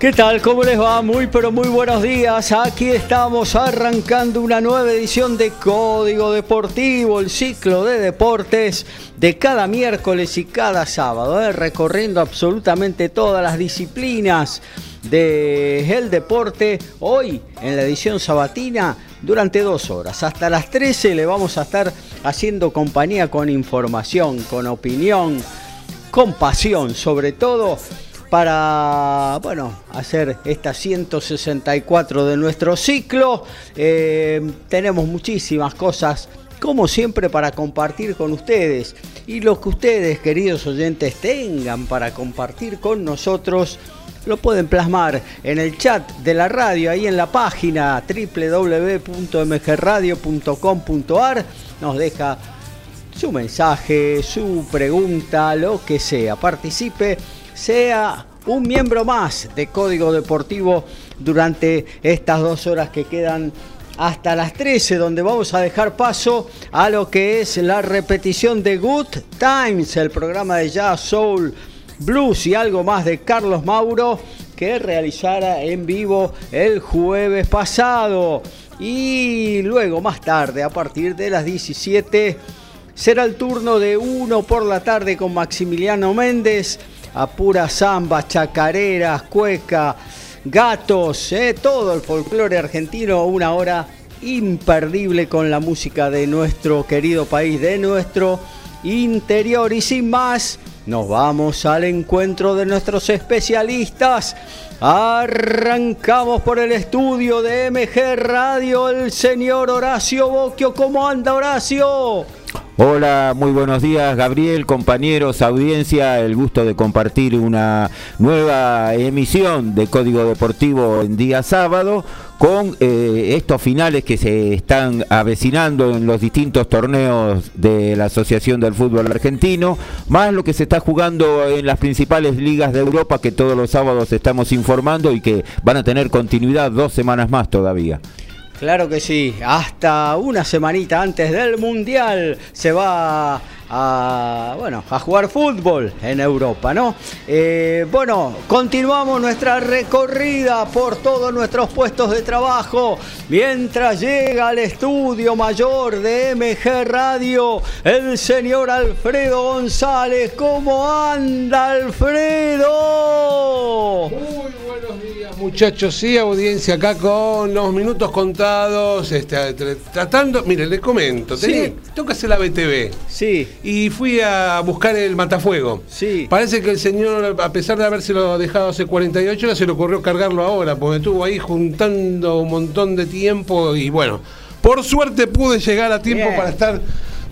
¿Qué tal? ¿Cómo les va? Muy pero muy buenos días. Aquí estamos arrancando una nueva edición de Código Deportivo, el ciclo de deportes de cada miércoles y cada sábado, ¿eh? recorriendo absolutamente todas las disciplinas del deporte. Hoy en la edición sabatina durante dos horas. Hasta las 13 le vamos a estar haciendo compañía con información, con opinión, con pasión sobre todo para bueno, hacer esta 164 de nuestro ciclo. Eh, tenemos muchísimas cosas, como siempre, para compartir con ustedes. Y lo que ustedes, queridos oyentes, tengan para compartir con nosotros, lo pueden plasmar en el chat de la radio, ahí en la página www.mgradio.com.ar. Nos deja su mensaje, su pregunta, lo que sea. Participe sea un miembro más de Código Deportivo durante estas dos horas que quedan hasta las 13, donde vamos a dejar paso a lo que es la repetición de Good Times, el programa de jazz, soul, blues y algo más de Carlos Mauro que realizara en vivo el jueves pasado. Y luego, más tarde, a partir de las 17, será el turno de uno por la tarde con Maximiliano Méndez a pura samba, chacareras, cueca, gatos, eh, todo el folclore argentino, una hora imperdible con la música de nuestro querido país, de nuestro interior. Y sin más, nos vamos al encuentro de nuestros especialistas. Arrancamos por el estudio de MG Radio, el señor Horacio Boquio. ¿Cómo anda Horacio? Hola, muy buenos días Gabriel, compañeros, audiencia, el gusto de compartir una nueva emisión de Código Deportivo en día sábado con eh, estos finales que se están avecinando en los distintos torneos de la Asociación del Fútbol Argentino, más lo que se está jugando en las principales ligas de Europa que todos los sábados estamos informando y que van a tener continuidad dos semanas más todavía. Claro que sí, hasta una semanita antes del Mundial se va a, bueno, a jugar fútbol en Europa, ¿no? Eh, bueno, continuamos nuestra recorrida por todos nuestros puestos de trabajo mientras llega al estudio mayor de MG Radio el señor Alfredo González. ¿Cómo anda Alfredo? Muy buenos días muchachos, sí, audiencia acá con los minutos contados, este, tratando, mire, le comento, tenía, toca hacer la BTV. Sí y fui a buscar el matafuego. Sí. Parece que el señor, a pesar de habérselo dejado hace 48 horas, se le ocurrió cargarlo ahora, porque estuvo ahí juntando un montón de tiempo y bueno, por suerte pude llegar a tiempo para estar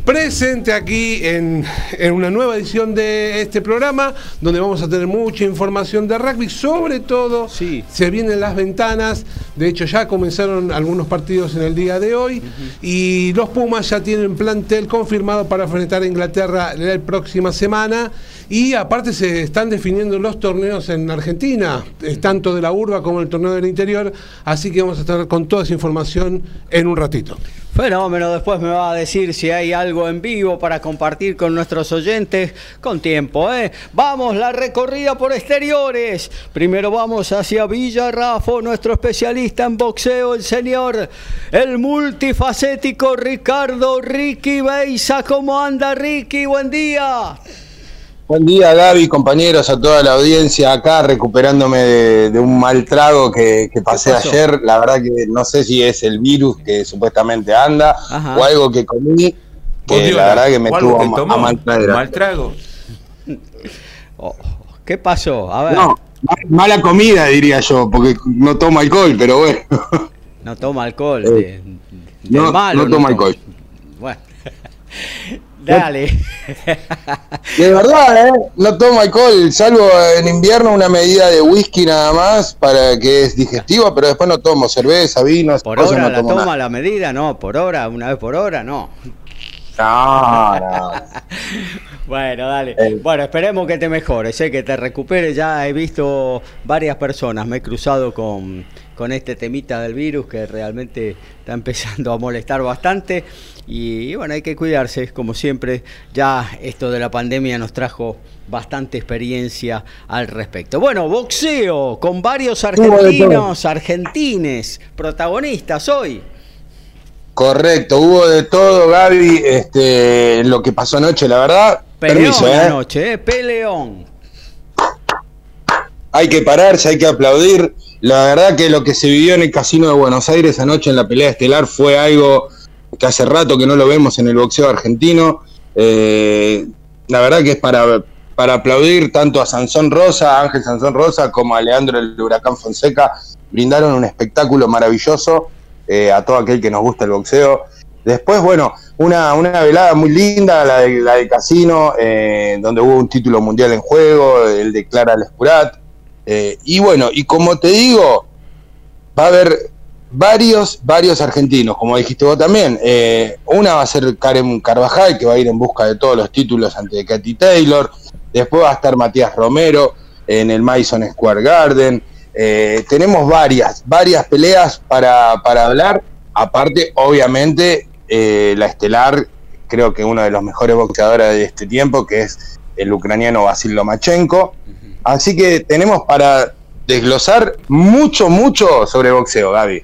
presente aquí en, una nueva edición de este programa, donde vamos a tener mucha información de rugby, sobre todo sí. se vienen las ventanas, de hecho ya comenzaron algunos partidos en el día de hoy, y los Pumas ya tienen plantel confirmado para enfrentar a Inglaterra la próxima semana, y aparte se están definiendo los torneos en Argentina, tanto de la urba como el torneo del interior, así que vamos a estar con toda esa información en un ratito. Fenómeno, después me va a decir si hay algo en vivo para compartir con nuestros oyentes con tiempo. ¿eh? Vamos, la recorrida por exteriores. Primero vamos hacia Villa Rafo, nuestro especialista en boxeo, el señor, el multifacético Ricardo Ricky Beisa. ¿Cómo anda Ricky? Buen día. Buen día, Gaby, compañeros, a toda la audiencia acá, recuperándome de, un mal trago que, pasé ayer. La verdad que no sé si es el virus que supuestamente anda o algo que comí, que la verdad que me tuvo a, mal trago. Oh, ¿Qué pasó? A ver. No, Mala comida, diría yo, porque no toma alcohol, pero bueno. No toma alcohol. Eh, no, no, toma alcohol. Bueno. Dale. De verdad, ¿eh? No tomo alcohol, salvo en invierno una medida de whisky nada más para que es digestiva, pero después no tomo cerveza, vino. ¿Por hora la toma la medida? No, por hora, una vez por hora, no. No, no. bueno, dale. Eh. Bueno, esperemos que te mejores, sé que te recuperes. Ya he visto varias personas, me he cruzado con, con este temita del virus que realmente está empezando a molestar bastante. Y, bueno, hay que cuidarse, como siempre. Ya esto de la pandemia nos trajo bastante experiencia al respecto. Bueno, boxeo con varios argentinos, argentines, protagonistas hoy. Correcto, hubo de todo, Gaby, este, lo que pasó anoche, la verdad. Peleón permiso, ¿eh? anoche, ¿eh? Peleón. Hay que pararse, hay que aplaudir. La verdad que lo que se vivió en el Casino de Buenos Aires anoche en la pelea estelar fue algo que hace rato que no lo vemos en el boxeo argentino. Eh, la verdad que es para, para aplaudir tanto a Sansón Rosa, a Ángel Sansón Rosa, como a Leandro el Huracán Fonseca. Brindaron un espectáculo maravilloso eh, a todo aquel que nos gusta el boxeo. Después, bueno, una, una velada muy linda, la de, la de Casino, eh, donde hubo un título mundial en juego, el de Clara Lescurat. Eh, y bueno, y como te digo, va a haber varios, varios argentinos, como dijiste vos también. una va a ser Karen Carvajal, que va a ir en busca de todos los títulos ante Katy Taylor. Después va a estar Matías Romero en el Madison Square Garden. Eh, tenemos varias, varias peleas para, hablar. Aparte, obviamente, eh, la estelar, creo que uno de los mejores boxeadores de este tiempo, que es el ucraniano Vasil Lomachenko. Así que tenemos para desglosar mucho, mucho sobre boxeo, Gaby.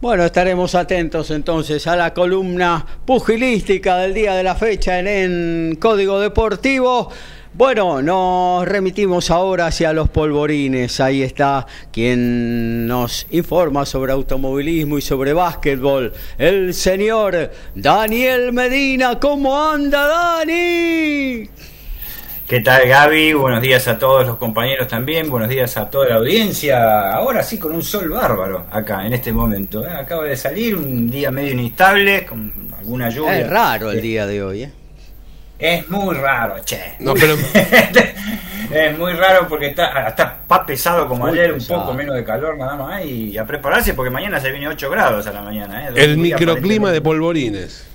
Bueno, estaremos atentos entonces a la columna pugilística del día de la fecha en Código Deportivo. Bueno, nos remitimos ahora hacia los polvorines. Ahí está quien nos informa sobre automovilismo y sobre básquetbol. El señor Daniel Medina. ¿Cómo anda, Dani? ¿Qué tal Gaby? Buenos días a todos los compañeros también, buenos días a toda la audiencia. Ahora sí con un sol bárbaro acá en este momento. ¿eh? Acaba de salir un día medio inestable, con alguna lluvia. Es raro el día de hoy, ¿eh? Es muy raro, che. No, pero... es muy raro porque está, está pesado como ayer, un poco menos de calor nada más. Y a prepararse porque mañana se viene 8 grados a la mañana. ¿eh? El microclima de polvorines.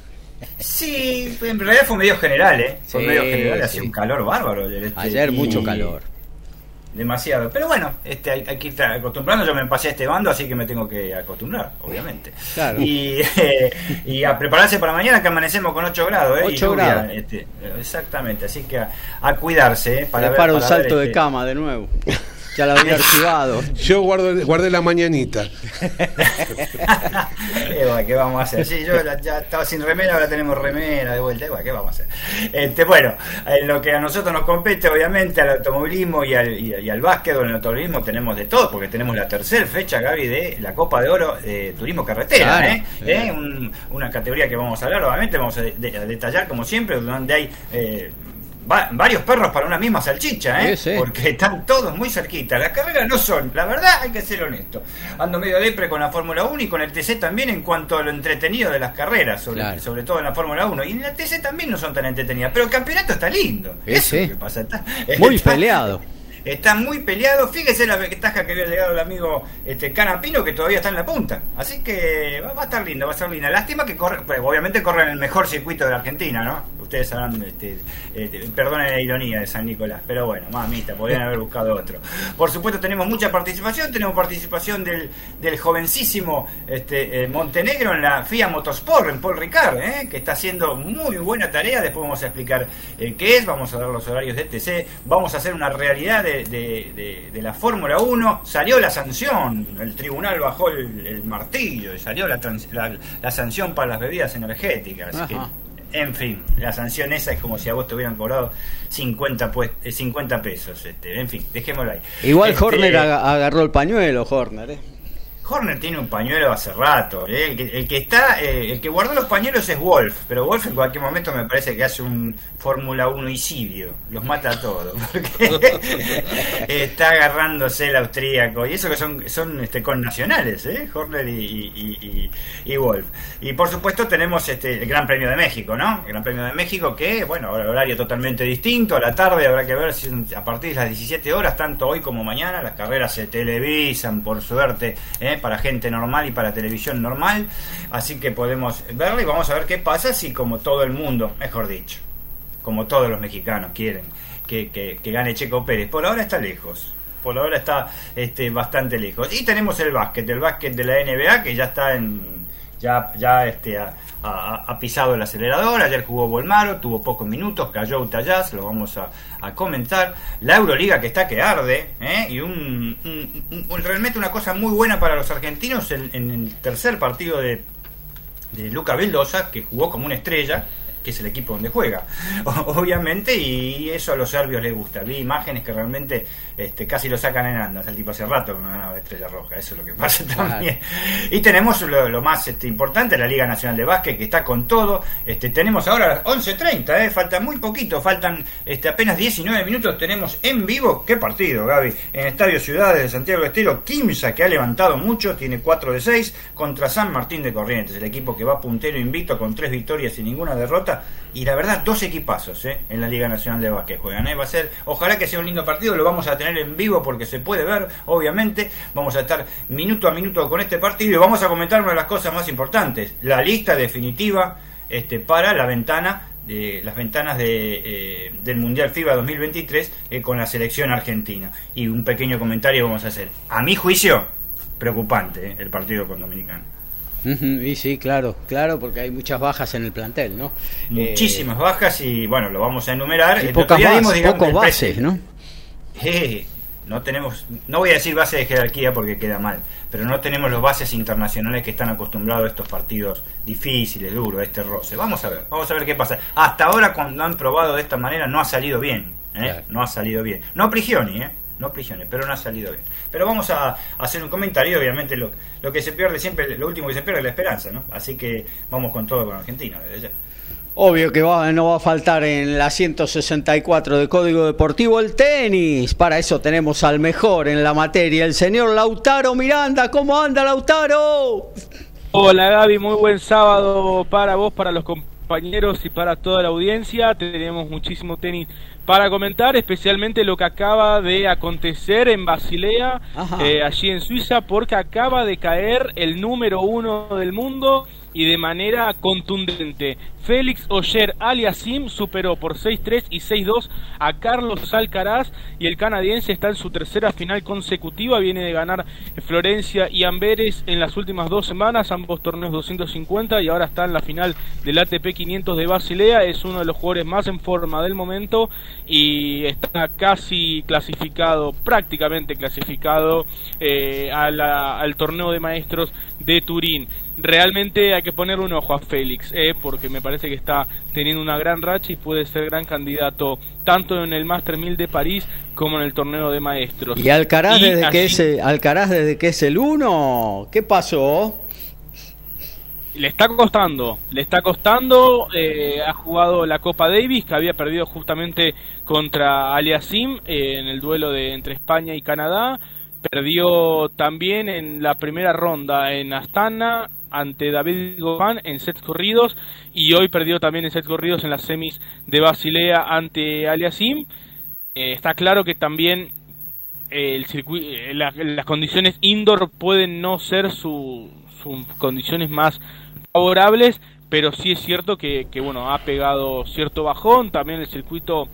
Sí, en realidad fue medio general, ¿eh? Fue medio general, hace un calor bárbaro. Este, ayer mucho calor demasiado. Pero bueno, este, hay, que estar acostumbrando. Yo me pasé a este bando, así que me tengo que acostumbrar, obviamente. Y, y a prepararse para mañana, que amanecemos con 8 grados. ¿eh? 8 grados. Este, exactamente, así que a, cuidarse. ¿eh? Para, para un salto de este cama de nuevo. Ya lo había archivado. Yo guardo, guardé la mañanita. ¿Qué vamos a hacer? Sí, yo ya estaba sin remera, ahora tenemos remera de vuelta. ¿Qué vamos a hacer? Este, bueno, en lo que a nosotros nos compete, obviamente, al automovilismo y al, y, al básquet, en el automovilismo tenemos de todo, porque tenemos la tercera fecha, Gaby, de la Copa de Oro de Turismo Carretera. ¿eh? ¿Eh? una categoría que vamos a hablar, obviamente, vamos a, detallar, como siempre, donde hay. Eh, varios perros para una misma salchicha, ¿eh? Porque están todos muy cerquita. Las carreras no son, la verdad, hay que ser honesto. Ando medio depre con la Fórmula 1 y con el TC también en cuanto a lo entretenido de las carreras, sobre, sobre todo en la Fórmula 1. Y en la TC también no son tan entretenidas, pero el campeonato está lindo. Eso es lo que pasa. muy peleado. Está muy peleado. Fíjese la ventaja que había llegado el amigo este, Canapino, que todavía está en la punta. Así que va, a estar lindo, va a estar linda. Lástima que corre, pues, obviamente corre en el mejor circuito de la Argentina, ¿no? ustedes sabrán, este, este, perdonen la ironía de San Nicolás, pero bueno, mamita, podrían haber buscado otro. Por supuesto tenemos mucha participación, tenemos participación del, del jovencísimo este, eh, Montenegro en la FIA Motorsport, en Paul Ricard, eh, que está haciendo muy buena tarea, después vamos a explicar eh, qué es, vamos a dar los horarios de TC, vamos a hacer una realidad de, de, la Fórmula 1, salió la sanción, el tribunal bajó el, martillo y salió la, la, sanción para las bebidas energéticas, que en fin, la sanción esa es como si a vos te hubieran cobrado 50, pues, 50 pesos. Este, en fin, dejémoslo ahí. Igual este, Horner agarró el pañuelo, Horner. ¿eh? Horner tiene un pañuelo hace rato. ¿eh? El, que, está, eh, el que guardó los pañuelos es Wolf, pero Wolf en cualquier momento me parece que hace un Fórmula 1 isidio, los mata a todos, porque está agarrándose el austríaco, y eso que son, son este, connacionales, ¿eh? Horner y, y, Wolf. Y por supuesto tenemos este, el Gran Premio de México, ¿no? El Gran Premio de México que, bueno, horario totalmente distinto, a la tarde habrá que ver si a partir de las 17 horas, tanto hoy como mañana, las carreras se televisan, por suerte, ¿eh? Para gente normal y para televisión normal. Así que podemos verlo y vamos a ver qué pasa si como todo el mundo, mejor dicho, como todos los mexicanos quieren que, que, gane Checo Pérez. Por ahora está lejos por ahora está este, bastante lejos. Y tenemos el básquet, el básquet de la NBA que ya está en ya ya este ha, pisado el acelerador, ayer jugó Bolmaro, tuvo pocos minutos, cayó Utah lo vamos a, comentar. La Euroliga que está que arde, ¿eh? y un, realmente una cosa muy buena para los argentinos en, en el tercer partido de, de Luca Vildosa, que jugó como una estrella, que es el equipo donde juega, obviamente, y eso a los serbios les gusta. Vi imágenes que realmente este, casi lo sacan en andas, el tipo hace rato que no ganaba de Estrella Roja, eso es lo que pasa también. Y tenemos lo, más este, importante, la Liga Nacional de Básquet, que está con todo. Este, tenemos ahora 11.30, eh, falta muy poquito, faltan este, apenas 19 minutos, tenemos en vivo, qué partido, Gaby, en Estadio Ciudades de Santiago de Estero, Quimsa, que ha levantado mucho, tiene 4 de 6, contra San Martín de Corrientes, el equipo que va puntero invicto con 3 victorias y ninguna derrota y la verdad, dos equipazos ¿eh? en la Liga Nacional de Básquet juegan. ¿eh? Va a ser, ojalá que sea un lindo partido, lo vamos a tener en vivo porque se puede ver, obviamente. Vamos a estar minuto a minuto con este partido y vamos a comentar una de las cosas más importantes: la lista definitiva este, para la ventana de las ventanas de, eh, del Mundial FIBA 2023 eh, con la selección argentina. Y un pequeño comentario vamos a hacer. A mi juicio, preocupante el partido con Y sí, claro, claro, porque hay muchas bajas en el plantel, ¿no? Muchísimas bajas y bueno, lo vamos a enumerar. Y pocas bases, pocos bases, ¿no? no tenemos, no voy a decir base de jerarquía porque queda mal, pero no tenemos los bases internacionales que están acostumbrados a estos partidos difíciles, duros, a este roce. Vamos a ver, vamos a ver qué pasa. Hasta ahora cuando han probado de esta manera no ha salido bien, ¿eh? no ha salido bien. No Prigioni, ¿eh? No prisiones, pero no ha salido bien. Pero vamos a, hacer un comentario, obviamente lo, lo, que se pierde siempre, lo último que se pierde es la esperanza, ¿no? Así que vamos con todo con Argentina desde ya. Obvio que va, no va a faltar en la 164 de Código Deportivo el tenis. Para eso tenemos al mejor en la materia, el señor Lautaro Miranda. ¿Cómo anda Lautaro? Hola Gaby, muy buen sábado para vos, para los compañeros y para toda la audiencia. Tenemos muchísimo tenis para comentar especialmente lo que acaba de acontecer en Basilea, eh, allí en Suiza, porque acaba de caer el número uno del mundo y de manera contundente. Félix Oyer Aliasim superó por 6-3 y 6-2 a Carlos Alcaraz y el canadiense está en su tercera final consecutiva. Viene de ganar Florencia y Amberes en las últimas dos semanas, ambos torneos 250 y ahora está en la final del ATP 500 de Basilea. Es uno de los jugadores más en forma del momento y está casi clasificado, prácticamente clasificado eh, al torneo de maestros de Turín. Realmente hay que poner un ojo a Félix, eh, porque me parece que está teniendo una gran racha y puede ser gran candidato tanto en el Master 1000 de París como en el torneo de maestros. ¿Y Alcaraz, desde, que es, Alcaraz desde que es el uno? ¿Qué pasó? Le está costando, le está costando. Eh, ha jugado la Copa Davis, que había perdido justamente contra Aliasim eh, en el duelo de entre España y Canadá. Perdió también en la primera ronda en Astana ante David Govan en sets corridos y hoy perdió también en sets corridos en las semis de Basilea ante Aliasim. Eh, está claro que también el eh, las condiciones indoor pueden no ser sus condiciones más favorables, pero sí es cierto que, que, bueno ha pegado cierto bajón. También el circuito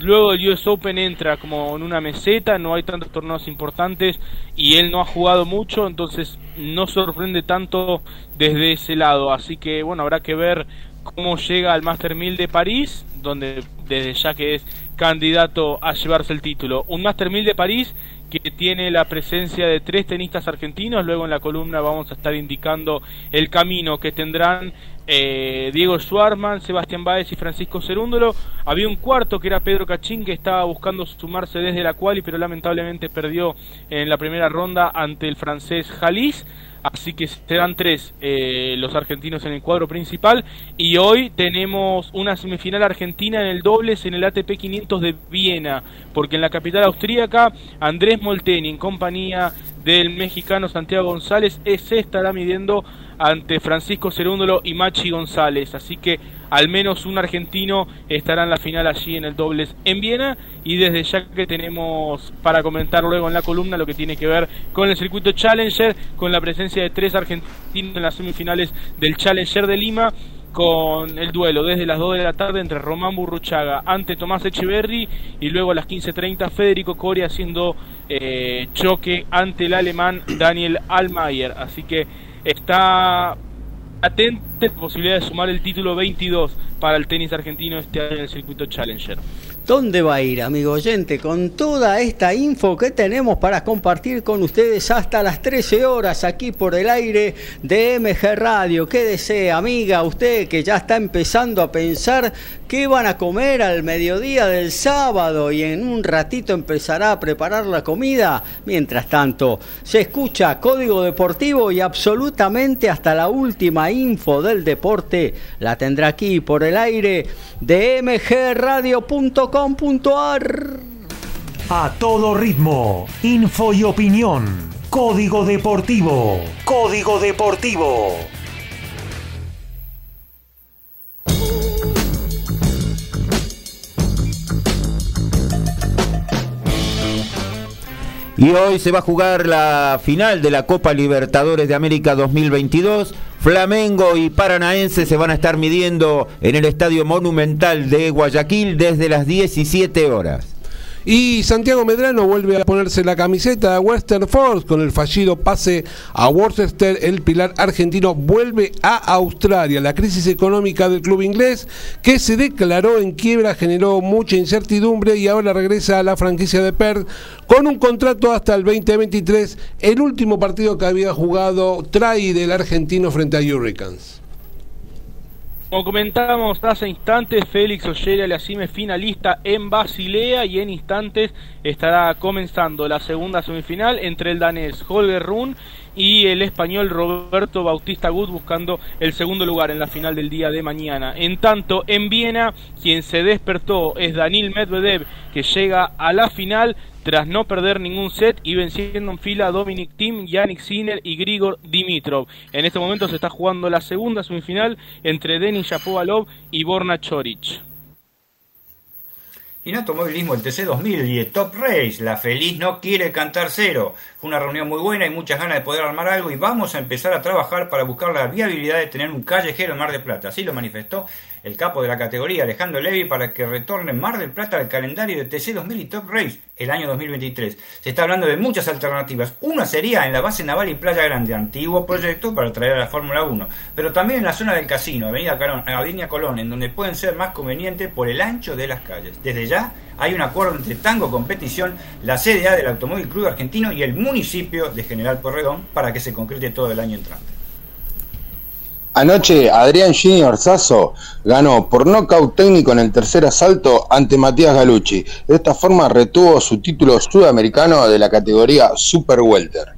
Luego el US Open entra como en una meseta, no hay tantos torneos importantes y él no ha jugado mucho, entonces no sorprende tanto desde ese lado. Así que bueno, habrá que ver cómo llega al Master 1000 de París, donde desde ya que es candidato a llevarse el título. Un Master 1000 de París que tiene la presencia de tres tenistas argentinos. Luego en la columna vamos a estar indicando el camino que tendrán eh, Diego Schwarman, Sebastián Báez y Francisco Cerúndolo. Había un cuarto que era Pedro Cachín que estaba buscando sumarse desde la quali, pero lamentablemente perdió en la primera ronda ante el francés Jalis. Así que serán tres eh, los argentinos en el cuadro principal. Y hoy tenemos una semifinal argentina en el dobles en el ATP 500 de Viena. Porque en la capital austríaca, Andrés Molteni, en compañía del mexicano Santiago González, se estará midiendo ante Francisco Cerúndolo y Machi González. Así que al menos un argentino estará en la final allí en el dobles en Viena. Y desde ya que tenemos para comentar luego en la columna lo que tiene que ver con el circuito Challenger, con la presencia de tres argentinos en las semifinales del Challenger de Lima con el duelo desde las 2 de la tarde entre Román Burruchaga ante Tomás Echeverry y luego a las 15.30 Federico Coria haciendo eh, choque ante el alemán Daniel Almayer. Así que está atente posibilidad de sumar el título 22 para el tenis argentino este año en el circuito Challenger. ¿Dónde va a ir, amigo oyente? Con toda esta info que tenemos para compartir con ustedes hasta las 13 horas aquí por el aire de MG Radio. ¿Qué desea, amiga, usted que ya está empezando a pensar qué van a comer al mediodía del sábado y en un ratito empezará a preparar la comida? Mientras tanto, se escucha Código Deportivo y absolutamente hasta la última info del deporte la tendrá aquí por el aire de mgradio.com a todo ritmo, info y opinión. Código Deportivo. Código Deportivo. Y hoy se va a jugar la final de la Copa Libertadores de América 2022. Flamengo y Paranaense se van a estar midiendo en el Estadio Monumental de Guayaquil desde las 17 horas. Y Santiago Medrano vuelve a ponerse la camiseta de Western Force con el fallido pase a Worcester. El pilar argentino vuelve a Australia. La crisis económica del club inglés que se declaró en quiebra generó mucha incertidumbre y ahora regresa a la franquicia de Perth con un contrato hasta el 2023. El último partido que había jugado trae del argentino frente a Hurricanes. Como comentábamos hace instantes, Félix Ollera Lacime finalista en Basilea y en instantes estará comenzando la segunda semifinal entre el danés Holger Run y el español Roberto Bautista Gut buscando el segundo lugar en la final del día de mañana. En tanto, en Viena, quien se despertó es Danil Medvedev, que llega a la final tras no perder ningún set y venciendo en fila a Dominic Thiem, Yannick Sinner y Grigor Dimitrov. En este momento se está jugando la segunda semifinal entre Denis Shapovalov y Borna Choric. Y no automovilismo, el TC2000 y el Top Race. La feliz no quiere cantar cero. Fue una reunión muy buena y muchas ganas de poder armar algo y vamos a empezar a trabajar para buscar la viabilidad de tener un callejero en Mar del Plata. Así lo manifestó el capo de la categoría, Alejandro Levi, para que retorne Mar del Plata al calendario de TC 2000 y Top Race el año 2023. Se está hablando de muchas alternativas. Una sería en la base naval y Playa Grande, antiguo proyecto para traer a la Fórmula 1, pero también en la zona del casino, Avenida, Colón, Avenida Colón, en donde pueden ser más convenientes por el ancho de las calles. Desde ya hay un acuerdo entre Tango Competición, la CDA del Automóvil Club Argentino y el municipio de General Porredón para que se concrete todo el año entrante. Anoche Adrián Gini Orzazo ganó por nocaut técnico en el tercer asalto ante Matías Galucci. De esta forma retuvo su título sudamericano de la categoría Super Welter.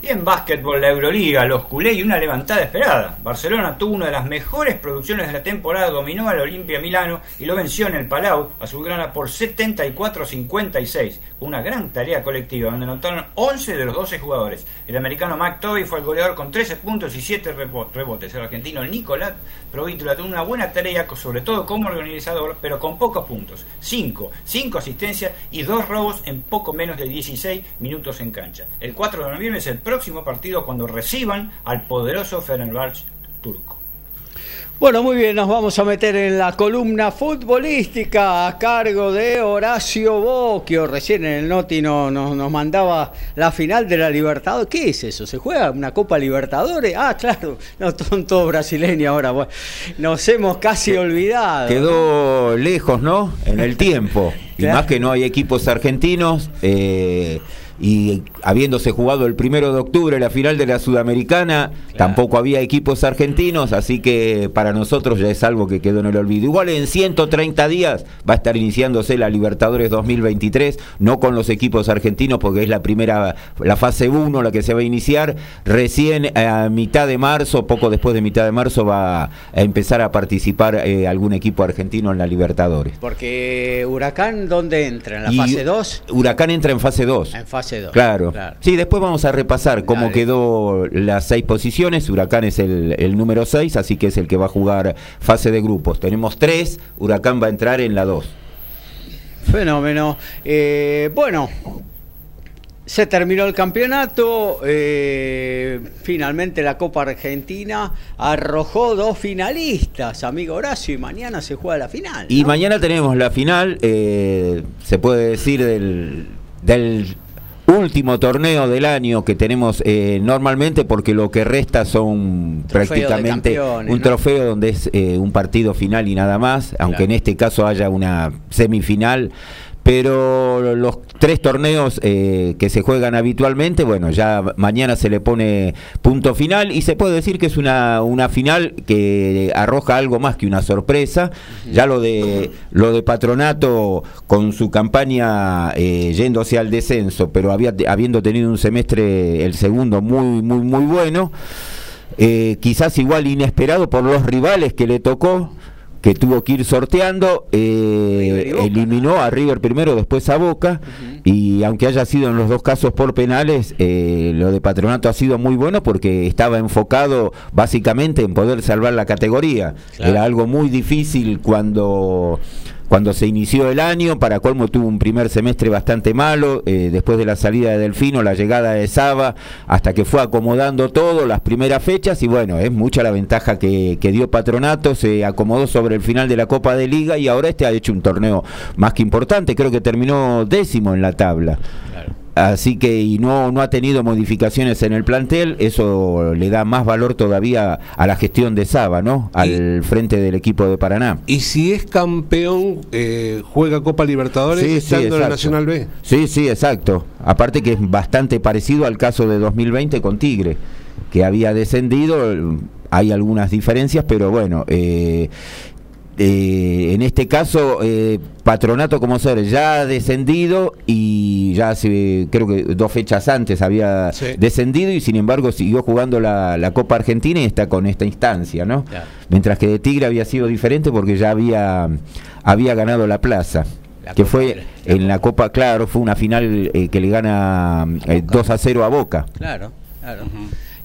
Y en básquetbol, la Euroliga, los culé y una levantada esperada. Barcelona tuvo una de las mejores producciones de la temporada, dominó al Olimpia Milano y lo venció en el Palau, azulgrana, por 74-56. Una gran tarea colectiva, donde anotaron 11 de los 12 jugadores. El americano Mac Toby fue el goleador con 13 puntos y 7 rebotes. El argentino Nicolás Provítula tuvo una buena tarea, sobre todo como organizador, pero con pocos puntos. 5, 5 asistencias y 2 robos en poco menos de 16 minutos en cancha. El 4 de noviembre es el próximo partido cuando reciban al poderoso Fenerbahce turco. Bueno, muy bien, nos vamos a meter en la columna futbolística a cargo de Horacio Bocchio. Recién en el Noti nos, nos mandaba la final de la Libertadores. ¿Qué es eso? ¿Se juega una Copa Libertadores? Ah, claro, no son todos brasileños ahora. Bueno, nos hemos casi olvidado. Quedó lejos, ¿no? En el tiempo. Y más que no hay equipos argentinos. Eh, y habiéndose jugado el primero de octubre la final de la Sudamericana, tampoco había equipos argentinos, así que para nosotros ya es algo que quedó en el olvido. Igual en 130 días va a estar iniciándose la Libertadores 2023, no con los equipos argentinos porque es la primera, la fase 1 la que se va a iniciar. Recién a mitad de marzo, poco después de mitad de marzo, va a empezar a participar eh, algún equipo argentino en la Libertadores. Porque Huracán, ¿dónde entra? ¿En la fase 2? Huracán entra en fase 2. En fase 2. Claro. Sí, después vamos a repasar cómo quedó las seis posiciones. Huracán es el, el número 6, así que es el que va a jugar fase de grupos. Tenemos tres, Huracán va a entrar en la 2. Fenómeno. Eh, bueno, se terminó el campeonato, eh, finalmente la Copa Argentina arrojó dos finalistas, amigo Horacio, y mañana se juega la final. Y mañana tenemos la final, eh, se puede decir, del, del último torneo del año que tenemos eh, normalmente porque lo que resta son prácticamente un trofeo donde es eh, un partido final y nada más, aunque en este caso haya una semifinal pero los tres torneos eh, que se juegan habitualmente, bueno, ya mañana se le pone punto final y se puede decir que es una, una final que arroja algo más que una sorpresa. Ya lo de lo de Patronato con su campaña eh, yéndose al descenso, pero había, habiendo tenido un semestre el segundo muy muy muy bueno. Eh, quizás igual inesperado por los rivales que le tocó, que tuvo que ir sorteando, eh, eliminó a River primero, después a Boca, y aunque haya sido en los dos casos por penales, eh, lo de Patronato ha sido muy bueno porque estaba enfocado básicamente en poder salvar la categoría. Era algo muy difícil cuando cuando se inició el año, para colmo tuvo un primer semestre bastante malo, eh, después de la salida de Delfino, la llegada de Saba, hasta que fue acomodando todo, las primeras fechas, y bueno, es mucha la ventaja que, dio Patronato, se acomodó sobre el final de la Copa de Liga y ahora este ha hecho un torneo más que importante, creo que terminó décimo en la tabla. Así que y no, no ha tenido modificaciones en el plantel, eso le da más valor todavía a la gestión de Saba, ¿no? Al frente del equipo de Paraná. Y si es campeón, eh, juega Copa Libertadores sí, estando en la Nacional B. Sí, sí, exacto. Aparte que es bastante parecido al caso de 2020 con Tigre, que había descendido, hay algunas diferencias, pero bueno, eh, eh, en este caso, eh, Patronato como ser ya ha descendido y ya hace, creo que dos fechas antes había descendido y sin embargo siguió jugando la, Copa Argentina y está con esta instancia, ¿no? Mientras que de Tigre había sido diferente porque ya había, había ganado la plaza. que fue en la Copa, claro, fue una final eh, que le gana 2 a 0 a Boca. Claro, claro.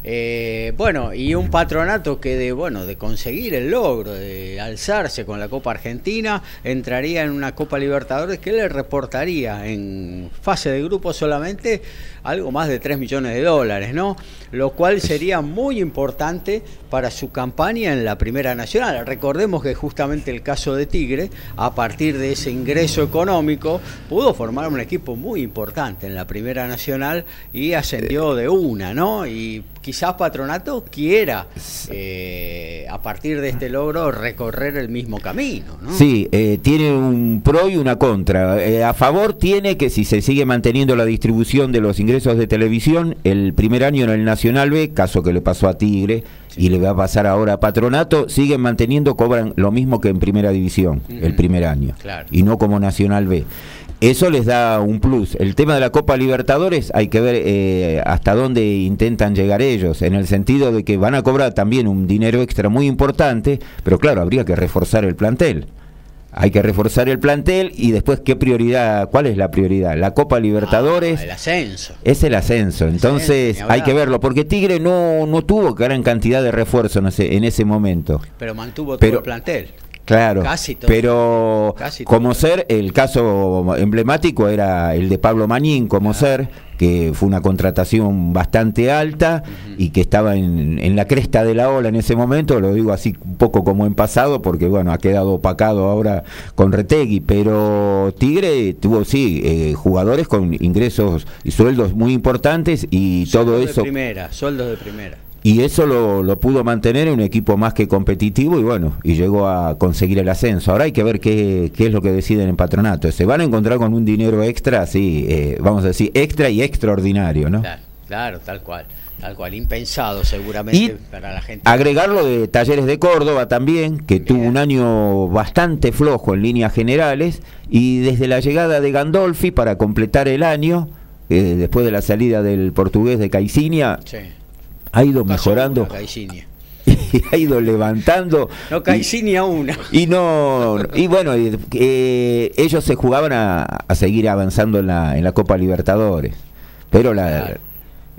Eh, bueno, y un patronato que de bueno de conseguir el logro de alzarse con la Copa Argentina entraría en una Copa Libertadores que le reportaría en fase de grupo solamente algo más de 3 millones de dólares, ¿no? Lo cual sería muy importante para su campaña en la Primera Nacional. Recordemos que justamente el caso de Tigre, a partir de ese ingreso económico, pudo formar un equipo muy importante en la Primera Nacional y ascendió de una, ¿no? Y quizás Patronato quiera, eh, a partir de este logro, recorrer el mismo camino. ¿no? Sí, eh, tiene un pro y una contra. Eh, a favor tiene que si se sigue manteniendo la distribución de los ingresos de televisión, el primer año en el Nacional B, caso que le pasó a Tigre y le va a pasar ahora a Patronato, siguen manteniendo, cobran lo mismo que en Primera División, el primer año, y no como Nacional B eso les da un plus. El tema de la Copa Libertadores hay que ver eh, hasta dónde intentan llegar ellos, en el sentido de que van a cobrar también un dinero extra muy importante, pero claro, habría que reforzar el plantel. Hay que reforzar el plantel y después qué prioridad, cuál es la prioridad, la Copa Libertadores. Ah, el ascenso. Es el ascenso, entonces hay que verlo, porque Tigre no, no tuvo gran cantidad de refuerzo en ese, en ese momento. Pero mantuvo todo el plantel. Claro, pero como ser, el caso emblemático era el de Pablo Mañín como ser, que fue una contratación bastante alta y que estaba en, en, la cresta de la ola en ese momento, lo digo así un poco como en pasado, porque bueno, ha quedado opacado ahora con Retegui, pero Tigre tuvo sí, eh, jugadores con ingresos y sueldos muy importantes y todo eso... De primera, sueldos de primera y eso lo, lo, pudo mantener en un equipo más que competitivo y bueno, y llegó a conseguir el ascenso. Ahora hay que ver qué, qué es lo que deciden en patronato. Se van a encontrar con un dinero extra, sí, eh, vamos a decir, extra y extraordinario, ¿no? Claro, claro tal cual. Tal cual, impensado seguramente para la gente. Agregarlo de Talleres de Córdoba también, que tuvo un año bastante flojo en líneas generales, y desde la llegada de Gandolfi para completar el año, eh, después de la salida del portugués de Caicinia, sí ha ido mejorando. y ha ido levantando. No Caicinia una. Y no. Y bueno, eh, ellos se jugaban a, seguir avanzando en la, en la Copa Libertadores. Pero la.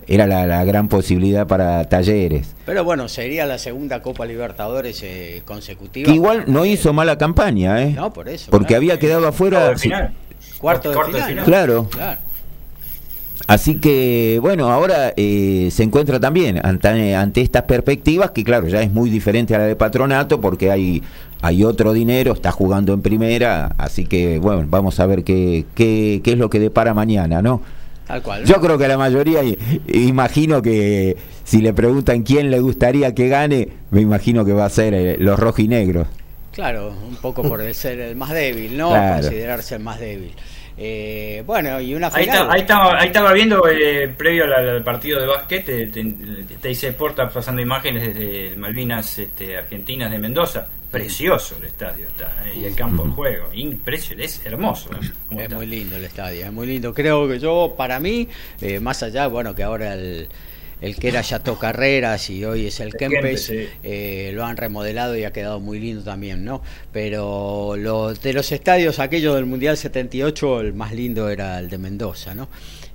Era la, gran posibilidad para Talleres. Pero bueno, sería la segunda Copa Libertadores eh, consecutiva. igual no hizo mala campaña, ¿eh? No, por eso. Porque había quedado afuera. Cuarto de final. Claro. claro. Así que, bueno, ahora eh, se encuentra también ante, ante, estas perspectivas, que claro, ya es muy diferente a la de patronato, porque hay, hay otro dinero, está jugando en primera, así que, bueno, vamos a ver qué, qué, qué es lo que depara mañana, ¿no? Tal cual. Yo creo que la mayoría, imagino que si le preguntan quién le gustaría que gane, me imagino que va a ser eh, los rojinegros. Claro, un poco por ser el más débil, ¿no? Considerarse el más débil. Eh, bueno, y una final. Ahí, estaba, ahí estaba viendo, eh, previo al, partido de básquet, te, te, dice Porta pasando imágenes desde Malvinas este, Argentinas de Mendoza. Precioso el estadio está, eh, y el campo de juego. Impresionante, es hermoso. Es muy lindo el estadio, es muy lindo. Creo que yo, para mí, más allá, bueno, que ahora el el que era Yato Carreras y hoy es el, Kempes, eh, lo han remodelado y ha quedado muy lindo también, ¿no? Pero lo, de los estadios, aquellos del Mundial 78, el más lindo era el de Mendoza, ¿no?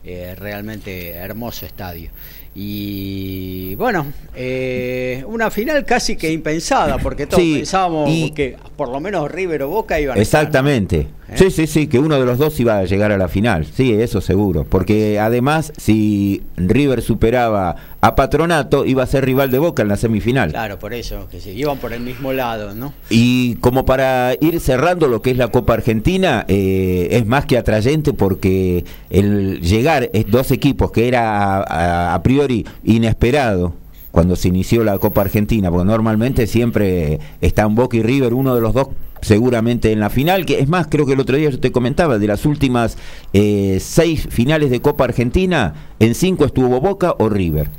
Eh, realmente hermoso estadio. Y bueno, eh, una final casi que impensada, porque todos pensábamos que por lo menos River o Boca iban a Exactamente. ¿Eh? Sí, sí, sí, que uno de los dos iba a llegar a la final. Sí, eso seguro. Porque además, si River superaba a Patronato, iba a ser rival de Boca en la semifinal. Claro, por eso, que sí, iban por el mismo lado, ¿no? Y como para ir cerrando lo que es la Copa Argentina, eh, es más que atrayente porque el llegar dos equipos que era a, priori inesperado cuando se inició la Copa Argentina, porque normalmente siempre están Boca y River, uno de los dos seguramente en la final, que es más, creo que el otro día yo te comentaba, de las últimas eh, seis finales de Copa Argentina, en cinco estuvo Boca o River.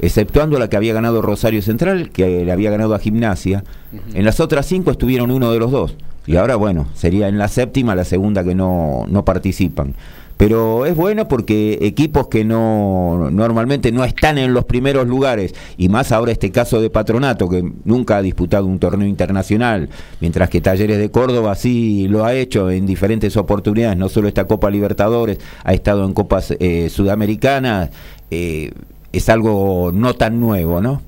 Exceptuando la que había ganado Rosario Central, que le había ganado a Gimnasia. En las otras cinco estuvieron uno de los dos. Y ahora, bueno, sería en la séptima la segunda que no, no participan pero es bueno porque equipos que no normalmente no están en los primeros lugares y más ahora este caso de Patronato que nunca ha disputado un torneo internacional, mientras que Talleres de Córdoba sí lo ha hecho en diferentes oportunidades, no solo esta Copa Libertadores, ha estado en copas eh, sudamericanas, eh, es algo no tan nuevo, ¿no?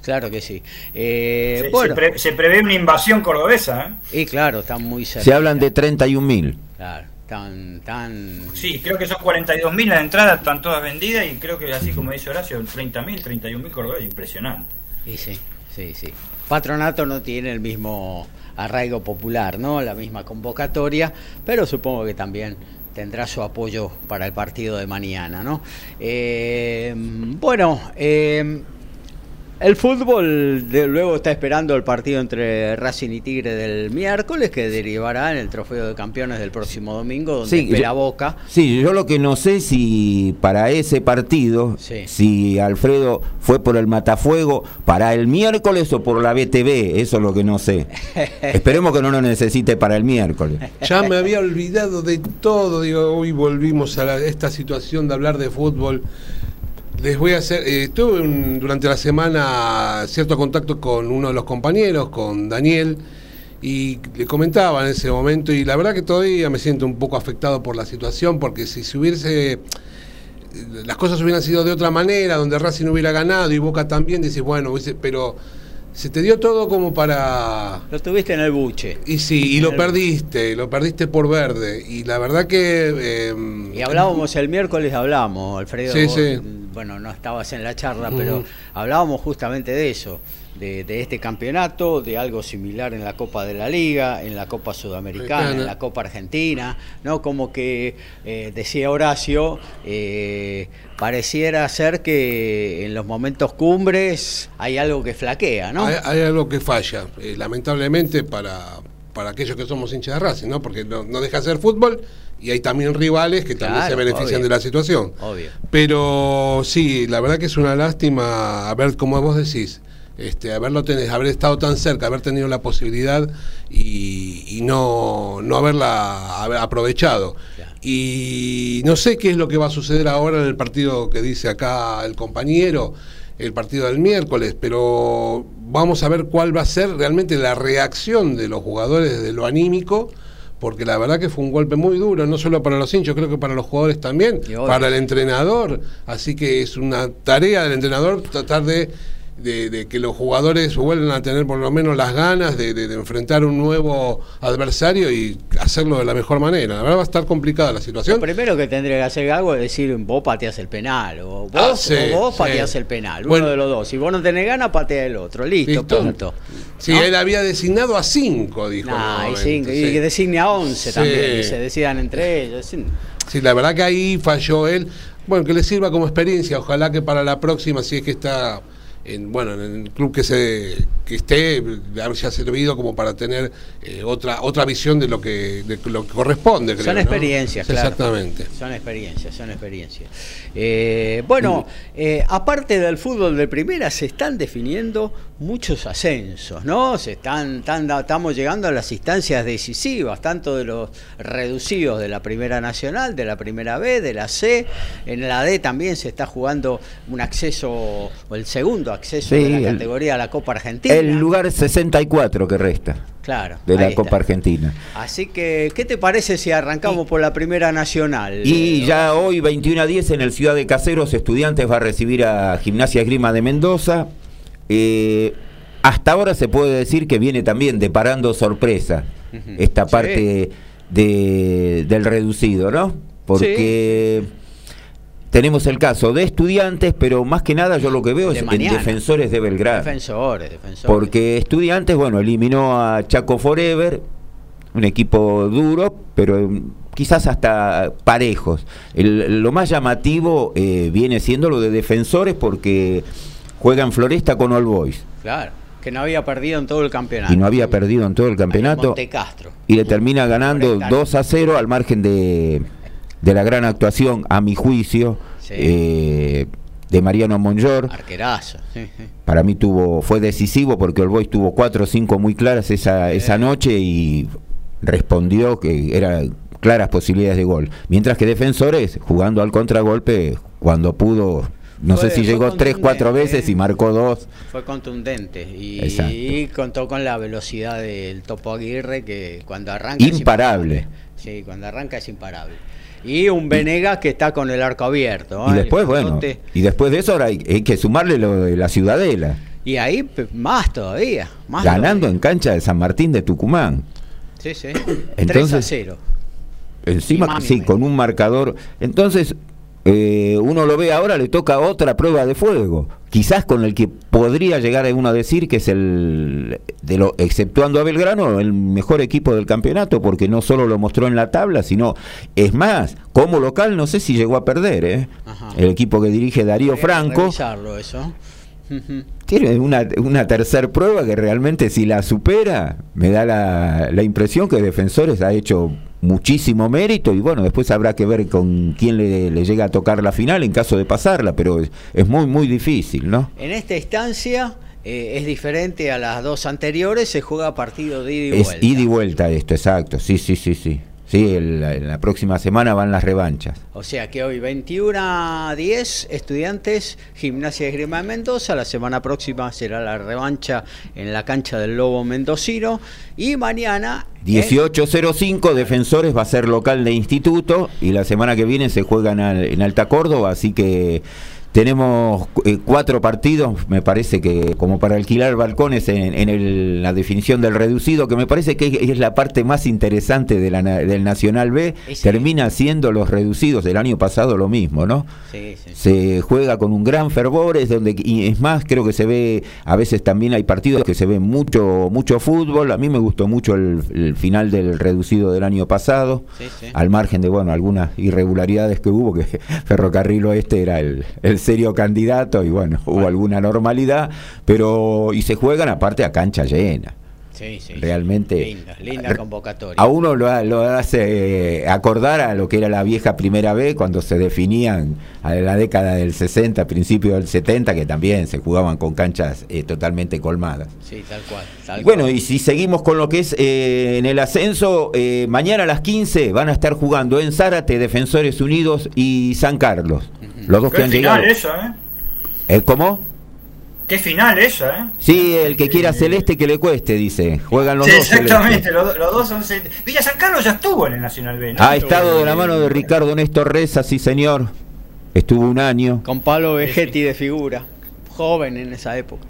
Claro que sí. Eh, se, bueno. se, prevé una invasión cordobesa. Y claro, están muy cerca. Se hablan de 31 mil. Claro tan tan sí creo que son 42.000 las entradas están todas vendidas y creo que así como dice Horacio 30.000 31.000 corredores impresionante. Y sí sí sí. Patronato no tiene el mismo arraigo popular no la misma convocatoria pero supongo que también tendrá su apoyo para el partido de mañana no eh, bueno eh, el fútbol de, luego está esperando el partido entre Racing y Tigre del miércoles que derivará en el trofeo de campeones del próximo domingo donde sí, la Boca. Sí, yo lo que no sé si para ese partido, si Alfredo fue por el Matafuego para el miércoles o por la BTV, eso es lo que no sé. Esperemos que no lo necesite para el miércoles. Ya me había olvidado de todo, digo, hoy volvimos a esta situación de hablar de fútbol les voy a hacer, eh, tuve durante la semana cierto contacto con uno de los compañeros, con Daniel, y le comentaba en ese momento, y la verdad que todavía me siento un poco afectado por la situación, porque si se hubiese, las cosas hubieran sido de otra manera, donde Racing hubiera ganado y Boca también, dices, bueno, pero se te dio todo como para... Lo tuviste en el buche. Y sí, y lo perdiste, lo perdiste por verde. Y la verdad que... Em, y hablábamos el miércoles, hablamos, Alfredo. Sí, sí bueno, no estabas en la charla, pero hablábamos justamente de eso, de, este campeonato, de algo similar en la Copa de la Liga, en la Copa Sudamericana, en la Copa Argentina, ¿no? Como que, eh, decía Horacio, eh, pareciera ser que en los momentos cumbres hay algo que flaquea, ¿no? Hay, algo que falla, eh, lamentablemente para, para aquellos que somos hinchas de Racing, ¿no? Porque no, no deja de ser fútbol y hay también rivales que también se benefician de la situación. Obvio. Pero sí, la verdad que es una lástima, a ver, como vos decís, este, haberlo haber estado tan cerca, haber tenido la posibilidad y, no, no haberla aprovechado. Y no sé qué es lo que va a suceder ahora en el partido que dice acá el compañero, el partido del miércoles, pero vamos a ver cuál va a ser realmente la reacción de los jugadores de lo anímico porque la verdad que fue un golpe muy duro, no solo para los hinchos, creo que para los jugadores también, para el entrenador. Así que es una tarea del entrenador tratar de de, que los jugadores vuelvan a tener por lo menos las ganas de, enfrentar un nuevo adversario y hacerlo de la mejor manera. La verdad va a estar complicada la situación. Lo primero que tendría que hacer algo es decir, vos pateas el penal, o vos, ah, pateas el penal, uno de los dos. Si vos no tenés ganas, patea el otro. Listo, punto. Sí, él había designado a cinco, dijo. y, cinco, y que designe a once también, y se decidan entre ellos. Sí, la verdad que ahí falló él. Bueno, que le sirva como experiencia. Ojalá que para la próxima, si es que está en, bueno, en el club que se que esté, ha servido como para tener eh, otra otra visión de lo que, de lo que corresponde. son experiencias, claro. Exactamente. Son experiencias, son experiencias. Eh, bueno, eh, aparte del fútbol de primera, se están definiendo muchos ascensos, ¿no? Se están, estamos llegando a las instancias decisivas, tanto de los reducidos de la Primera Nacional, de la Primera B, de la C. En la D también se está jugando un acceso, o el segundo acceso de la categoría a la Copa Argentina. El lugar 64 que resta. Claro. De la Copa Argentina. Así que, ¿qué te parece si arrancamos por la Primera Nacional? Y ya hoy, 21 a 10, en el Ciudad de Caseros, Estudiantes va a recibir a Gimnasia Esgrima de Mendoza. Eh, hasta ahora se puede decir que viene también deparando sorpresa esta parte de, del reducido, ¿no? Porque tenemos el caso de estudiantes, pero más que nada yo lo que veo es en defensores de Belgrado. Defensores, defensores. Porque estudiantes, bueno, eliminó a Chaco Forever, un equipo duro, pero quizás hasta parejos. lo más llamativo eh, viene siendo lo de defensores porque juegan Floresta con All Boys. Claro que no había perdido en todo el campeonato. Y no había perdido en todo el campeonato. Castro. Y le termina ganando 2 a 0 al margen de, de la gran actuación, a mi juicio, eh, de Mariano Monjor. Arquerazo. Para mí tuvo fue decisivo porque el Boys tuvo 4 o 5 muy claras esa, esa noche y respondió que eran claras posibilidades de gol. Mientras que Defensores, jugando al contragolpe, cuando pudo no sé si llegó tres, cuatro veces y marcó dos. Fue contundente y, contó con la velocidad del Topo Aguirre que cuando arranca... Imparable. Sí, cuando arranca es imparable. Y un Venegas que está con el arco abierto. Y ¿eh? después, bueno, y después de eso ahora hay, que sumarle lo de la Ciudadela. Y ahí más todavía. Más Ganando en cancha de San Martín de Tucumán. Sí, sí. Entonces, 3 a 0. Encima, sí, con un marcador. Entonces, eh, uno lo ve ahora, le toca otra prueba de fuego, quizás con el que podría llegar uno a decir que es el, de lo, exceptuando a Belgrano, el mejor equipo del campeonato, porque no solo lo mostró en la tabla, sino, es más, como local no sé si llegó a perder, ¿eh? el equipo que dirige Darío Franco. Eso. Tiene una, una tercera prueba que realmente si la supera, me da la, la impresión que Defensores ha hecho muchísimo mérito y bueno, después habrá que ver con quién le, llega a tocar la final en caso de pasarla, pero es, muy, muy difícil, ¿no? En esta instancia eh, es diferente a las dos anteriores, se juega partido de ida y vuelta. Es ida y vuelta esto, exacto, sí, sí, sí, sí. Sí, en la próxima semana van las revanchas. O sea que hoy 21 a 10 estudiantes, gimnasia de Grima de Mendoza, la semana próxima será la revancha en la cancha del Lobo Mendocino y mañana... 18.05 Defensores va a ser local de instituto y la semana que viene se juegan en Alta Córdoba, así que tenemos eh, cuatro partidos, me parece que como para alquilar balcones en, la definición del reducido, que me parece que es la parte más interesante de la, del Nacional B, termina siendo los reducidos. Del año pasado lo mismo, ¿no? Se juega con un gran fervor, es donde, y es más, creo que se ve, a veces también hay partidos que se ve mucho, mucho fútbol, a mí me gustó mucho el, final del reducido del año pasado, al margen de, bueno, algunas irregularidades que hubo, que Ferrocarril Oeste era el serio candidato y bueno, hubo alguna normalidad, pero y se juegan aparte a cancha llena. Sí, sí, Realmente. Linda, convocatoria. A uno lo, hace eh, acordar a lo que era la vieja primera vez cuando se definían a la década del 60, principio del 70, que también se jugaban con canchas eh, totalmente colmadas. Sí, tal cual. bueno, y si seguimos con lo que es eh, en el ascenso, mañana a las 15 van a estar jugando en Zárate, Defensores Unidos y San Carlos. Los dos que han llegado. Eso, ¿eh? ¿Cómo? Qué final eso, ¿eh? Sí, el que quiera celeste que le cueste, dice. Juegan los dos. Exactamente, los, dos son. Villa San Carlos ya estuvo en el Nacional B. ¿no? Ha estado de la mano de Ricardo Néstor Reza, sí, señor. Estuvo un año. Con Pablo Vegetti de figura. Joven en esa época.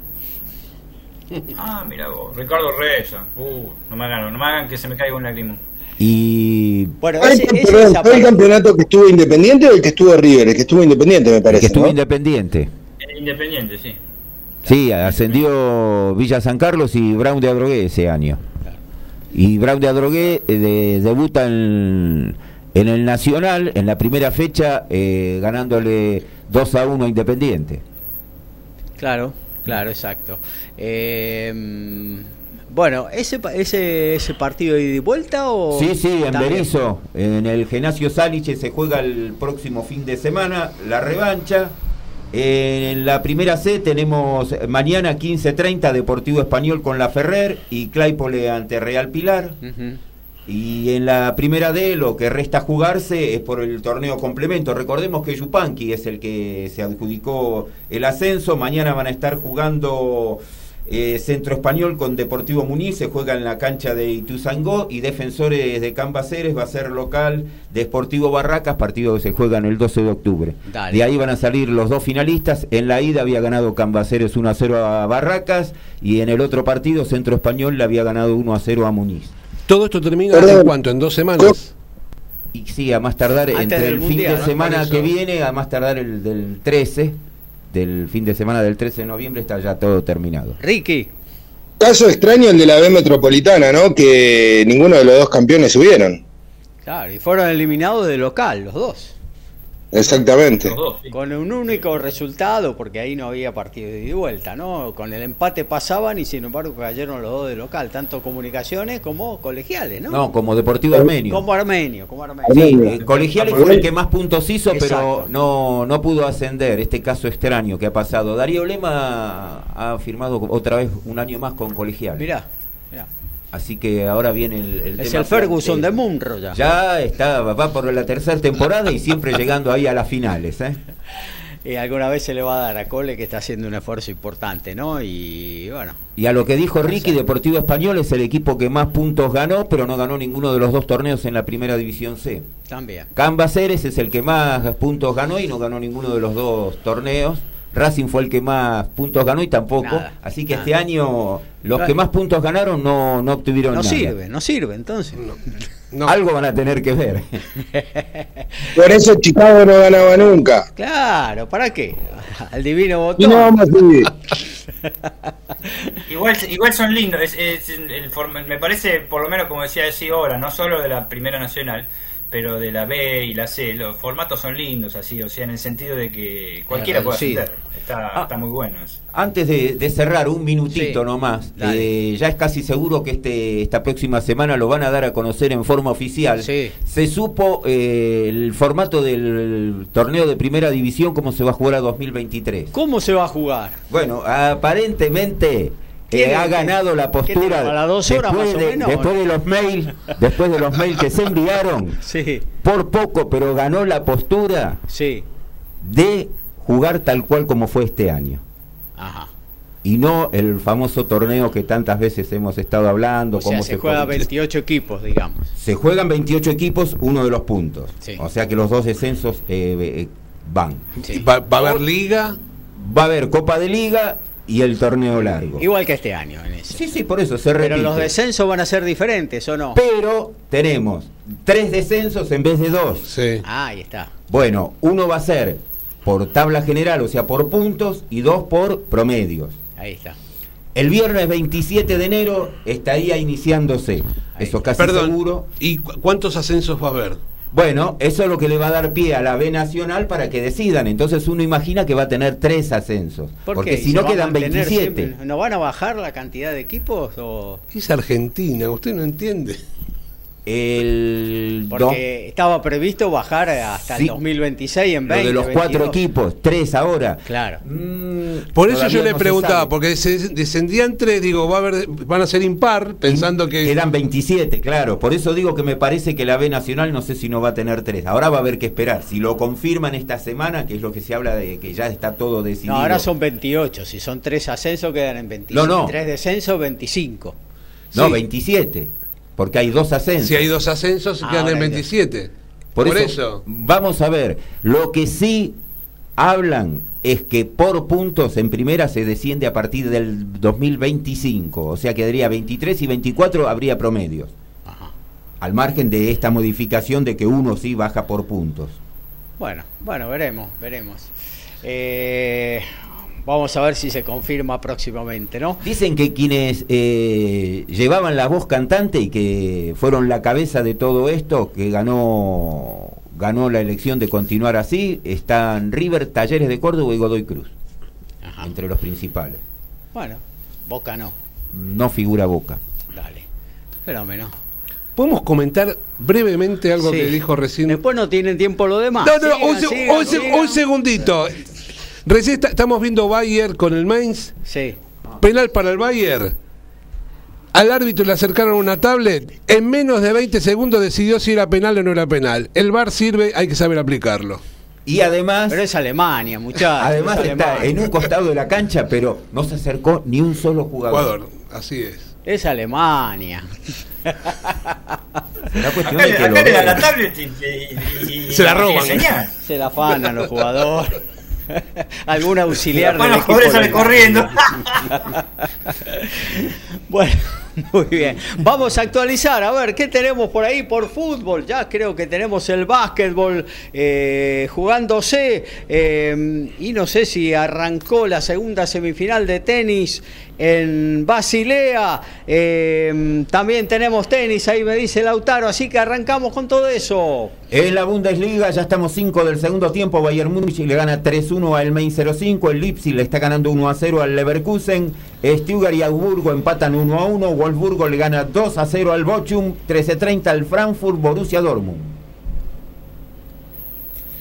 Ah, mira vos. Ricardo Reza. Uh, no me hagan, no me hagan que se me caiga un lagrimón. Y. Bueno, ¿Fue el campeonato que estuvo independiente o el que estuvo River? El que estuvo independiente, me parece. El que estuvo independiente. independiente, sí. Sí, ascendió Villa San Carlos y Brown de Adrogué ese año. Y Brown de Adrogué eh, debuta en, el Nacional en la primera fecha eh, ganándole 2 a 1 a Independiente. Claro, claro, exacto. Eh, bueno, ¿ese, ese, ese partido de vuelta o...? Sí, sí, en Berizo, en el Genasio Saliche se juega el próximo fin de semana, la revancha. En la primera C tenemos mañana 15.30 Deportivo Español con la Ferrer y Claypole ante Real Pilar. Y en la primera D lo que resta jugarse es por el torneo complemento. Recordemos que Yupanqui es el que se adjudicó el ascenso. Mañana van a estar jugando eh, Centro Español con Deportivo Muniz se juega en la cancha de Ituzangó y Defensores de Cambaceres va a ser local Deportivo Barracas, partido que se juega en el 12 de octubre. De ahí van a salir los dos finalistas. En la ida había ganado Cambaceres 1 a 0 a Barracas y en el otro partido Centro Español le había ganado 1 a 0 a Muniz. ¿Todo esto termina en cuánto? ¿En dos semanas? Y sí, a más tardar entre el fin de semana que viene, a más tardar el del 13 del fin de semana del 13 de noviembre está ya todo terminado. Ricky. Caso extraño el de la B Metropolitana, ¿no? Que ninguno de los dos campeones subieron. Claro, y fueron eliminados de local, los dos. Exactamente. Con un único resultado, porque ahí no había partido de vuelta, ¿no? Con el empate pasaban y sin embargo cayeron los dos de local, tanto comunicaciones como colegiales, ¿no? No, como Deportivo Armenio. Como Armenio, como Armenio. Sí, eh, colegiales fue el que más puntos hizo, pero no, no pudo ascender. Este caso extraño que ha pasado. Darío Lema ha firmado otra vez un año más con colegiales. Mirá. Así que ahora viene el, es el Ferguson de Munro ya. Ya está, va por la tercera temporada y siempre llegando ahí a las finales. ¿eh? Y alguna vez se le va a dar a Cole que está haciendo un esfuerzo importante, ¿no? Y bueno. Y a lo que dijo Ricky, Deportivo Español es el equipo que más puntos ganó, pero no ganó ninguno de los dos torneos en la primera división C. También. Cambaceres es el que más puntos ganó y no ganó ninguno de los dos torneos. Racing fue el que más puntos ganó y tampoco. Así que este año los que más puntos ganaron no, no obtuvieron no nada. No sirve, no sirve entonces. Algo van a tener que ver. Por eso Chicago no ganaba nunca. Claro, ¿para qué? Al divino botón. No, igual, igual son lindos. me parece, por lo menos como decía decir ahora, no solo de la Primera Nacional, pero de la B y la C, los formatos son lindos así, o sea, en el sentido de que cualquiera puede ascender. Está, ah, está muy bueno. Antes de, cerrar, un minutito nomás, eh, ya es casi seguro que este esta próxima semana lo van a dar a conocer en forma oficial. Se supo eh, el formato del torneo de primera división, cómo se va a jugar a 2023. ¿Cómo se va a jugar? Bueno, aparentemente que ha ganado la postura después, de, después de los mails después de los mails que se enviaron sí. por poco pero ganó la postura sí. de jugar tal cual como fue este año Ajá. y no el famoso torneo que tantas veces hemos estado hablando o se, juega 28 equipos digamos se juegan 28 equipos uno de los puntos o sea que los dos descensos eh, eh, van. ¿Va, ¿Va, a haber liga? Va a haber Copa de Liga y el torneo largo. Igual que este año en eso. Sí, sí, por eso se repite. Pero los descensos van a ser diferentes, ¿o no? Pero tenemos tres descensos en vez de dos. Sí. Ah, ahí está. Bueno, uno va a ser por tabla general, o sea, por puntos, y dos por promedios. Ahí está. El viernes 27 de enero estaría iniciándose. Ahí. Eso casi Perdón, seguro. ¿y cu- cuántos ascensos va a haber? Bueno, eso es lo que le va a dar pie a la B Nacional para que decidan. Entonces uno imagina que va a tener tres ascensos. ¿Por porque qué? si ¿Se no quedan mantener 27. siempre? ¿No van a bajar la cantidad de equipos? O... Es Argentina, usted no entiende. El Porque estaba previsto bajar hasta Sí. el 2026 en do- 20. lo de los cuatro 22. equipos, tres ahora. Claro. Mm, Por eso yo le no preguntaba, porque se descendían tres, digo, va a haber, van a ser impar, pensando que. Quedan 27, claro. Por eso digo que me parece que la B Nacional no sé si no va a tener tres. Ahora va a haber que esperar. Si lo confirman esta semana, que es lo que se habla de que ya está todo decidido. No, ahora son 28. Si son tres ascensos, quedan en 25. No, no. Tres descensos, 25. No, Sí. 27. Porque hay dos ascensos. Si hay dos ascensos, quedan en ahora ya. 27. Por, Por, eso, eso. vamos a ver. Lo que sí hablan es que por puntos en primera se desciende a partir del 2025. O sea, quedaría 23 y 24 habría promedios. Ajá. Al margen de esta modificación de que uno sí baja por puntos. Bueno, bueno, veremos, veremos. Eh, vamos a ver si se confirma próximamente, ¿no? Dicen que quienes eh, llevaban la voz cantante y que fueron la cabeza de todo esto, que ganó ganó la elección de continuar así, están River, Talleres de Córdoba y Godoy Cruz, Ajá. entre los principales. Bueno, Boca no. No figura Boca. Dale. Fenómeno. ¿Podemos comentar brevemente algo Sí. que dijo recién? Después no tienen tiempo lo demás. No, no, Sigan, un, se- sigan, un se- sigan. un segundito. Recién está- estamos viendo Bayer con el Mainz. Sí. Penal para el Bayer. Al árbitro le acercaron una tablet. En menos de 20 segundos decidió si era penal o no era penal. El VAR sirve, hay que saber aplicarlo. Y además, Pero es Alemania, muchachos. además es está Alemania. en un costado de la cancha, pero no se acercó ni un solo jugador. Jugador, así es. Es Alemania. La cuestión Acá, es que acá lo le dan la tablet y, y- y- Se la roban. Se la afanan los jugadores. Algún auxiliar Bueno, equipo salen local. corriendo. Bueno, muy bien. Vamos a actualizar. A ver, ¿qué tenemos por ahí por fútbol? Ya creo que tenemos el básquetbol eh, jugándose. eh, y no sé si arrancó la segunda semifinal de tenis en Basilea. Eh, también tenemos tenis, ahí me dice Lautaro. Así que arrancamos con todo eso. En la Bundesliga ya estamos 5 del segundo tiempo. Bayern Múnich le gana 3-1 al Main 05. El Leipzig le está ganando 1-0 al Leverkusen. Stuttgart y Augsburgo empatan 1-1. Wolfsburgo le gana 2-0 al Bochum. 13-30 al Frankfurt. Borussia Dortmund.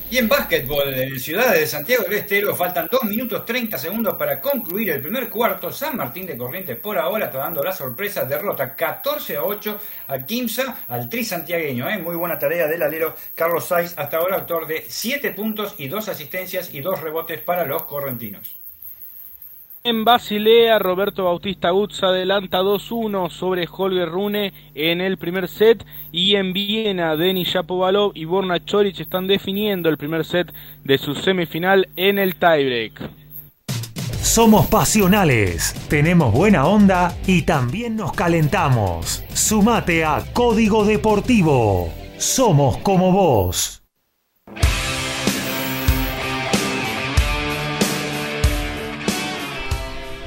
Y en básquetbol, en Ciudad de Santiago del Estero, faltan 2 minutos 30 segundos para concluir el primer cuarto. San Martín de Corrientes por ahora está dando la sorpresa, derrota 14 a 8 al Quimsa, al tri santiagueño. ¿eh? Muy buena tarea del alero Carlos Saiz, hasta ahora autor de 7 puntos y 2 asistencias y 2 rebotes para los correntinos. En Basilea, Roberto Bautista Utz adelanta 2-1 sobre Holger Rune en el primer set. Y en Viena, Denis Shapovalov y Borna Choric están definiendo el primer set de su semifinal en el tiebreak. Somos pasionales, tenemos buena onda y también nos calentamos. Sumate a Código Deportivo. Somos como vos.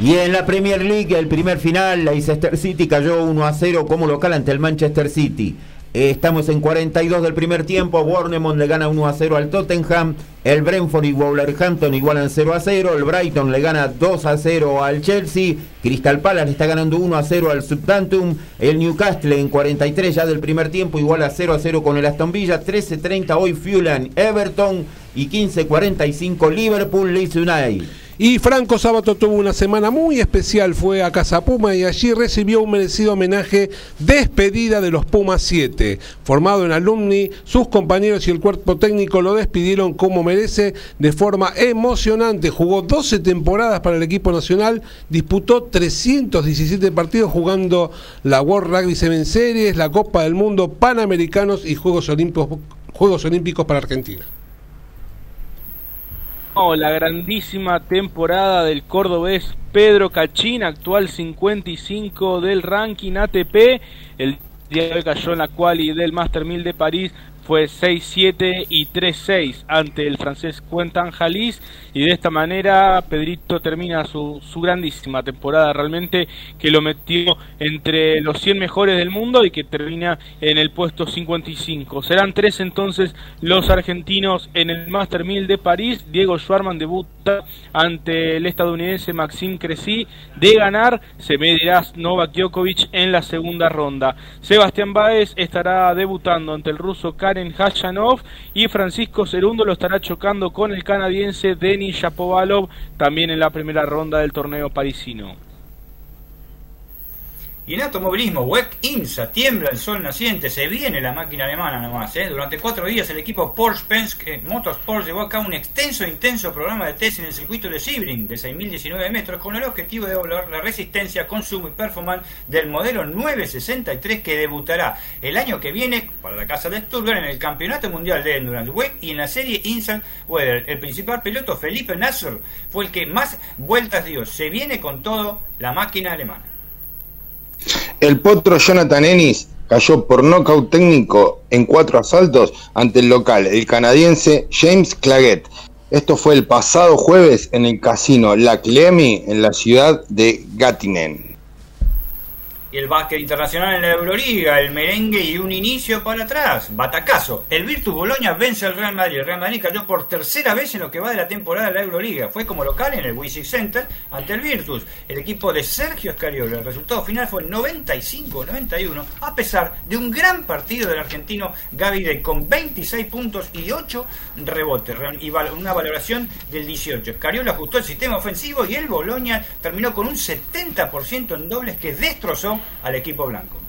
Y en la Premier League, el primer final, Leicester City cayó 1 a 0 como local ante el Manchester City. Estamos en 42 del primer tiempo. Bournemouth le gana 1 a 0 al Tottenham. El Brentford y Wolverhampton igualan 0 a 0. El Brighton le gana 2 a 0 al Chelsea. Crystal Palace le está ganando 1 a 0 al Southampton. El Newcastle en 43 ya del primer tiempo iguala 0 a 0 con el Aston Villa. 13.30 hoy Fulham Everton. Y 15.45 Liverpool Leeds United. Y Franco Sábato tuvo una semana muy especial, fue a Casa Puma y allí recibió un merecido homenaje despedida de los Pumas 7. Formado en alumni, sus compañeros y el cuerpo técnico lo despidieron como merece de forma emocionante. Jugó 12 temporadas para el equipo nacional, disputó 317 partidos jugando la World Rugby Seven Series, la Copa del Mundo, Panamericanos y Juegos Olímpicos, Juegos Olímpicos para Argentina. La grandísima temporada del cordobés Pedro Cachín, actual 55 del ranking ATP. El día de hoy cayó en la quali del Master 1000 de París fue 6-7 y 3-6 ante el francés Quentin Jalis y de esta manera Pedrito termina su, su, grandísima temporada realmente que lo metió entre los 100 mejores del mundo y que termina en el puesto 55. Serán tres entonces los argentinos en el Master 1000 de París. Diego Schwarman debuta ante el estadounidense Maxime Cressy. De ganar se medirá Novak Djokovic en la segunda ronda. Sebastián Baez estará debutando ante el ruso Karen en Hachanov y Francisco Cerundo lo estará chocando con el canadiense Denis Shapovalov también en la primera ronda del torneo parisino. Y en automovilismo, WEC INSA, tiembla el sol naciente, se viene la máquina alemana nomás. ¿eh? Durante cuatro días el equipo Porsche Penske Motorsport llevó a cabo un extenso e intenso programa de test en el circuito de Sebring de 6.019 metros con el objetivo de evaluar la resistencia, consumo y performance del modelo 963 que debutará el año que viene para la casa de Stuttgart en el Campeonato Mundial de Endurance WEC y en la serie INSA Weather. El principal piloto Felipe Nasser fue el que más vueltas dio. Se viene con todo la máquina alemana. El potro Jonathan Ennis cayó por nocaut técnico en cuatro asaltos ante el local, el canadiense James Claggett. Esto fue el pasado jueves en el casino La Clemi en la ciudad de Gatinen y el básquet internacional en la Euroliga, el merengue y un inicio para atrás. Batacazo. El Virtus Boloña vence al Real Madrid. El Real Madrid cayó por tercera vez en lo que va de la temporada de la Euroliga. Fue como local en el Wizzing Center ante el Virtus. El equipo de Sergio Escariola. El resultado final fue 95-91, a pesar de un gran partido del argentino Gaby con 26 puntos y 8 rebotes. Y una valoración del 18. Escariola ajustó el sistema ofensivo y el Boloña terminó con un 70% en dobles que destrozó al equipo blanco.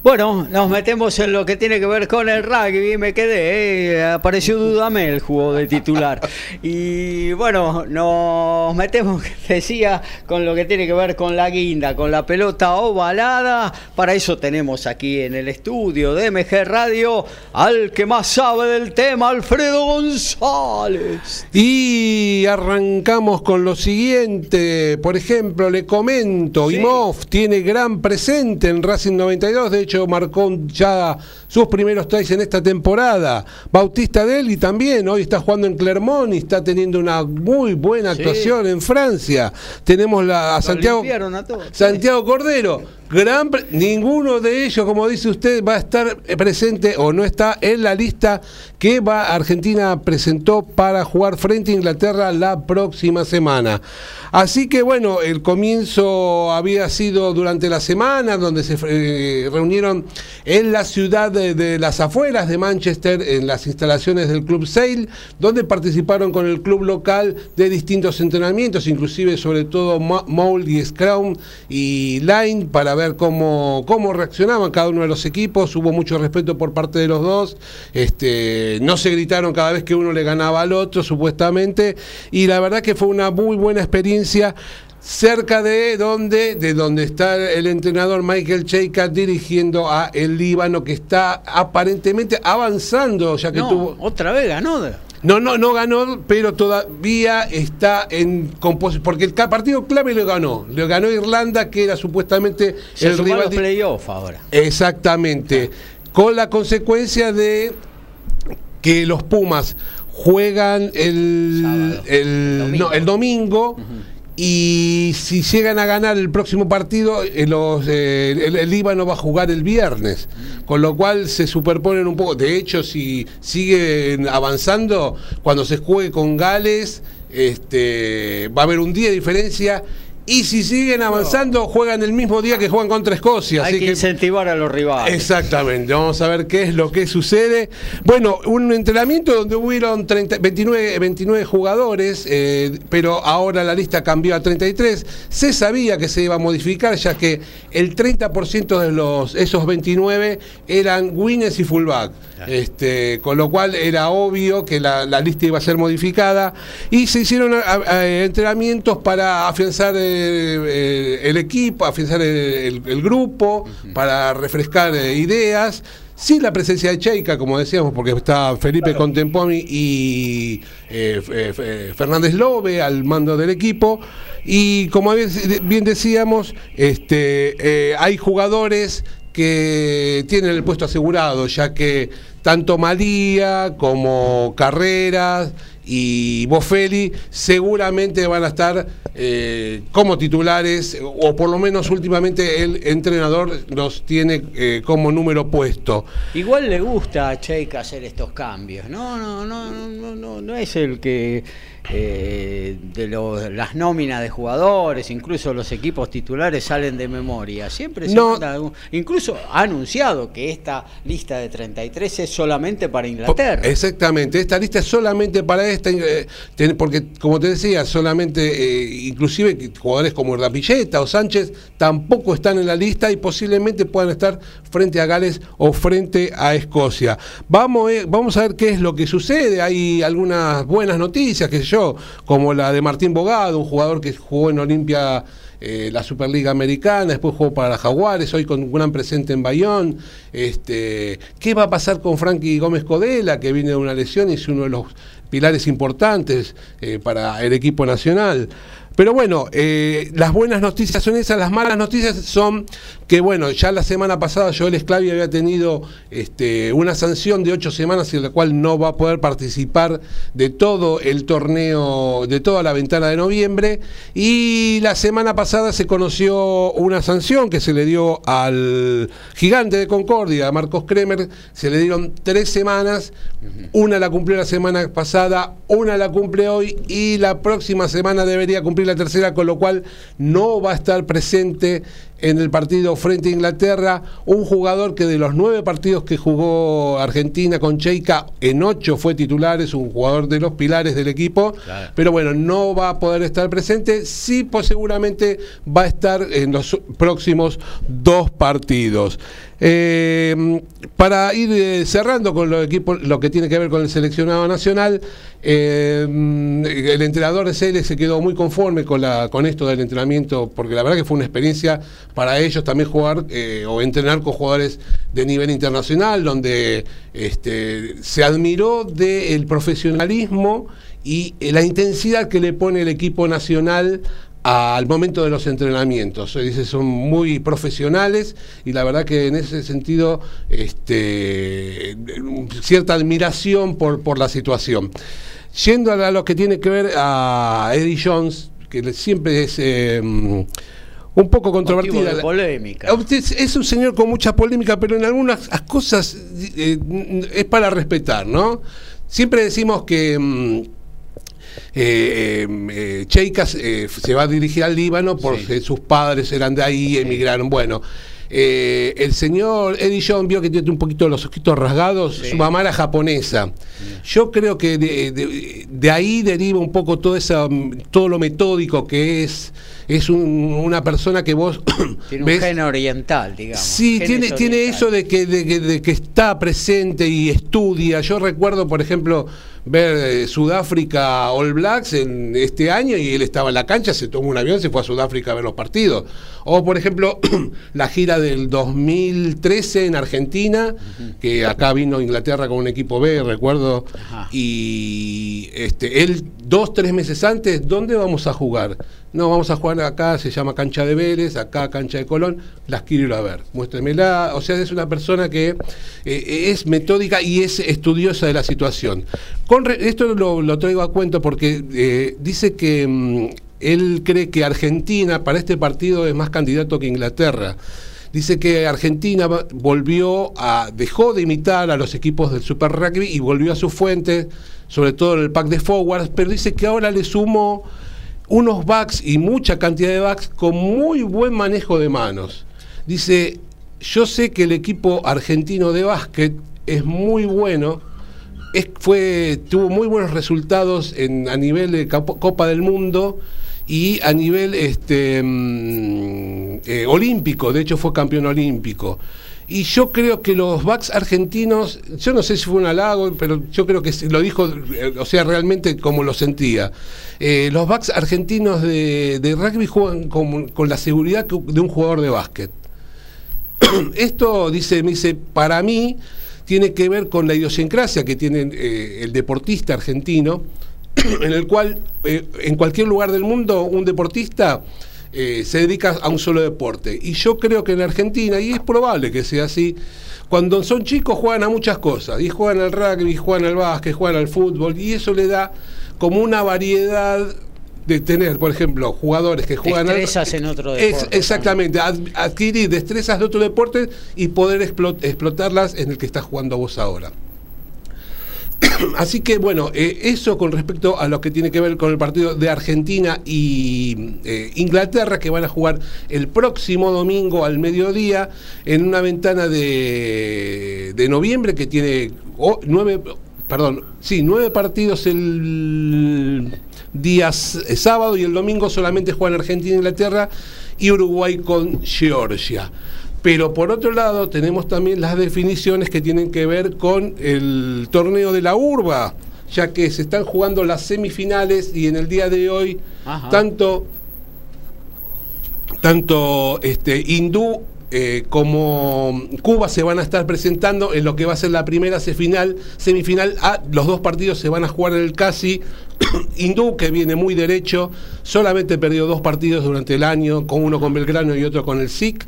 Bueno, nos metemos en lo que tiene que ver con el rugby. Me quedé, ¿eh? apareció Dudamel, jugó de titular. Y bueno, nos metemos, decía, con lo que tiene que ver con la guinda, con la pelota ovalada. Para eso tenemos aquí en el estudio de MG Radio al que más sabe del tema, Alfredo González. Y arrancamos con lo siguiente. Por ejemplo, le comento, Imov tiene gran presente en Racing 92. De hecho, marcó ya sus primeros tries en esta temporada. Bautista Deli también, hoy está jugando en Clermont y está teniendo una muy buena actuación en Francia. Tenemos la, a Santiago, Santiago Cordero. Gran, ninguno de ellos, como dice usted, va a estar presente o no está en la lista que va Argentina presentó para jugar frente a Inglaterra la próxima semana. Así que bueno, el comienzo había sido durante la semana, donde se eh, reunieron en la ciudad de, las afueras de Manchester, en las instalaciones del Club Sale, donde participaron con el club local de distintos entrenamientos, inclusive sobre todo Mould y Scrum y Line, para ver cómo, cómo reaccionaban cada uno de los equipos. Hubo mucho respeto por parte de los dos. Este, no se gritaron cada vez que uno le ganaba al otro, supuestamente. Y la verdad que fue una muy buena experiencia cerca de donde, de donde está el entrenador Michael Cheika dirigiendo a el Líbano que está aparentemente avanzando, ya que tuvo otra vez ganó. No, no, no ganó, pero todavía está en composición. Porque el partido clave lo ganó. Lo ganó Irlanda, que era supuestamente el rival. playoff ahora. Exactamente. Con la consecuencia de que los Pumas juegan el, el, domingo. Y si llegan a ganar el próximo partido, eh, eh, el, el, Líbano va a jugar el viernes. Con lo cual se superponen un poco. De hecho, si siguen avanzando, cuando se juegue con Gales, este, va a haber un día de diferencia y si siguen avanzando, juegan el mismo día que juegan contra Escocia. Hay que, incentivar a los rivales. Exactamente. Vamos a ver qué es lo que sucede. Bueno, un entrenamiento donde hubieron 29, 29 jugadores, eh, pero ahora la lista cambió a 33. Se sabía que se iba a modificar, ya que el 30% de los, esos 29 eran winners y fullback. Este, con lo cual era obvio que la, lista iba a ser modificada. Y se hicieron entrenamientos para afianzar. Eh, el equipo, afianzar el, el, grupo, para refrescar eh, ideas. sin la presencia de Cheika, como decíamos, porque está Felipe Contempomi y eh, eh, Fernández Lobe al mando del equipo. Y como bien decíamos, este, hay jugadores que tienen el puesto asegurado, ya que tanto María como Carreras y Bofeli seguramente van a estar eh, como titulares, o por lo menos últimamente el entrenador los tiene eh, como número puesto. Igual le gusta a Cheika hacer estos cambios, no, no, no, no, no, no es el que eh, de las nóminas de jugadores, incluso los equipos titulares salen de memoria. Siempre se incluso ha anunciado que esta lista de 33 es solamente para Inglaterra. Exactamente, esta lista es solamente para esta, eh, porque como te decía, solamente, eh, inclusive jugadores como Rapilleta o Sánchez tampoco están en la lista y posiblemente puedan estar frente a Gales o frente a Escocia. Vamos, vamos a ver qué es lo que sucede. Hay algunas buenas noticias, que yo como la de Martín Bogado, un jugador que jugó en Olimpia eh, la Superliga Americana, después jugó para Jaguares, hoy con un gran presente en Bayón. Este, ¿Qué va a pasar con Frankie Gómez Codela, que viene de una lesión y es uno de los pilares importantes eh, para el equipo nacional? Pero bueno, eh, las buenas noticias son esas, las malas noticias son que bueno, ya la semana pasada Joel Esclavi había tenido este, una sanción de ocho semanas en la cual no va a poder participar de todo el torneo, de toda la ventana de noviembre. Y la semana pasada se conoció una sanción que se le dio al gigante de Concordia, Marcos Kremer, se le dieron tres semanas, una la cumplió la semana pasada, una la cumple hoy y la próxima semana debería cumplir la tercera, con lo cual no va a estar presente en el partido frente a Inglaterra, un jugador que de los nueve partidos que jugó Argentina con Cheika, en ocho fue titular, es un jugador de los pilares del equipo, pero bueno, no va a poder estar presente, sí pues seguramente va a estar en los próximos dos partidos. Eh, para ir eh, cerrando con lo, equipo, lo que tiene que ver con el seleccionado nacional, eh, el entrenador de CL se quedó muy conforme con, la, con esto del entrenamiento, porque la verdad que fue una experiencia para ellos también jugar o entrenar con jugadores de nivel internacional, donde este, se admiró del profesionalismo y la intensidad que le pone el equipo nacional al momento de los entrenamientos. Dice, son muy profesionales y la verdad que en ese sentido este, cierta admiración por, por la situación. Yendo a lo que tiene que ver a Eddie Jones, que siempre es... Eh, un poco controvertida. polémica. Es un señor con mucha polémica, pero en algunas cosas eh, es para respetar, ¿no? Siempre decimos que mm, eh, eh, Cheikas eh, se va a dirigir al Líbano porque sus padres eran de ahí, emigraron. Bueno, eh, el señor Eddie John vio que tiene un poquito los ojitos rasgados, su mamá era japonesa. Yo creo que de, ahí deriva un poco todo, esa, todo lo metódico que es. Es una persona que vos. Tiene un gen oriental, digamos. Sí, tiene, tiene eso de que, de que está presente y estudia. Yo recuerdo, por ejemplo, ver eh, Sudáfrica All Blacks en este año y él estaba en la cancha, se tomó un avión, se fue a Sudáfrica a ver los partidos. O por ejemplo, la gira del 2013 en Argentina, que acá vino Inglaterra con un equipo B, recuerdo, y este, él dos, tres meses antes, ¿dónde vamos a jugar? No, vamos a jugar acá, se llama cancha de Vélez, acá cancha de Colón, las quiero ir a ver, muéstremela. O sea, es una persona que eh, es metódica y es estudiosa de la situación. Con esto lo, traigo a cuento porque eh, dice que mm, él cree que Argentina para este partido es más candidato que Inglaterra. Dice que Argentina volvió a, dejó de imitar a los equipos del Super Rugby y volvió a su fuente, sobre todo en el pack de forwards, pero dice que ahora le sumó unos backs y mucha cantidad de backs con muy buen manejo de manos. Dice, yo sé que el equipo argentino de básquet es muy bueno, fue, tuvo muy buenos resultados a nivel de Copa del Mundo y a nivel este, mm, eh, olímpico, de hecho fue campeón olímpico. Y yo creo que los backs argentinos, yo no sé si fue un halago, pero yo creo que lo dijo, eh, o sea, realmente como lo sentía. Eh, los backs argentinos de, rugby juegan con, la seguridad de un jugador de básquet. Esto, dice, me dice, para mí tiene que ver con la idiosincrasia que tiene eh, el deportista argentino, en el cual en cualquier lugar del mundo un deportista eh, se dedica a un solo deporte. Y yo creo que en Argentina, y es probable que sea así, cuando son chicos juegan a muchas cosas, y juegan al rugby, juegan al básquet, juegan al fútbol, y eso le da como una variedad de tener, por ejemplo, jugadores que juegan destrezas en otro deporte. exactamente, adquirir destrezas de otro deporte y poder explotarlas en el que estás jugando vos ahora. Así que bueno, eh, eso con respecto a lo que tiene que ver con el partido de Argentina y eh, Inglaterra, que van a jugar el próximo domingo al mediodía en una ventana de, de noviembre que tiene nueve, perdón, sí, nueve partidos el día sábado y el domingo solamente juegan Argentina e Inglaterra y Uruguay con Georgia. Pero por otro lado tenemos también las definiciones que tienen que ver con el torneo de la urba, ya que se están jugando las semifinales y en el día de hoy tanto tanto este hindú eh, como Cuba se van a estar presentando en lo que va a ser la primera semifinal, semifinal A, los dos partidos se van a jugar en el CASI. Hindú, que viene muy derecho, solamente perdió dos partidos durante el año, con uno con Belgrano y otro con el SIC.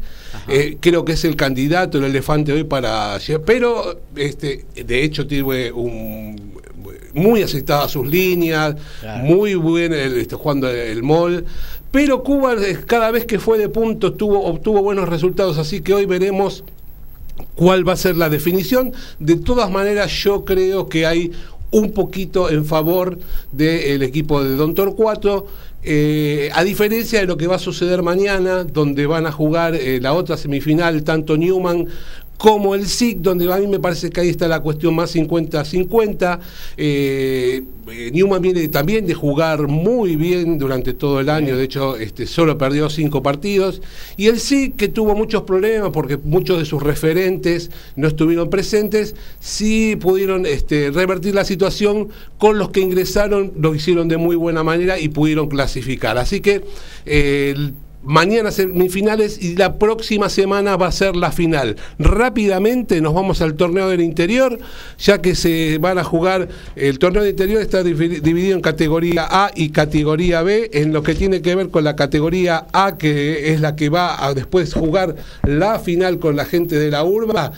Eh, creo que es el candidato, el elefante hoy para... Pero, este, de hecho, tiene un, muy aceptadas sus líneas, muy buen este, jugando el mall, pero Cuba eh, cada vez que fue de punto tuvo, obtuvo buenos resultados, así que hoy veremos cuál va a ser la definición. De todas maneras, yo creo que hay un poquito en favor del equipo de Don Torcuato. Eh, a diferencia de lo que va a suceder mañana, donde van a jugar eh, la otra semifinal, tanto Newman como el SIC, donde a mí me parece que ahí está la cuestión más 50-50. Eh, eh, Newman viene también de jugar muy bien durante todo el año, de hecho este, solo perdió cinco partidos. Y el SIC, que tuvo muchos problemas porque muchos de sus referentes no estuvieron presentes, sí pudieron este, revertir la situación con los que ingresaron, lo hicieron de muy buena manera y pudieron clasificar. Así que... Eh, mañana semifinales y la próxima semana va a ser la final. Rápidamente nos vamos al torneo del interior, ya que se van a jugar, el torneo del interior está dividido en categoría A y categoría B, en lo que tiene que ver con la categoría A, que es la que va a después jugar la final con la gente de la urba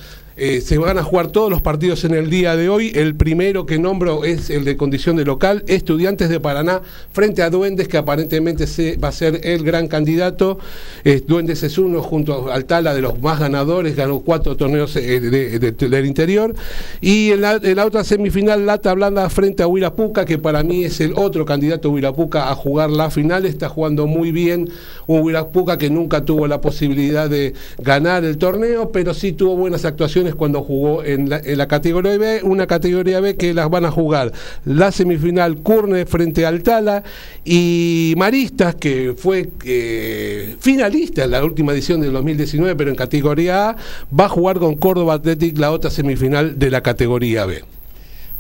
eh, se van a jugar todos los partidos en el día de hoy. El primero que nombro es el de condición de local, Estudiantes de Paraná frente a Duendes, que aparentemente se, va a ser el gran candidato. Eh, Duendes es uno junto al Tala de los más ganadores, ganó cuatro torneos eh, del interior. Y en la, otra semifinal, Lata Blanda frente a Huirapuca, que para mí es el otro candidato Huirapuca a jugar la final. Está jugando muy bien un Huirapuca que nunca tuvo la posibilidad de ganar el torneo, pero sí tuvo buenas actuaciones cuando jugó en la, categoría B, una categoría B que las van a jugar la semifinal Curne frente al Tala y Maristas, que fue eh, finalista en la última edición del 2019, pero en categoría A, va a jugar con Córdoba Athletic la otra semifinal de la categoría B.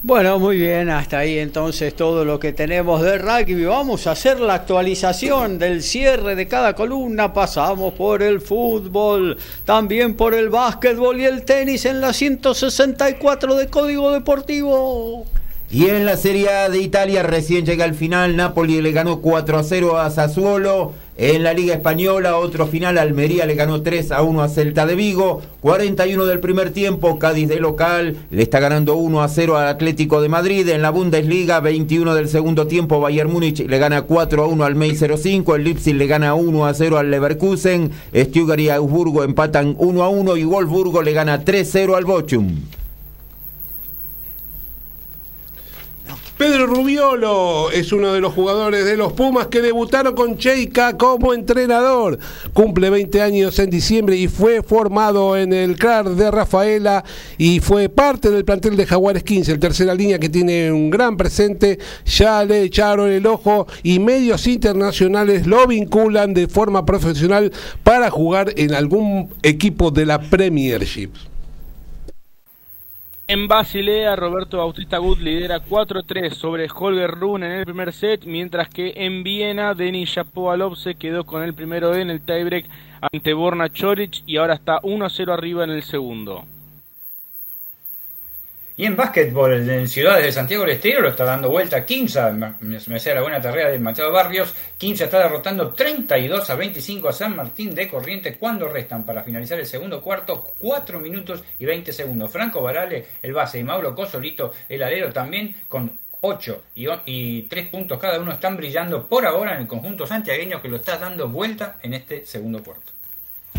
Bueno, muy bien, hasta ahí entonces todo lo que tenemos de rugby. Vamos a hacer la actualización del cierre de cada columna. Pasamos por el fútbol, también por el básquetbol y el tenis en la 164 de Código Deportivo. Y en la Serie A de Italia recién llega al final, Napoli le ganó 4 a 0 a Sassuolo. En la Liga Española, otro final, Almería le ganó 3 a 1 a Celta de Vigo. 41 del primer tiempo, Cádiz de local le está ganando 1 a 0 al Atlético de Madrid. En la Bundesliga, 21 del segundo tiempo, Bayern Múnich le gana 4 a 1 al May 05. El Leipzig le gana 1 a 0 al Leverkusen. Stuttgart y Augsburgo empatan 1 a 1 y Wolfsburgo le gana 3 a 0 al Bochum. Pedro Rubiolo es uno de los jugadores de los Pumas que debutaron con Cheika como entrenador. Cumple 20 años en diciembre y fue formado en el CRAR de Rafaela y fue parte del plantel de Jaguares 15, el tercera línea que tiene un gran presente. Ya le echaron el ojo y medios internacionales lo vinculan de forma profesional para jugar en algún equipo de la Premiership. En Basilea, Roberto Bautista Gut lidera 4-3 sobre Holger Rune en el primer set, mientras que en Viena, Denis Shapovalov se quedó con el primero en el tiebreak ante Borna Choric y ahora está 1-0 arriba en el segundo. Y en básquetbol, en Ciudades de Santiago del Estero lo está dando vuelta Quimsa, me sea la buena tarea de Machado Barrios. Quimsa está derrotando 32 a 25 a San Martín de Corrientes cuando restan para finalizar el segundo cuarto 4 minutos y 20 segundos. Franco Barale, el base, y Mauro Cosolito, el alero también, con 8 y, y 3 puntos cada uno, están brillando por ahora en el conjunto santiagueño que lo está dando vuelta en este segundo cuarto.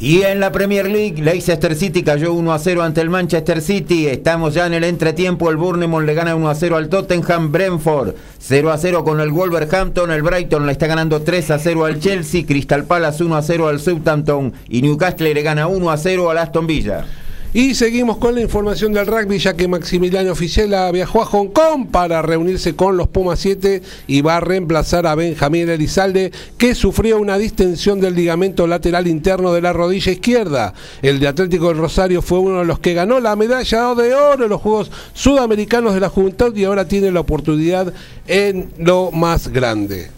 Y en la Premier League, Leicester City cayó 1 a 0 ante el Manchester City. Estamos ya en el entretiempo. El Bournemouth le gana 1 a 0 al Tottenham. Brentford 0 a 0 con el Wolverhampton. El Brighton le está ganando 3 a 0 al Chelsea. Crystal Palace 1 a 0 al Southampton. Y Newcastle le gana 1 a 0 al Aston Villa. Y seguimos con la información del rugby, ya que Maximiliano Oficiela viajó a Hong Kong para reunirse con los Pumas 7 y va a reemplazar a Benjamín Elizalde, que sufrió una distensión del ligamento lateral interno de la rodilla izquierda. El de Atlético del Rosario fue uno de los que ganó la medalla de oro en los Juegos Sudamericanos de la Juventud y ahora tiene la oportunidad en lo más grande.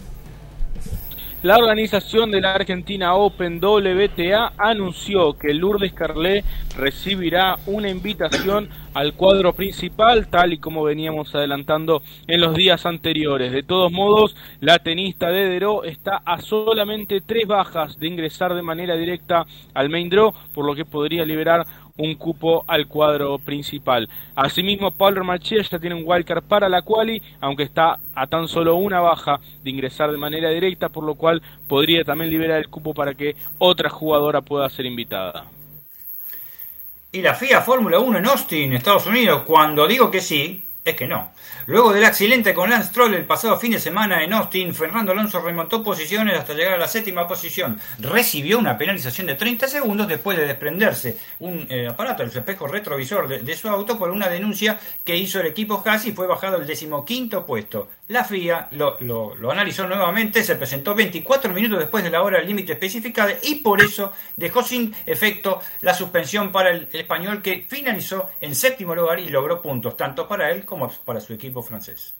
La organización de la Argentina Open WTA anunció que Lourdes Carlet recibirá una invitación al cuadro principal, tal y como veníamos adelantando en los días anteriores. De todos modos, la tenista de Deró está a solamente tres bajas de ingresar de manera directa al main draw, por lo que podría liberar un cupo al cuadro principal. Asimismo, Pablo Machia ya tiene un wildcard para la quali, aunque está a tan solo una baja de ingresar de manera directa, por lo cual podría también liberar el cupo para que otra jugadora pueda ser invitada. Y la FIA Fórmula 1 en Austin, Estados Unidos, cuando digo que sí, es que no. Luego del accidente con Lance Troll el pasado fin de semana en Austin, Fernando Alonso remontó posiciones hasta llegar a la séptima posición. Recibió una penalización de 30 segundos después de desprenderse un eh, aparato, el espejo retrovisor de, su auto, por una denuncia que hizo el equipo Haas y fue bajado al decimoquinto puesto. La FIA lo, analizó nuevamente, se presentó 24 minutos después de la hora límite especificada y por eso dejó sin efecto la suspensión para el, español que finalizó en séptimo lugar y logró puntos tanto para él como para su equipo francés.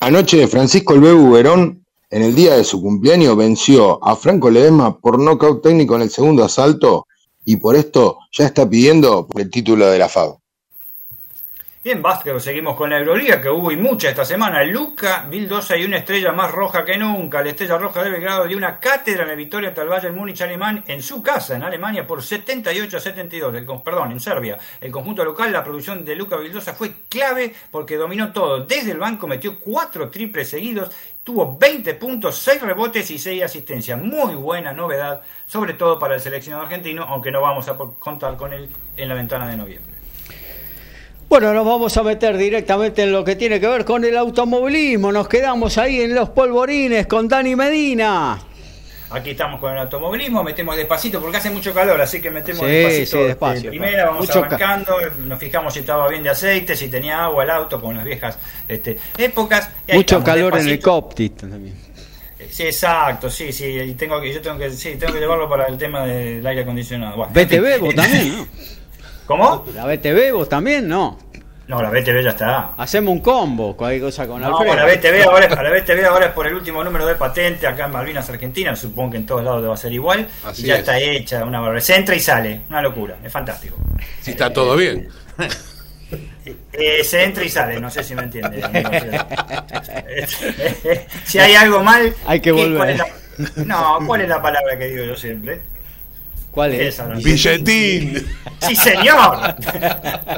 Anoche Francisco El Verón, en el día de su cumpleaños, venció a Franco Ledesma por nocaut técnico en el segundo asalto y por esto ya está pidiendo el título de la FAO. Y en básquet seguimos con la Euroliga, que hubo y mucha esta semana. Luca Vildosa y una estrella más roja que nunca. La estrella roja de Belgrado dio una cátedra en la victoria ante el Bayern Múnich alemán en su casa, en Alemania, por 78 a 72. El, perdón, en Serbia. El conjunto local, la producción de Luca Vildosa fue clave porque dominó todo. Desde el banco metió cuatro triples seguidos, tuvo 20 puntos, 6 rebotes y 6 asistencias. Muy buena novedad, sobre todo para el seleccionado argentino, aunque no vamos a contar con él en la ventana de noviembre. Bueno, nos vamos a meter directamente en lo que tiene que ver con el automovilismo. Nos quedamos ahí en los polvorines con Dani Medina. Aquí estamos con el automovilismo, metemos despacito porque hace mucho calor, así que metemos despacito. Sí, despacio. primera, vamos arrancando, nos fijamos si estaba bien de aceite, si tenía agua el auto, con las viejas este, épocas. Mucho calor en el cockpit también. Sí, exacto, sí, sí, y tengo que, yo tengo que, sí, tengo que llevarlo para el tema del aire acondicionado. Bueno, BTV vos también, ¿no? ¿Cómo? La BTV vos también, ¿no? No, la BTV ya está. Hacemos un combo, cualquier cosa con no, La BTV, ahora, la BTV ahora es por el último número de patente acá en Malvinas, Argentina. Supongo que en todos lados va a ser igual. y ya está hecha una barra. Se entra y sale. Una locura. Es fantástico. Si está todo bien. Eh, se entra y sale, no sé si me entiende. si hay algo mal, hay que volver. no, ¿cuál es la palabra que digo yo siempre? ¿Cuál es? Billetín. Sí, señor.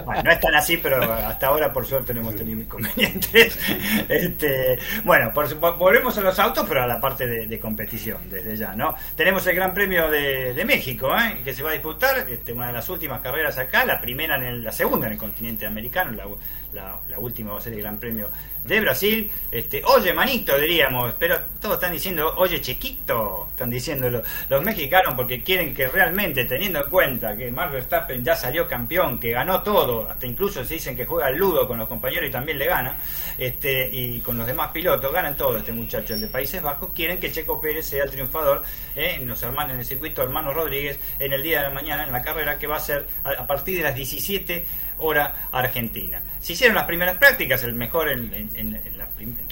Bueno, no es tan así, pero hasta ahora por suerte no hemos tenido inconvenientes. Este, bueno, volvemos a los autos, pero a la parte de, competición, desde ya, ¿no? Tenemos el Gran Premio de, México, ¿eh? que se va a disputar, este, una de las últimas carreras acá, la primera en la segunda en el continente americano, la, última va a ser el Gran Premio de Brasil. Este, oye, manito, diríamos, pero todos están diciendo, oye, chiquito, están diciendo los, mexicanos porque quieren que realmente, teniendo en cuenta que Max Verstappen ya salió campeón, que ganó todo, hasta incluso se dicen que juega al ludo con los compañeros y también le gana, este, y con los demás pilotos, ganan todo este muchacho, el de Países Bajos, quieren que Checo Pérez sea el triunfador eh, en los hermanos en el circuito hermano Rodríguez en el día de la mañana en la carrera que va a ser a, partir de las 17 hora argentina. Se hicieron las primeras prácticas, el mejor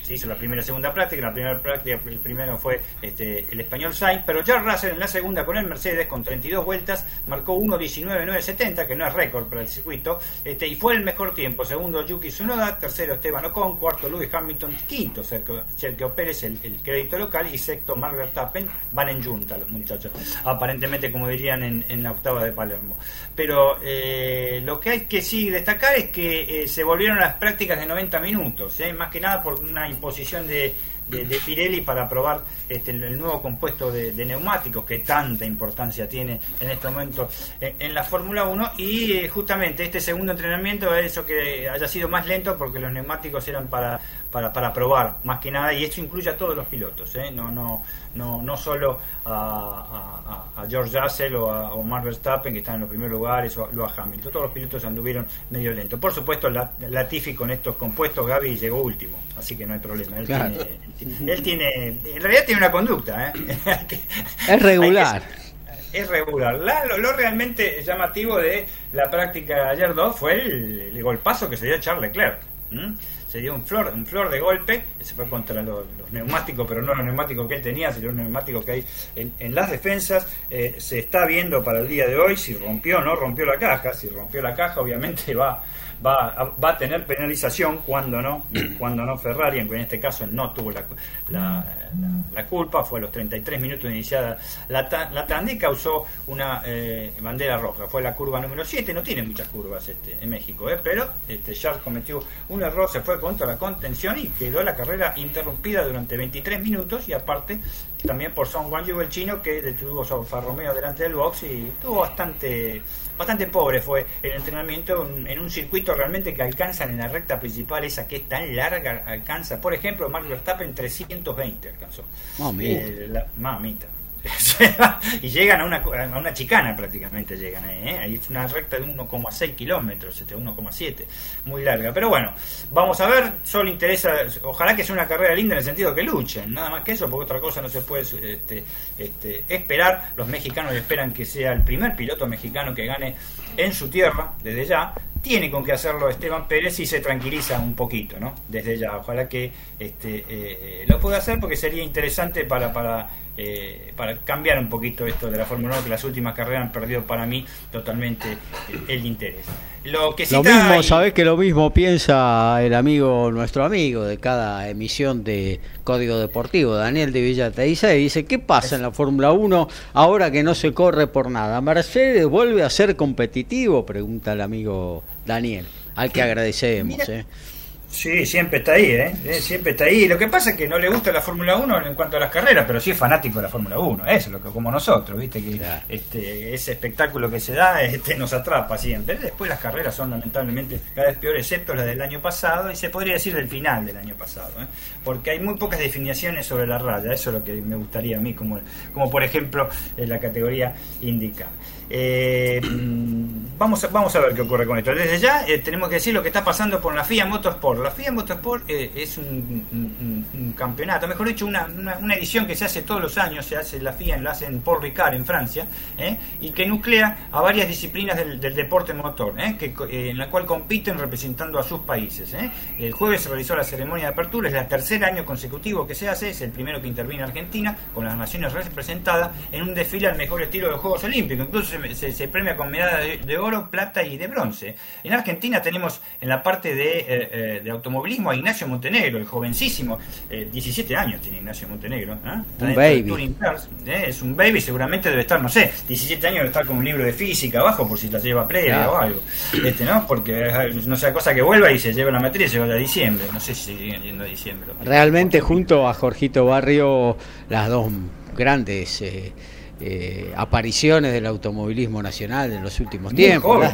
se hizo la primera y segunda práctica, la primera práctica, el primero fue este, el español Sainz, pero George Russell en la segunda con el Mercedes con 32 vueltas marcó 1.19.970, que no es récord para el circuito, este, y fue el mejor tiempo. Segundo Yuki Tsunoda, tercero Esteban Ocon, cuarto Lewis Hamilton, quinto Sergio, Pérez, el, crédito local, y sexto Mark Verstappen, van en junta los muchachos, aparentemente como dirían en, la octava de Palermo. Pero eh, lo que hay que sí destacar es que eh, se volvieron las prácticas de 90 minutos, eh, más que nada por una imposición de, de, Pirelli para probar este, el, nuevo compuesto de, neumáticos que tanta importancia tiene en este momento en, la Fórmula 1 y eh, justamente este segundo entrenamiento es eso que haya sido más lento porque los neumáticos eran para, para, para probar más que nada y esto incluye a todos los pilotos, ¿eh? no, no, no, no solo a, a, George Russell o a Omar Verstappen que están en los primeros lugares o a, Hamilton, todos los pilotos anduvieron medio lento. Por supuesto la, Latifi con estos compuestos Gaby llegó último, así que no hay problema. Él tiene, él tiene, en realidad tiene una conducta. ¿eh? es regular. es regular. lo, realmente llamativo de la práctica de ayer 2 fue el, golpazo que se dio a Charles Leclerc. Se dio un flor, un flor de golpe, se fue contra los, neumáticos, pero no los neumáticos que él tenía, sino los neumáticos que hay en, las defensas. Eh, se está viendo para el día de hoy si rompió o no rompió la caja. Si rompió la caja, obviamente va va a, va a tener penalización cuando no, cuando no Ferrari, en este caso no tuvo la, la, culpa, fue a los 33 minutos iniciada la, la tanda y causó una eh, bandera roja. Fue la curva número 7, no tiene muchas curvas este, en México, eh, pero este, Charles cometió un error, se fue contra la contención y quedó la carrera interrumpida durante 23 minutos y aparte también por Son Juan el chino que detuvo a Alfa Romeo delante del box y estuvo bastante bastante pobre fue el entrenamiento en un circuito realmente que alcanzan en la recta principal, esa que es tan larga, alcanza, por ejemplo, Max Verstappen 320 alcanzó. Mamita. Eh, mamita. y llegan a una, a una chicana prácticamente llegan ahí, ¿eh? es una recta de 1,6 kilómetros 1,7 este, muy larga pero bueno vamos a ver solo interesa ojalá que sea una carrera linda en el sentido que luchen nada más que eso porque otra cosa no se puede este, este, esperar los mexicanos esperan que sea el primer piloto mexicano que gane en su tierra desde ya tiene con qué hacerlo Esteban Pérez y se tranquiliza un poquito, ¿no? Desde ya, ojalá que eh, eh, lo pueda hacer porque sería interesante para, para eh, para cambiar un poquito esto de la Fórmula 1, que las últimas carreras han perdido para mí totalmente el, interés. Lo, que lo mismo, sabes que lo mismo piensa el amigo, nuestro amigo de cada emisión de Código Deportivo, Daniel de Villa dice, ¿qué pasa en la Fórmula 1 ahora que no se corre por nada? ¿Mercedes vuelve a ser competitivo? Pregunta el amigo Daniel, al que agradecemos. ¿eh? Sí, siempre está ahí, ¿eh? ¿eh? Siempre está ahí. Lo que pasa es que no le gusta la Fórmula 1 en cuanto a las carreras, pero sí es fanático de la Fórmula 1. Eso es lo que, como nosotros, ¿viste? Que este, ese espectáculo que se da este, nos atrapa siempre. Después las carreras son lamentablemente cada vez peores, excepto las del año pasado, y se podría decir del final del año pasado, ¿eh? Porque hay muy pocas definiciones sobre la raya. Eso es lo que me gustaría a mí, como, como por ejemplo en la categoría indica. Eh, mm, vamos, a, vamos a ver qué ocurre con esto. Desde ya eh, tenemos que decir lo que está pasando por la FIA Motorsport. La FIA Motorsport eh, es un, campeonato, mejor dicho, una, una, edición que se hace todos los años, se hace la FIA, la hace en Port Ricard, en Francia, y que nuclea a varias disciplinas del, deporte motor, en la cual compiten representando a sus países. El jueves se realizó la ceremonia de apertura, es el tercer año consecutivo que se hace, es el primero que interviene Argentina, con las naciones representadas, en un desfile al mejor estilo de los Juegos Olímpicos. Incluso premia con medalla de, oro, plata y de bronce. En Argentina tenemos en la parte de, eh, eh, de automovilismo a Ignacio Montenegro, el jovencísimo, 17 eh, años tiene Ignacio Montenegro. Un baby. es un baby, seguramente debe estar, no sé, 17 años debe estar con un libro de física abajo por si la lleva previa o algo. Este, ¿no? Porque no sea cosa que vuelva y se lleve la materia y se vaya a diciembre. No sé si siguen yendo a diciembre. Realmente junto a Jorgito Barrio, las dos grandes eh, apariciones del automovilismo nacional en los últimos tiempos.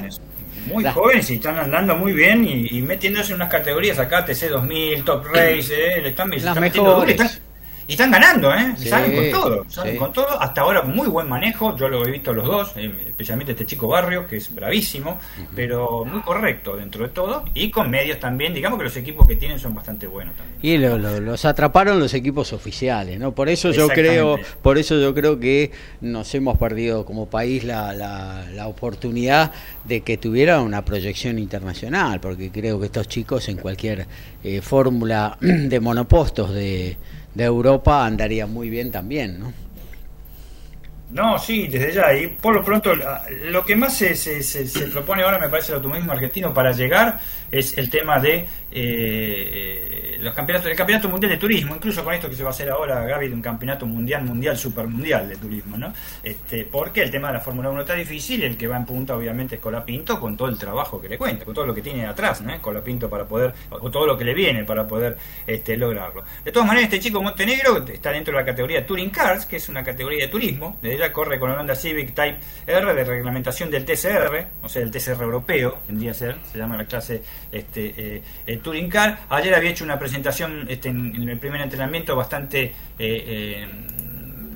Muy jóvenes y están andando muy bien y, metiéndose en unas categorías acá, TC2000, Top Race, eh, le están, Las mejores. Y están ganando, ¿eh? salen con todo, salen con todo. Hasta ahora muy buen manejo, yo lo he visto los dos, eh, especialmente este chico Barrio, que es bravísimo, pero muy correcto dentro de todo. Y con medios también, digamos que los equipos que tienen son bastante buenos también. Y los atraparon los equipos oficiales, ¿no? Por eso yo creo, por eso yo creo que nos hemos perdido como país la, la, oportunidad de que tuviera una proyección internacional, porque creo que estos chicos en cualquier eh, fórmula de monopostos de de Europa andaría muy bien también, ¿no? No, sí, desde ya. Y por lo pronto, lo que más se, se, se, propone ahora, me parece, el automovilismo argentino para llegar es el tema de eh, los campeonatos, el campeonato mundial de turismo, incluso con esto que se va a hacer ahora, Gaby, de un campeonato mundial, mundial, super mundial de turismo, ¿no? Este, porque el tema de la Fórmula 1 está difícil, el que va en punta, obviamente, es Colapinto, con todo el trabajo que le cuenta, con todo lo que tiene atrás, ¿no? Colapinto para poder, o todo lo que le viene para poder este, lograrlo. De todas maneras, este chico Montenegro está dentro de la categoría Touring Cars, que es una categoría de turismo, de ella corre con la Honda Civic Type R de reglamentación del TCR, o sea, el TCR europeo, tendría que ser, se llama la clase este, eh, Car. Ayer había hecho una presentación este, en, el primer entrenamiento bastante...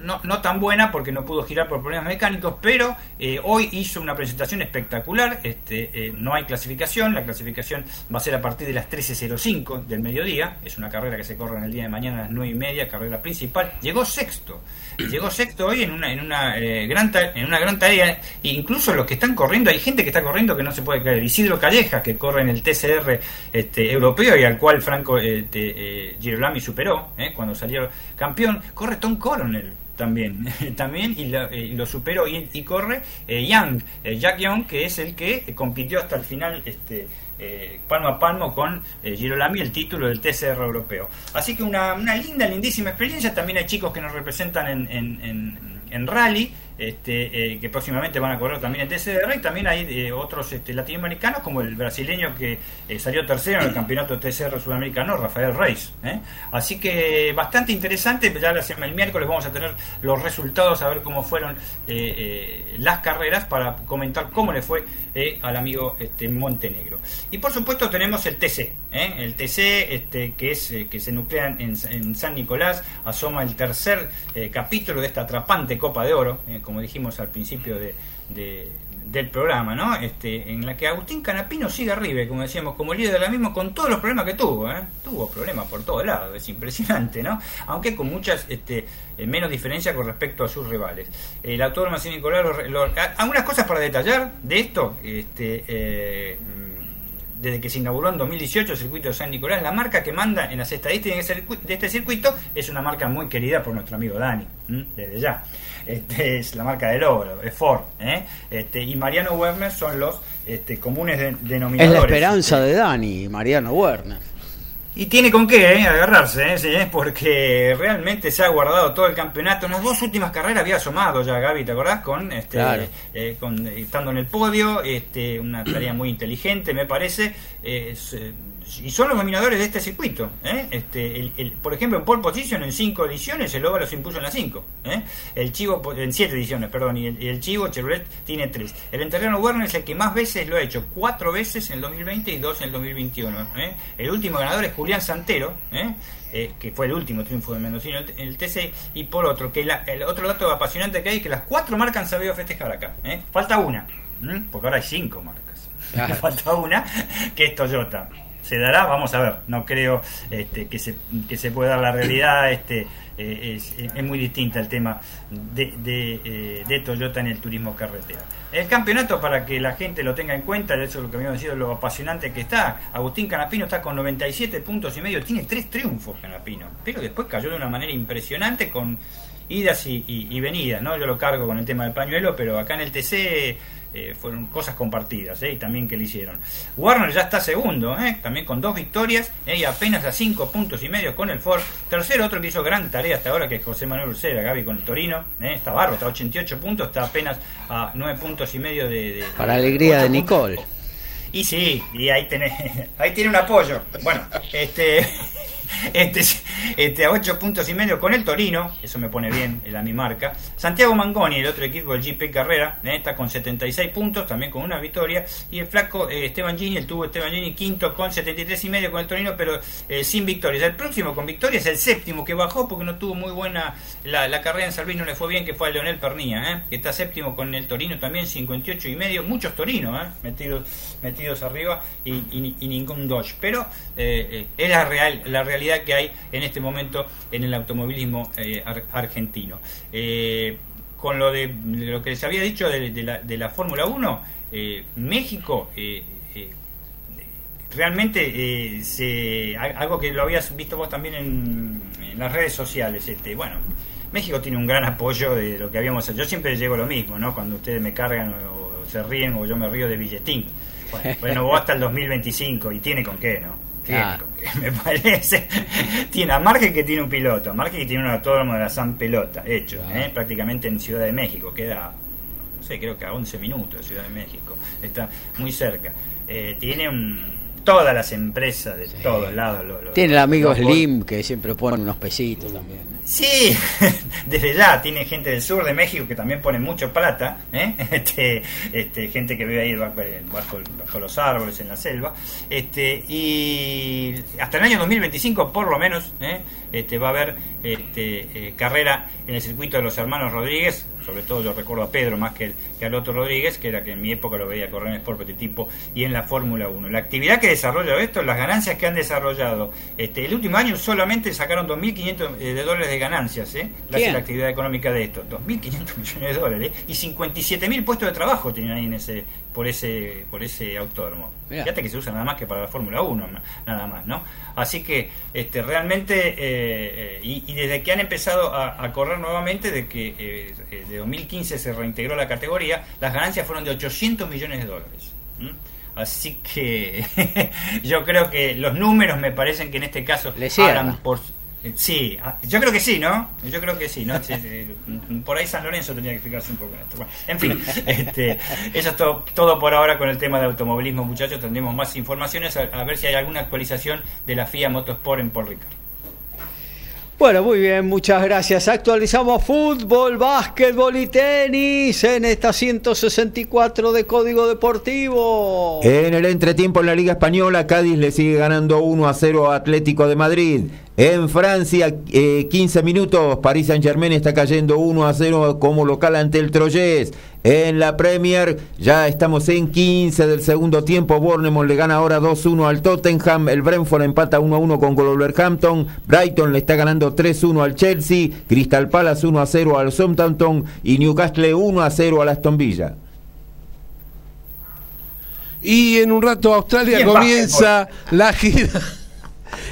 Eh, eh, no, tan buena porque no pudo girar por problemas mecánicos, pero eh, hoy hizo una presentación espectacular. Este, eh, no hay clasificación, la clasificación va a ser a partir de las 13.05 del mediodía. Es una carrera que se corre en el día de mañana a las 9 y media, carrera principal. Llegó sexto, llegó sexto hoy en una, en una, eh, gran, en una gran tarea. E incluso los que están corriendo, hay gente que está corriendo que no se puede creer. Isidro Calleja, que corre en el TCR este, europeo y al cual Franco este, Girolami superó cuando salió campeón, corre Tom Coronel también, también y lo, superó y, corre eh, Young, eh, Jack Young, que es el que compitió hasta el final este, eh, palmo a palmo con Girolami el título del TCR europeo. Así que una, una linda, lindísima experiencia. También hay chicos que nos representan en, en, en, en rally este, eh, que próximamente van a correr también en TCR, y también hay eh, otros este, latinoamericanos, como el brasileño que eh, salió tercero en el campeonato TCR sudamericano, Rafael Reis. Así que bastante interesante, ya el miércoles vamos a tener los resultados, a ver cómo fueron las carreras, para comentar cómo le fue al amigo este, Montenegro. Y por supuesto tenemos el TC, el TC este, que, es, que se nuclea en, en, San Nicolás, asoma el tercer capítulo de esta atrapante Copa de Oro, como dijimos al principio de, del programa, ¿no? Este, en la que Agustín Canapino sigue arriba, como decíamos, como líder de la misma, con todos los problemas que tuvo, ¿eh? Tuvo problemas por todos lados, es impresionante, ¿no? Aunque con muchas este, eh, menos diferencias con respecto a sus rivales. El autor Massimo Nicolás, algunas cosas para detallar de esto, este, eh, desde que se inauguró en 2018 el circuito de San Nicolás, la marca que manda en las estadísticas de este circuito es una marca muy querida por nuestro amigo Dani, desde ya. Este, es la marca del oro, es Ford. ¿eh? Este, y Mariano Werner son los este, comunes denominadores. Es la esperanza de Dani, Mariano Werner. Y tiene con qué eh, agarrarse, ¿eh? porque realmente se ha guardado todo el campeonato. En las dos últimas carreras había asomado ya Gaby, ¿te acordás? Con, este, eh, con, estando en el podio, este, una tarea muy inteligente, me parece. Eh, y son los dominadores de este circuito. ¿eh? Este, el, por ejemplo, en pole position en cinco ediciones, el Loba los impuso en las cinco. ¿eh? El Chivo, en siete ediciones, perdón, y el, Chivo Chevrolet tiene tres. El Enterreno Werner es el que más veces lo ha hecho, cuatro veces en el 2020 y dos en el 2021. ¿eh? El último ganador es Julián Santero, que fue el último triunfo de Mendocino en el TC. Y por otro, que el otro dato apasionante que hay es que las cuatro marcas han sabido festejar acá. Falta una, porque ahora hay cinco marcas. Falta una, que es Toyota se dará, vamos a ver, no creo este, que, se, que se pueda dar la realidad, este, eh, es, muy distinta el tema de, de, eh, Toyota en el turismo carretera. El campeonato, para que la gente lo tenga en cuenta, eso es lo que habíamos dicho, lo apasionante que está, Agustín Canapino está con 97 puntos y medio, tiene tres triunfos Canapino, pero después cayó de una manera impresionante con idas y, y venidas, ¿no? Yo lo cargo con el tema del pañuelo, pero acá en el TC eh, fueron cosas compartidas eh, y también que le hicieron. Warner ya está segundo, eh, también con dos victorias y apenas a cinco puntos y medio con el Ford. Tercero, otro que hizo gran tarea hasta ahora, que es José Manuel Ursera, Gaby con el Torino. está barro, está a 88 puntos, está apenas a 9 puntos y medio de. Para alegría de Nicole. Y sí, y ahí, tenés, ahí tiene un apoyo. Bueno, este. Este, este, a 8 puntos y medio con el Torino, eso me pone bien en la mi marca. Santiago Mangoni, el otro equipo del GP Carrera, eh, está con 76 puntos, también con una victoria. Y el flaco eh, Esteban Gini, el tubo Esteban Gini, quinto con 73 y medio con el Torino, pero eh, sin victorias. El próximo con victorias el séptimo que bajó porque no tuvo muy buena la, carrera en Salvini, no le fue bien, que fue a Leonel Pernía, que está séptimo con el Torino también, 58 y medio. Muchos Torinos metidos, metidos arriba y, ningún Dodge. Pero es la, real, la realidad que hay en este momento en el automovilismo argentino. con lo de lo que les había dicho de, la, de la Fórmula 1, eh, México eh, eh, realmente se, algo que lo habías visto vos también en, las redes sociales este bueno México tiene un gran apoyo de lo que habíamos hecho. Yo siempre llego lo mismo no cuando ustedes me cargan o, se ríen o yo me río de billetín. Bueno, vos hasta el 2025 y tiene con qué no tiene me parece. Tiene a Marque que tiene un piloto a que tiene un autódromo de la San Pelota hecho prácticamente en Ciudad de México queda creo que a 11 minutos de Ciudad de México, está muy cerca. Eh, tiene un, todas las empresas de todos lados. tiene el amigo Slim que siempre pone unos pesitos también. Sí, desde ya tiene gente del sur de México que también pone mucho plata, ¿eh? este, este, gente que vive ahí bajo, bajo, los árboles en la selva, este, y hasta el año 2025 por lo menos ¿eh? este, va a haber este, eh, carrera en el circuito de los hermanos Rodríguez, sobre todo yo recuerdo a Pedro más que, que al otro Rodríguez, que era que en mi época lo veía correr en Sport Prototipo y en la Fórmula 1. La actividad que desarrolla esto, las ganancias que han desarrollado, este, el último año solamente sacaron 2.500 de dólares de ganancias, ¿eh? Gracias la actividad económica de esto. 2.500 millones de dólares y 57.000 puestos de trabajo tienen ahí en ese por ese por ese autódromo. Fíjate que se usa nada más que para la Fórmula 1, nada más, ¿no? Así que este realmente, eh, eh, y, desde que han empezado a, correr nuevamente, de que eh, de 2015 se reintegró la categoría, las ganancias fueron de 800 millones de dólares. Así que yo creo que los números me parecen que en este caso Le por Sí, ah, yo creo que sí, ¿no? Yo creo que sí, ¿no? por ahí San Lorenzo tenía que explicarse un poco en esto. en fin, este, eso es todo, todo, por ahora con el tema de automovilismo, muchachos. Tendremos más informaciones a, a ver si hay alguna actualización de la FIA Motorsport en Paul Ricard. Bueno, muy bien, muchas gracias. Actualizamos fútbol, básquetbol y tenis en esta 164 de Código Deportivo. En el entretiempo en la Liga Española, Cádiz le sigue ganando 1 a 0 a Atlético de Madrid. En Francia, 15 eh, minutos, París Saint Germain está cayendo 1 a 0 como local ante el Troyes. En la Premier, ya estamos en 15 del segundo tiempo. Bournemouth le gana ahora 2-1 al Tottenham. El Brentford empata 1-1 con Wolverhampton. Brighton le está ganando 3-1 al Chelsea. Crystal Palace 1-0 al Southampton. Y Newcastle 1-0 al Aston Villa. Y en un rato Australia comienza la gira.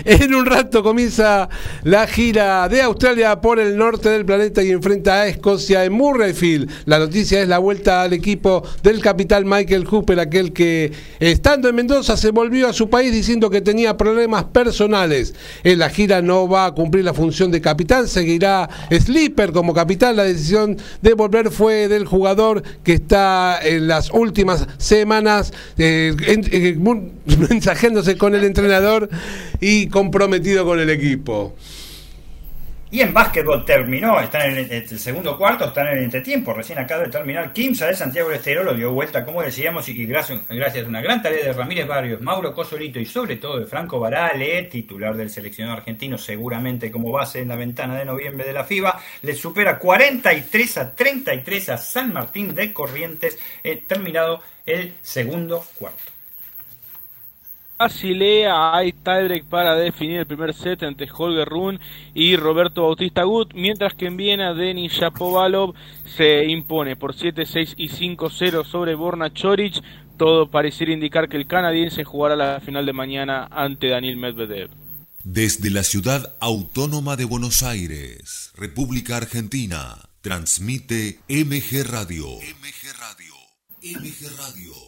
En un rato comienza la gira de Australia por el norte del planeta y enfrenta a Escocia en Murrayfield. La noticia es la vuelta al equipo del capitán Michael Hooper, aquel que estando en Mendoza se volvió a su país diciendo que tenía problemas personales. En la gira no va a cumplir la función de capitán, seguirá Slipper como capitán. La decisión de volver fue del jugador que está en las últimas semanas eh, con el entrenador y comprometido con el equipo. Y en básquetbol terminó, están en el, segundo cuarto, están en el entretiempo, recién acaba de terminar. Kimsa de Santiago del Estero lo dio vuelta, como decíamos, y gracias, gracias a una gran tarea de Ramírez Barrios, Mauro Cosolito y sobre todo de Franco Barale, titular del seleccionado argentino, seguramente como base en la ventana de noviembre de la FIBA, le supera 43 a 33 a San Martín de Corrientes, eh, terminado el segundo cuarto. Basilea hay tiebreak para definir el primer set entre Holger Run y Roberto Bautista Gut, mientras que en Viena Denis Shapovalov se impone por 7-6 y 5-0 sobre Borna Choric. Todo pareciera indicar que el canadiense jugará la final de mañana ante Daniel Medvedev. Desde la ciudad autónoma de Buenos Aires, República Argentina, transmite MG Radio. MG Radio. MG Radio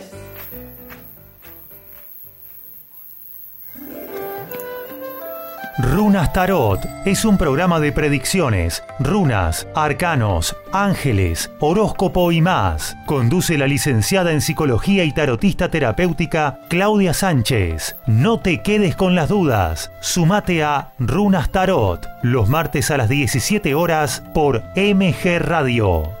Runas Tarot es un programa de predicciones, runas, arcanos, ángeles, horóscopo y más. Conduce la licenciada en psicología y tarotista terapéutica Claudia Sánchez. No te quedes con las dudas. Sumate a Runas Tarot los martes a las 17 horas por MG Radio.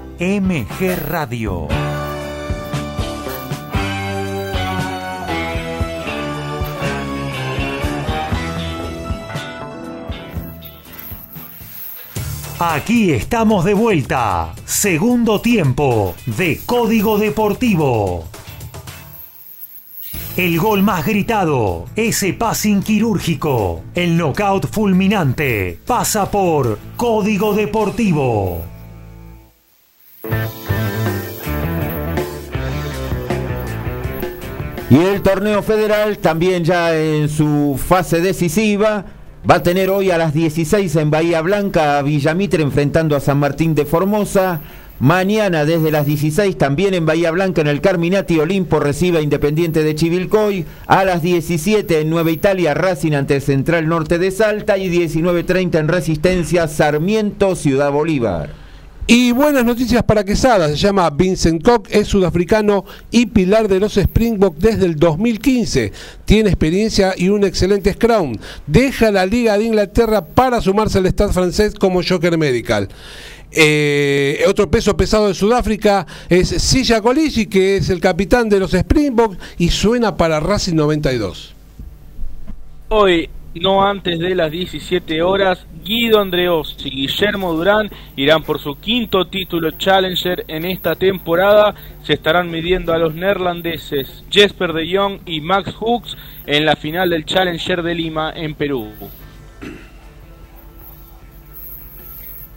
MG Radio. Aquí estamos de vuelta. Segundo tiempo de Código Deportivo. El gol más gritado, ese passing quirúrgico, el knockout fulminante, pasa por Código Deportivo. Y el torneo federal también ya en su fase decisiva va a tener hoy a las 16 en Bahía Blanca a Villamitre enfrentando a San Martín de Formosa. Mañana desde las 16 también en Bahía Blanca en el Carminati Olimpo recibe a Independiente de Chivilcoy. A las 17 en Nueva Italia Racing ante Central Norte de Salta y 19.30 en Resistencia Sarmiento Ciudad Bolívar. Y buenas noticias para Quesada, se llama Vincent Koch, es sudafricano y pilar de los Springboks desde el 2015. Tiene experiencia y un excelente scrum. Deja la Liga de Inglaterra para sumarse al Stade francés como Joker Medical. Eh, otro peso pesado de Sudáfrica es Silla Colisi, que es el capitán de los Springboks y suena para Racing 92. Hoy no antes de las 17 horas, Guido Andreos y Guillermo Durán irán por su quinto título Challenger en esta temporada. Se estarán midiendo a los neerlandeses Jesper de Jong y Max Hooks en la final del Challenger de Lima en Perú.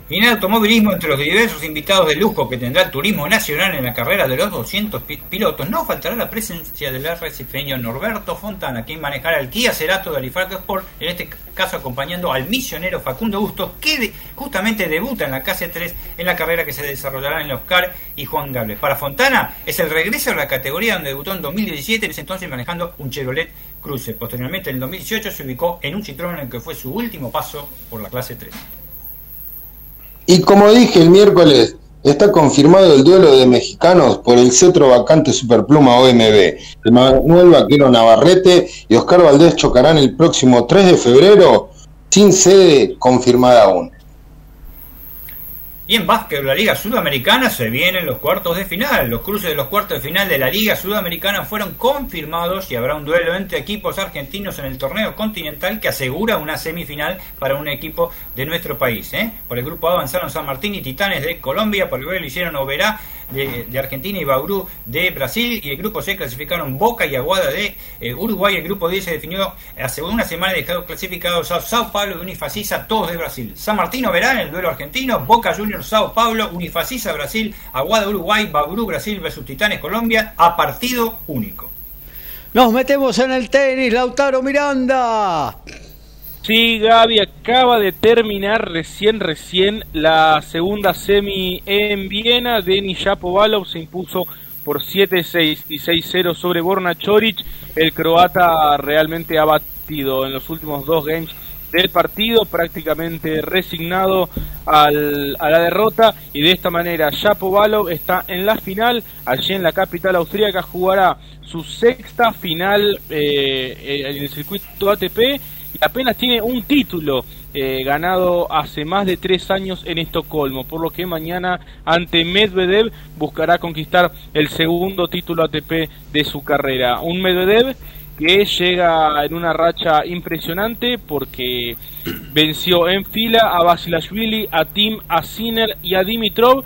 Y en el automovilismo, entre los diversos invitados de lujo que tendrá el turismo nacional en la carrera de los 200 pilotos, no faltará la presencia del arrecifeño Norberto Fontana, quien manejará el Kia Cerato de Alifarco Sport, en este caso acompañando al misionero Facundo Bustos, que justamente debuta en la KC3 en la carrera que se desarrollará en Oscar y Juan Gables. Para Fontana es el regreso a la categoría donde debutó en 2017, en ese entonces manejando un Chevrolet Cruze. Posteriormente, en 2018, se ubicó en un Citroën en el que fue su último paso por la clase 3. Y como dije el miércoles, está confirmado el duelo de mexicanos por el cetro vacante Superpluma OMB. El Manuel Vaquero Navarrete y Oscar Valdés chocarán el próximo 3 de febrero sin sede confirmada aún. Y en básquet, la Liga Sudamericana se vienen los cuartos de final. Los cruces de los cuartos de final de la Liga Sudamericana fueron confirmados y habrá un duelo entre equipos argentinos en el torneo continental que asegura una semifinal para un equipo de nuestro país. ¿eh? Por el grupo A avanzaron San Martín y Titanes de Colombia, por el B lo hicieron Oberá de, Argentina y Bauru de Brasil. Y el grupo C clasificaron Boca y Aguada de eh, Uruguay. El grupo D se definió hace una semana dejado clasificados a Sao Paulo y Unifacisa, todos de Brasil. San Martín Oberá en el duelo argentino, Boca Juniors Sao Paulo, Unifacisa Brasil, Aguada Uruguay, Bauru Brasil versus Titanes Colombia a partido único. Nos metemos en el tenis, Lautaro Miranda. Sí, Gaby, acaba de terminar recién, recién la segunda semi en Viena. Denis Shapovalov se impuso por 7-6 y 6-0 sobre Borna Choric. El croata realmente ha batido en los últimos dos games del partido, prácticamente resignado al, a la derrota y de esta manera Shapovalov está en la final, allí en la capital austríaca jugará su sexta final eh, en el circuito ATP y apenas tiene un título eh, ganado hace más de tres años en Estocolmo, por lo que mañana ante Medvedev buscará conquistar el segundo título ATP de su carrera. Un Medvedev que llega en una racha impresionante porque venció en fila a Basilashvili, a Tim, a Sinner y a Dimitrov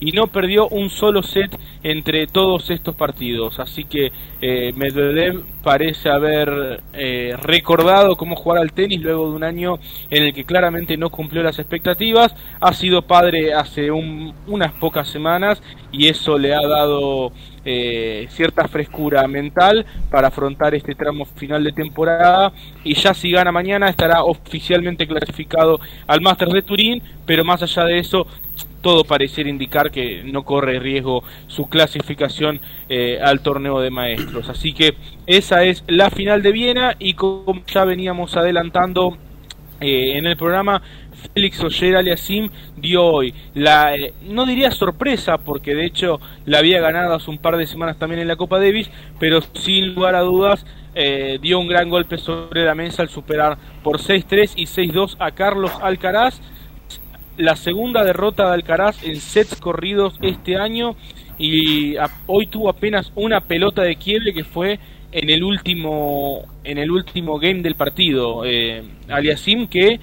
y no perdió un solo set entre todos estos partidos. Así que eh, Medvedev parece haber eh, recordado cómo jugar al tenis luego de un año en el que claramente no cumplió las expectativas. Ha sido padre hace unas pocas semanas y eso le ha dado eh, cierta frescura mental para afrontar este tramo final de temporada y ya si gana mañana estará oficialmente clasificado al Master de Turín, pero más allá de eso todo pareciera indicar que no corre riesgo su clasificación eh, al torneo de maestros. Así que esa es la final de Viena y como ya veníamos adelantando eh, en el programa, Félix Oyer Aliasim dio hoy la, eh, no diría sorpresa, porque de hecho la había ganado hace un par de semanas también en la Copa Davis, pero sin lugar a dudas dio un gran golpe sobre la mesa al superar por 6-3 y 6-2 a Carlos Alcaraz la segunda derrota de Alcaraz en sets corridos este año y hoy tuvo apenas una pelota de quiebre que fue en el último en el último game del partido eh, Aliasim que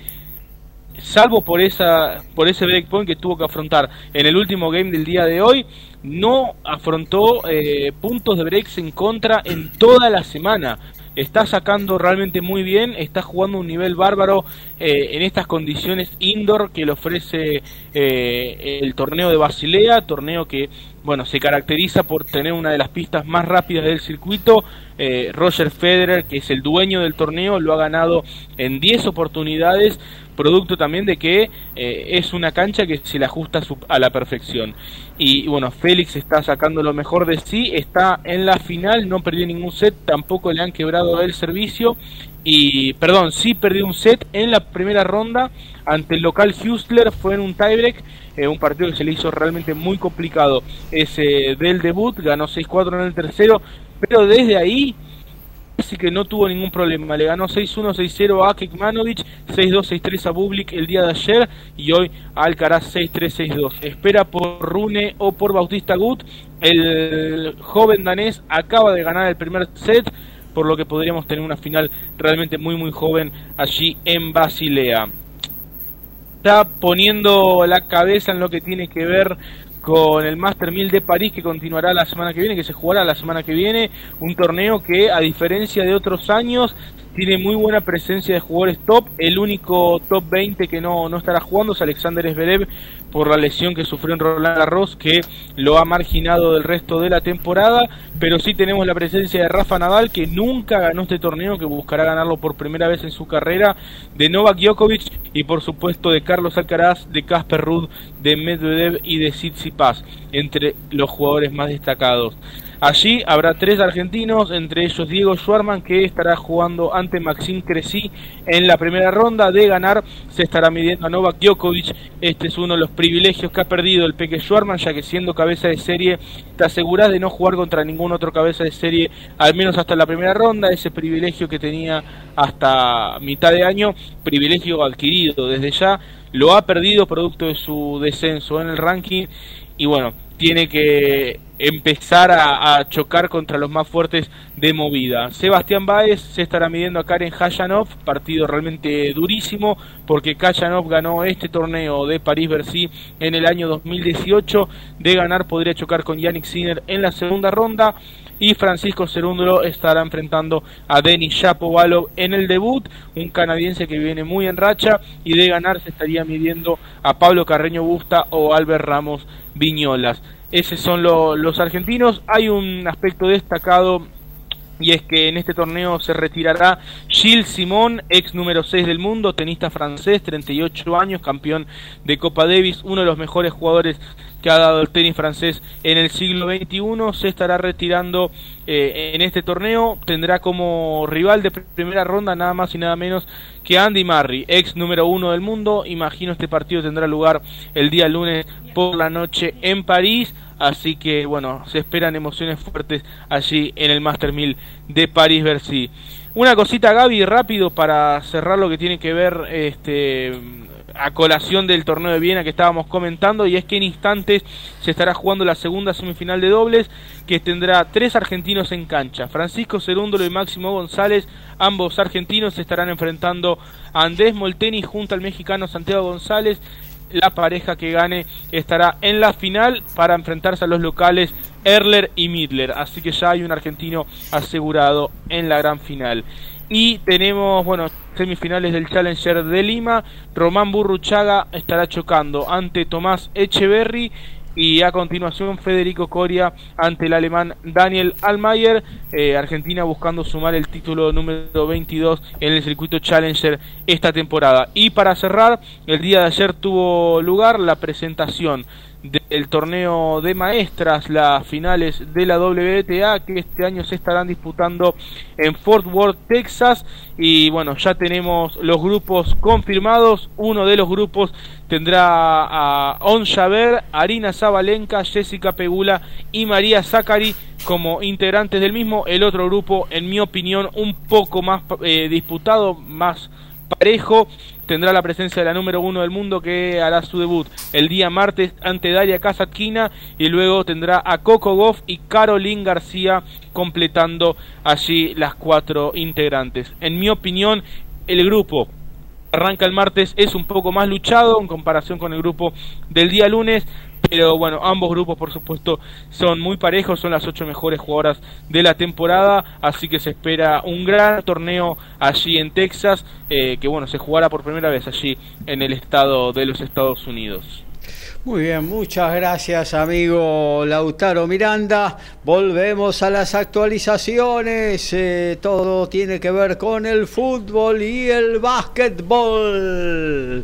salvo por esa por ese breakpoint que tuvo que afrontar en el último game del día de hoy no afrontó eh, puntos de breaks en contra en toda la semana está sacando realmente muy bien, está jugando un nivel bárbaro eh, en estas condiciones indoor que le ofrece eh, el torneo de Basilea, torneo que bueno se caracteriza por tener una de las pistas más rápidas del circuito. Eh, Roger Federer, que es el dueño del torneo, lo ha ganado en 10 oportunidades producto también de que eh, es una cancha que se le ajusta a, la perfección. Y, bueno, Félix está sacando lo mejor de sí, está en la final, no perdió ningún set, tampoco le han quebrado el servicio. Y, perdón, sí perdió un set en la primera ronda ante el local Hustler, fue en un tiebreak, eh, un partido que se le hizo realmente muy complicado ese del debut, ganó 6-4 en el tercero, pero desde ahí Así que no tuvo ningún problema. Le ganó 6-1, 6-0 a Kekmanovic, 6-2, 6-3 a Bublik el día de ayer y hoy Alcaraz 6-3, 6-2. Espera por Rune o por Bautista Gut. El joven danés acaba de ganar el primer set, por lo que podríamos tener una final realmente muy muy joven allí en Basilea. Está poniendo la cabeza en lo que tiene que ver con el Master 1000 de París que continuará la semana que viene, que se jugará la semana que viene, un torneo que a diferencia de otros años tiene muy buena presencia de jugadores top. El único top 20 que no, no estará jugando es Alexander Zverev por la lesión que sufrió en Roland Garros, que lo ha marginado del resto de la temporada. Pero sí tenemos la presencia de Rafa Nadal, que nunca ganó este torneo, que buscará ganarlo por primera vez en su carrera, de Novak Djokovic y por supuesto de Carlos Alcaraz, de Casper Ruud, de Medvedev y de Tsitsipas, entre los jugadores más destacados. Allí habrá tres argentinos, entre ellos Diego Schwarman, que estará jugando ante Maxim Cressy en la primera ronda. De ganar, se estará midiendo a Novak Djokovic. Este es uno de los privilegios que ha perdido el Peque Schwarman, ya que siendo cabeza de serie, te aseguras de no jugar contra ningún otro cabeza de serie, al menos hasta la primera ronda. Ese privilegio que tenía hasta mitad de año, privilegio adquirido desde ya, lo ha perdido producto de su descenso en el ranking. Y bueno, tiene que empezar a, chocar contra los más fuertes de movida. Sebastián Báez se estará midiendo a Karen Hayanov, partido realmente durísimo, porque Kayanov ganó este torneo de París-Bercy en el año 2018. De ganar podría chocar con Yannick Sinner en la segunda ronda. Y Francisco Cerúndolo estará enfrentando a Denis Shapovalov en el debut, un canadiense que viene muy en racha. Y de ganar se estaría midiendo a Pablo Carreño Busta o Albert Ramos Viñolas. Esos son los argentinos. Hay un aspecto destacado y es que en este torneo se retirará Gilles Simon, ex número 6 del mundo, tenista francés, 38 años, campeón de Copa Davis, uno de los mejores jugadores que ha dado el tenis francés en el siglo XXI, se estará retirando eh, en este torneo, tendrá como rival de primera ronda nada más y nada menos que Andy Murray, ex número 1 del mundo, imagino este partido tendrá lugar el día lunes por la noche en París, Así que bueno, se esperan emociones fuertes allí en el Master 1000 de París-Bercy. Una cosita, Gaby, rápido para cerrar lo que tiene que ver este, a colación del torneo de Viena que estábamos comentando, y es que en instantes se estará jugando la segunda semifinal de dobles, que tendrá tres argentinos en cancha. Francisco Cerúndolo y Máximo González, ambos argentinos, se estarán enfrentando a Andrés Molteni junto al mexicano Santiago González la pareja que gane estará en la final para enfrentarse a los locales Erler y Midler. Así que ya hay un argentino asegurado en la gran final. Y tenemos, bueno, semifinales del Challenger de Lima. Román Burruchaga estará chocando ante Tomás Echeverry y a continuación Federico Coria ante el alemán Daniel Almayer, eh, Argentina buscando sumar el título número 22 en el circuito Challenger esta temporada. Y para cerrar, el día de ayer tuvo lugar la presentación del torneo de maestras, las finales de la WTA que este año se estarán disputando en Fort Worth, Texas. Y bueno, ya tenemos los grupos confirmados. Uno de los grupos tendrá a On Javer, Arina Zabalenka, Jessica Pegula y María Zachary como integrantes del mismo. El otro grupo, en mi opinión, un poco más eh, disputado, más parejo tendrá la presencia de la número uno del mundo que hará su debut el día martes ante Daria Kazatkina y luego tendrá a Coco Goff y Caroline García completando allí las cuatro integrantes. En mi opinión, el grupo arranca el martes es un poco más luchado en comparación con el grupo del día lunes pero bueno, ambos grupos por supuesto son muy parejos, son las ocho mejores jugadoras de la temporada, así que se espera un gran torneo allí en Texas, eh, que bueno, se jugará por primera vez allí en el estado de los Estados Unidos. Muy bien, muchas gracias amigo Lautaro Miranda. Volvemos a las actualizaciones. Eh, todo tiene que ver con el fútbol y el básquetbol.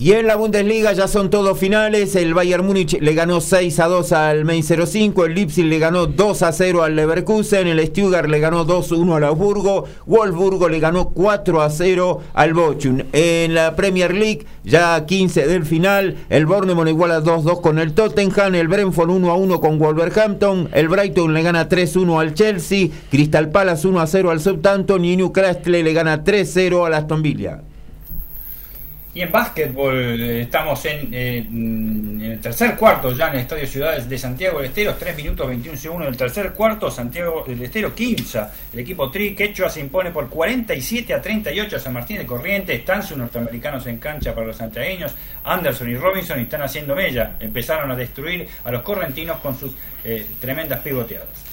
Y en la Bundesliga ya son todos finales. El Bayern Múnich le ganó 6 a 2 al Main 05. El Leipzig le ganó 2 a 0 al Leverkusen. El Stuttgart le ganó 2 a 1 al Augsburgo. Wolfsburgo le ganó 4 a 0 al Bochum. En la Premier League, ya 15 del final, el Bournemouth iguala 2 2 con el Tottenham. El Brentford 1 a 1 con Wolverhampton. El Brighton le gana 3 1 al Chelsea. Crystal Palace 1 a 0 al Southampton. Y Newcastle le gana 3 0 al Aston Villa. Y en básquetbol eh, estamos en, el tercer cuarto ya en el Estadio Ciudades de Santiago del Estero, 3 minutos 21 segundos del tercer cuarto, Santiago del Estero, Quimsa, el equipo Tri, Quechua se impone por 47 a 38 a San Martín de Corrientes, están sus norteamericanos en cancha para los santiagueños, Anderson y Robinson están haciendo mella, empezaron a destruir a los correntinos con sus eh, tremendas pivoteadas.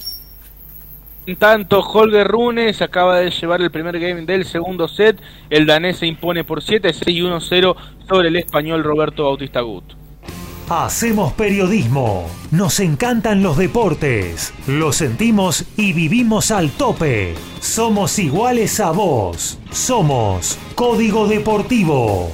En tanto, Holger Rune se acaba de llevar el primer game del segundo set. El danés se impone por 7, 6 y 1-0 sobre el español Roberto Bautista Gut. Hacemos periodismo. Nos encantan los deportes. Lo sentimos y vivimos al tope. Somos iguales a vos. Somos Código Deportivo.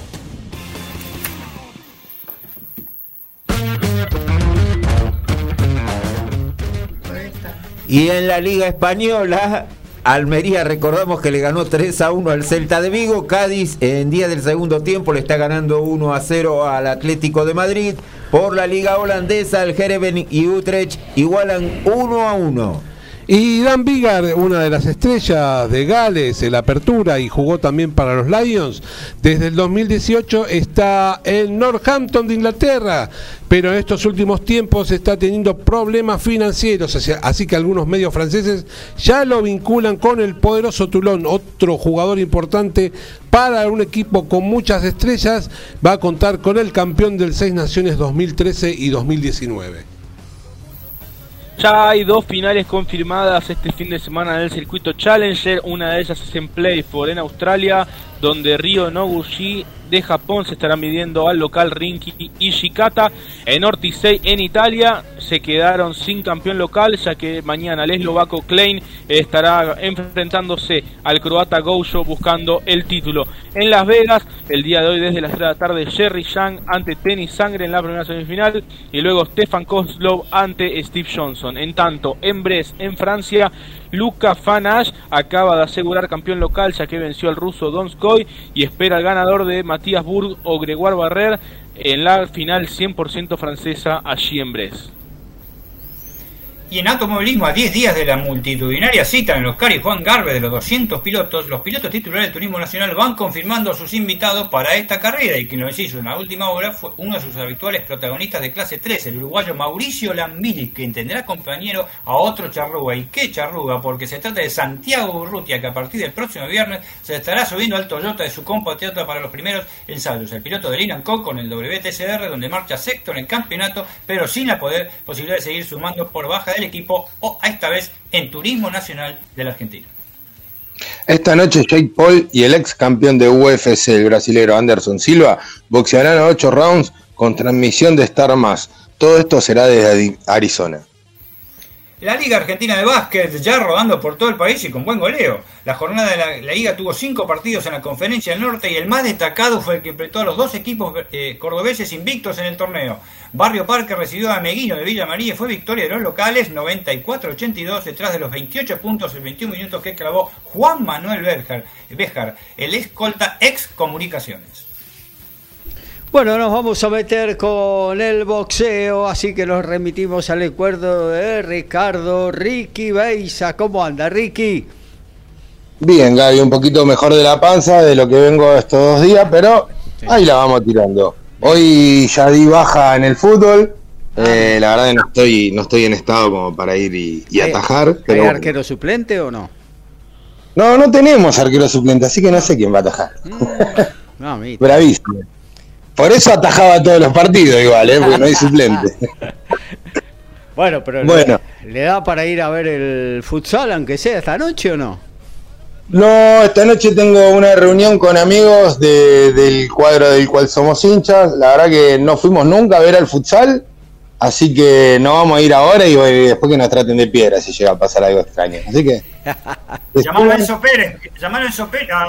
Y en la Liga Española, Almería, recordamos que le ganó 3 a 1 al Celta de Vigo. Cádiz, en día del segundo tiempo, le está ganando 1 a 0 al Atlético de Madrid. Por la Liga Holandesa, el Jereven y Utrecht igualan 1 a 1. Y Dan Vigar, una de las estrellas de Gales, en la apertura y jugó también para los Lions, desde el 2018 está en Northampton de Inglaterra, pero en estos últimos tiempos está teniendo problemas financieros, así que algunos medios franceses ya lo vinculan con el poderoso Toulon, otro jugador importante para un equipo con muchas estrellas, va a contar con el campeón del Seis Naciones 2013 y 2019. Ya hay dos finales confirmadas este fin de semana del circuito Challenger. Una de ellas es en Playford en Australia. Donde Ryo Noguchi de Japón se estará midiendo al local Rinki Ishikata. En Ortisei, en Italia, se quedaron sin campeón local, ya que mañana el eslovaco Klein estará enfrentándose al croata Goucho buscando el título. En Las Vegas, el día de hoy desde las 3 de la tarde, Jerry Yang ante Tenis Sangre en la primera semifinal y luego Stefan Kozlov ante Steve Johnson. En tanto, en Brest, en Francia, Luca Fanash acaba de asegurar campeón local ya que venció al ruso Y espera al ganador de Matías Burg o Gregoire Barrer en la final 100% francesa allí en Brest. Y en automovilismo, a 10 días de la multitudinaria cita en los Cari Juan Garbe de los 200 pilotos, los pilotos titulares del Turismo Nacional van confirmando a sus invitados para esta carrera y quien lo hizo en la última hora fue uno de sus habituales protagonistas de clase 3, el uruguayo Mauricio Lambili, que tendrá compañero a otro charruga. ¿Y qué charruga? Porque se trata de Santiago Urrutia, que a partir del próximo viernes se estará subiendo al Toyota de su compatriota para los primeros ensayos. El piloto de Linan con el WTCR, donde marcha sexto en el campeonato, pero sin la poder, posibilidad de seguir sumando por baja de equipo o a esta vez en Turismo Nacional de la Argentina. Esta noche Jake Paul y el ex campeón de UFC, el brasilero Anderson Silva, boxearán a 8 rounds con transmisión de Star Más. Todo esto será desde Arizona. La Liga Argentina de Básquet ya rodando por todo el país y con buen goleo. La jornada de la, Liga tuvo cinco partidos en la Conferencia del Norte y el más destacado fue el que enfrentó a los dos equipos eh, cordobeses invictos en el torneo. Barrio Parque recibió a Meguino de Villa María y fue victoria de los locales 94-82 detrás de los 28 puntos en 21 minutos que clavó Juan Manuel Béjar, el escolta ex comunicaciones. Bueno, nos vamos a meter con el boxeo, así que nos remitimos al recuerdo de Ricardo Ricky Beisa. ¿Cómo anda, Ricky? Bien, Gaby, un poquito mejor de la panza de lo que vengo estos dos días, pero ahí la vamos tirando. Hoy ya di baja en el fútbol. Ah. Eh, la verdad que no estoy, no estoy en estado como para ir y, atajar. ¿Hay arquero suplente o no? No, no tenemos arquero suplente, así que no sé quién va a atajar. Mm. no, Bravísimo. Por eso atajaba todos los partidos igual, ¿eh? porque no hay suplente. bueno, pero bueno. Le, da para ir a ver el futsal, aunque sea esta noche o no? No, esta noche tengo una reunión con amigos del cuadro del cual somos hinchas. La verdad que no fuimos nunca a ver al futsal, así que no vamos a ir ahora y después que nos traten de piedra si llega a pasar algo extraño. Así que. Llamalo a Enzo Pérez, llamalo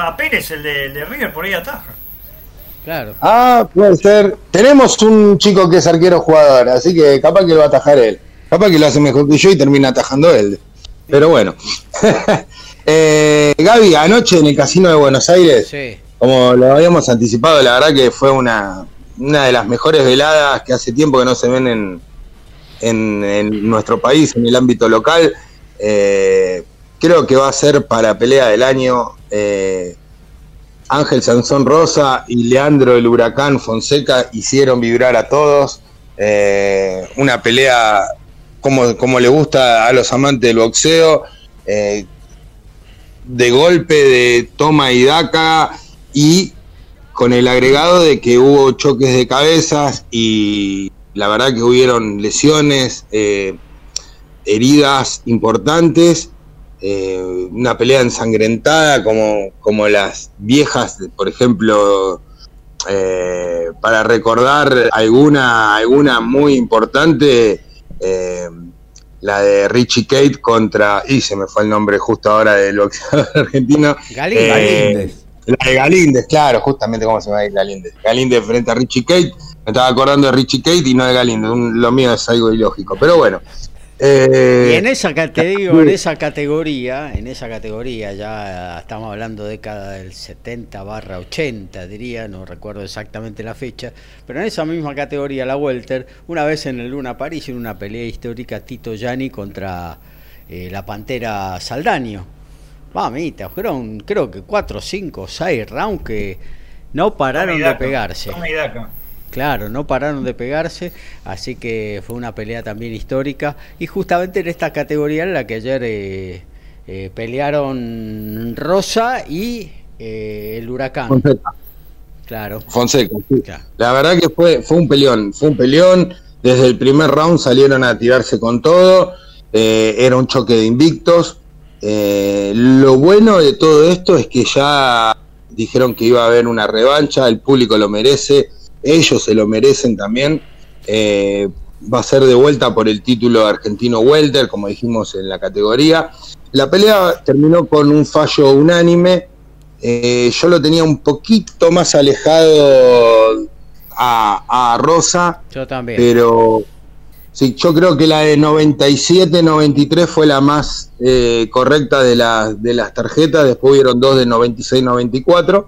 a Pérez, el de, el de River, por ahí ataja. Claro. Ah, puede ser. Tenemos un chico que es arquero jugador, así que capaz que lo va a atajar él. Capaz que lo hace mejor que yo y termina atajando él. Pero bueno. eh, Gaby, anoche en el Casino de Buenos Aires, como lo habíamos anticipado, la verdad que fue una, una de las mejores veladas que hace tiempo que no se ven en, en, nuestro país, en el ámbito local. Eh, creo que va a ser para pelea del año. Eh, Ángel Sansón Rosa y Leandro el Huracán Fonseca hicieron vibrar a todos. Eh, una pelea como, como, le gusta a los amantes del boxeo, eh, de golpe, de toma y daca, y con el agregado de que hubo choques de cabezas y la verdad que hubieron lesiones, eh, heridas importantes eh, una pelea ensangrentada como, como las viejas, por ejemplo, eh, para recordar alguna, alguna muy importante, eh, la de Richie Kate contra, y se me fue el nombre justo ahora del boxeador argentino. Galíndez. La de Galíndez, claro, justamente cómo se llama Galíndez. Galíndez frente a Richie Kate. Me estaba acordando de Richie Kate y no de Galíndez. lo mío es algo ilógico. Pero bueno, eh, y en esa, categoría, en esa categoría, en esa categoría, ya estamos hablando década del 70 barra 80, diría, no recuerdo exactamente la fecha, pero en esa misma categoría, la Welter, una vez en el Luna París, en una pelea histórica, Tito Gianni contra eh, la Pantera Saldaño. Mamita, fueron creo que 4, 5, 6 rounds que no pararon de pegarse. Claro, no pararon de pegarse, así que fue una pelea también histórica. Y justamente en esta categoría en la que ayer eh, eh, pelearon Rosa y eh, el Huracán. Fonseca. Claro. Fonseca, La verdad que fue, fue un peleón, fue un peleón. Desde el primer round salieron a tirarse con todo. era un choque de invictos. lo bueno de todo esto es que ya dijeron que iba a haber una revancha, el público lo merece, ellos se lo merecen también. Eh, va a ser de vuelta por el título argentino welter, como dijimos en la categoría. La pelea terminó con un fallo unánime. Eh, yo lo tenía un poquito más alejado a, Rosa. Yo también. Pero sí, yo creo que la de 97-93 fue la más eh, correcta de, de las tarjetas. Después hubieron dos de 96-94.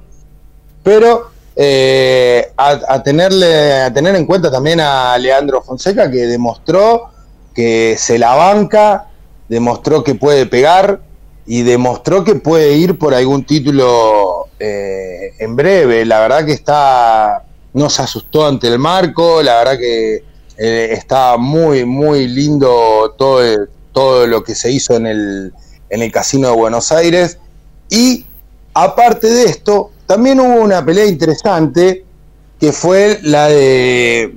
Pero eh, a, tenerle, a tener en cuenta también a Leandro Fonseca, que demostró que se la banca, demostró que puede pegar y demostró que puede ir por algún título eh, en breve. La verdad que está, no se asustó ante el marco, la verdad que eh, está muy, muy lindo todo, todo lo que se hizo en el, en el Casino de Buenos Aires. Y aparte de esto, también hubo una pelea interesante que fue la de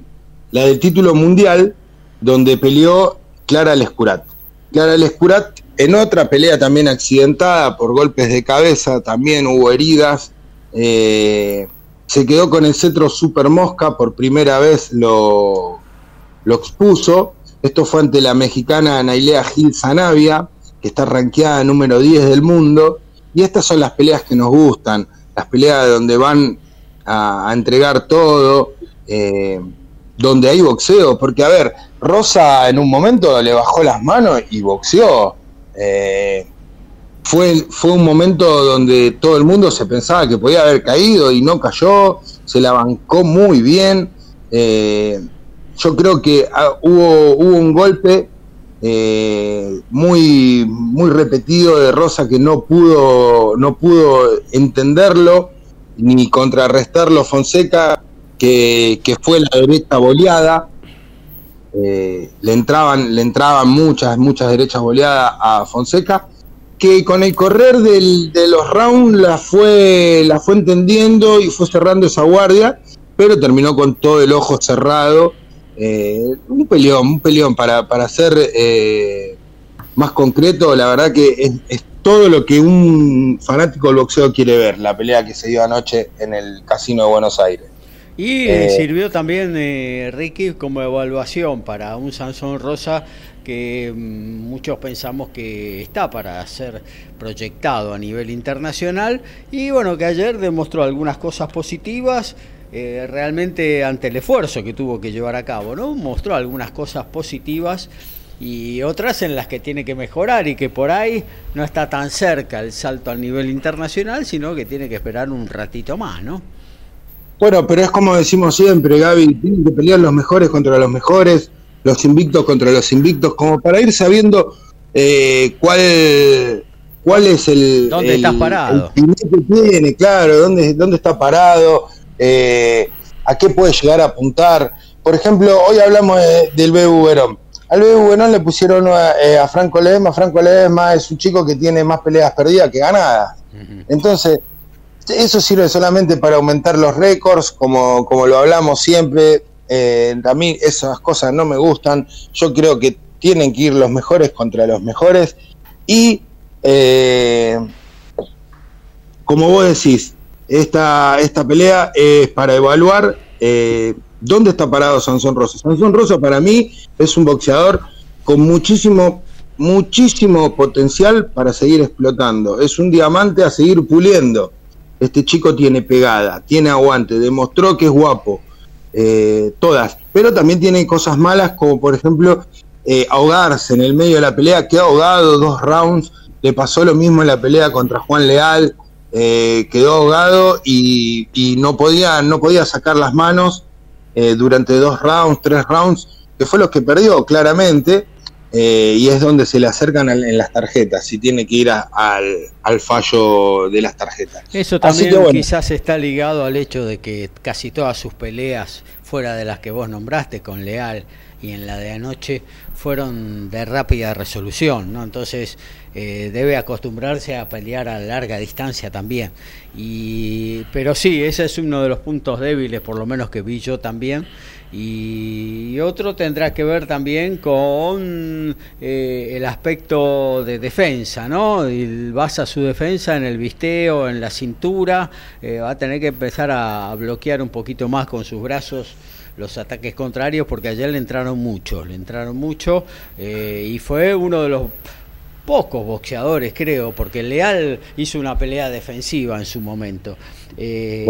la del título mundial donde peleó Clara Lescurat. Clara Lescurat en otra pelea también accidentada por golpes de cabeza, también hubo heridas. Eh, se quedó con el cetro Super Mosca, por primera vez lo, lo expuso. Esto fue ante la mexicana Nailea Gil Zanavia, que está rankeada número 10 del mundo. Y estas son las peleas que nos gustan las peleas donde van a, entregar todo, eh, donde hay boxeo, porque a ver, Rosa en un momento le bajó las manos y boxeó. Eh, fue, fue un momento donde todo el mundo se pensaba que podía haber caído y no cayó, se la bancó muy bien. Eh, yo creo que ah, hubo, hubo un golpe muy, muy repetido de Rosa que no pudo, no pudo entenderlo ni contrarrestarlo Fonseca, que, fue la derecha boleada. Eh, le entraban, le entraban muchas, muchas derechas boleadas a Fonseca, que con el correr del, de los rounds la fue, la fue entendiendo y fue cerrando esa guardia, pero terminó con todo el ojo cerrado. Eh, un peleón, un peleón para, para ser eh, más concreto, la verdad que es, todo lo que un fanático del boxeo quiere ver, la pelea que se dio anoche en el Casino de Buenos Aires. Y eh, sirvió también, eh, Ricky, como evaluación para un Sansón Rosa que mm, muchos pensamos que está para ser proyectado a nivel internacional y bueno, que ayer demostró algunas cosas positivas. Eh, realmente ante el esfuerzo que tuvo que llevar a cabo, ¿no? Mostró algunas cosas positivas y otras en las que tiene que mejorar y que por ahí no está tan cerca el salto al nivel internacional, sino que tiene que esperar un ratito más, ¿no? Bueno, pero es como decimos siempre, Gaby, tienen que pelear los mejores contra los mejores, los invictos contra los invictos, como para ir sabiendo eh, cuál cuál es el... ¿Dónde estás parado? El que tiene, claro, dónde, dónde está parado, eh, a qué puede llegar a apuntar. Por ejemplo, hoy hablamos del BU Verón al Buenón le pusieron eh, a, Franco Ledesma. Franco Ledesma es un chico que tiene más peleas perdidas que ganadas. Entonces, eso sirve solamente para aumentar los récords, como, como lo hablamos siempre. Eh, a mí esas cosas no me gustan. Yo creo que tienen que ir los mejores contra los mejores. Y, eh, como vos decís, esta, esta pelea es para evaluar ¿Dónde está parado Sansón Rosa? Sansón Rosa para mí es un boxeador con muchísimo, muchísimo potencial para seguir explotando. Es un diamante a seguir puliendo. Este chico tiene pegada, tiene aguante, demostró que es guapo. Eh, todas. Pero también tiene cosas malas como por ejemplo eh, ahogarse en el medio de la pelea, quedó ahogado dos rounds. Le pasó lo mismo en la pelea contra Juan Leal. Eh, quedó ahogado y, y, no podía no podía sacar las manos eh, durante dos rounds, tres rounds, que fue los que perdió claramente, eh, y es donde se le acercan en las tarjetas, si tiene que ir al, fallo de las tarjetas. Eso también quizás está ligado al hecho de que casi todas sus peleas, fuera de las que vos nombraste con Leal y en la de anoche, fueron de rápida resolución, ¿no? Entonces eh, debe acostumbrarse a pelear a larga distancia también. Y, pero sí, ese es uno de los puntos débiles, por lo menos que vi yo también. Y otro tendrá que ver también con eh, el aspecto de defensa, ¿no? Y vas a su defensa en el visteo, en la cintura, eh, va a tener que empezar a bloquear un poquito más con sus brazos los ataques contrarios porque ayer le entraron mucho, le entraron mucho eh, y fue uno de los pocos boxeadores, creo, porque Leal hizo una pelea defensiva en su momento. Eh,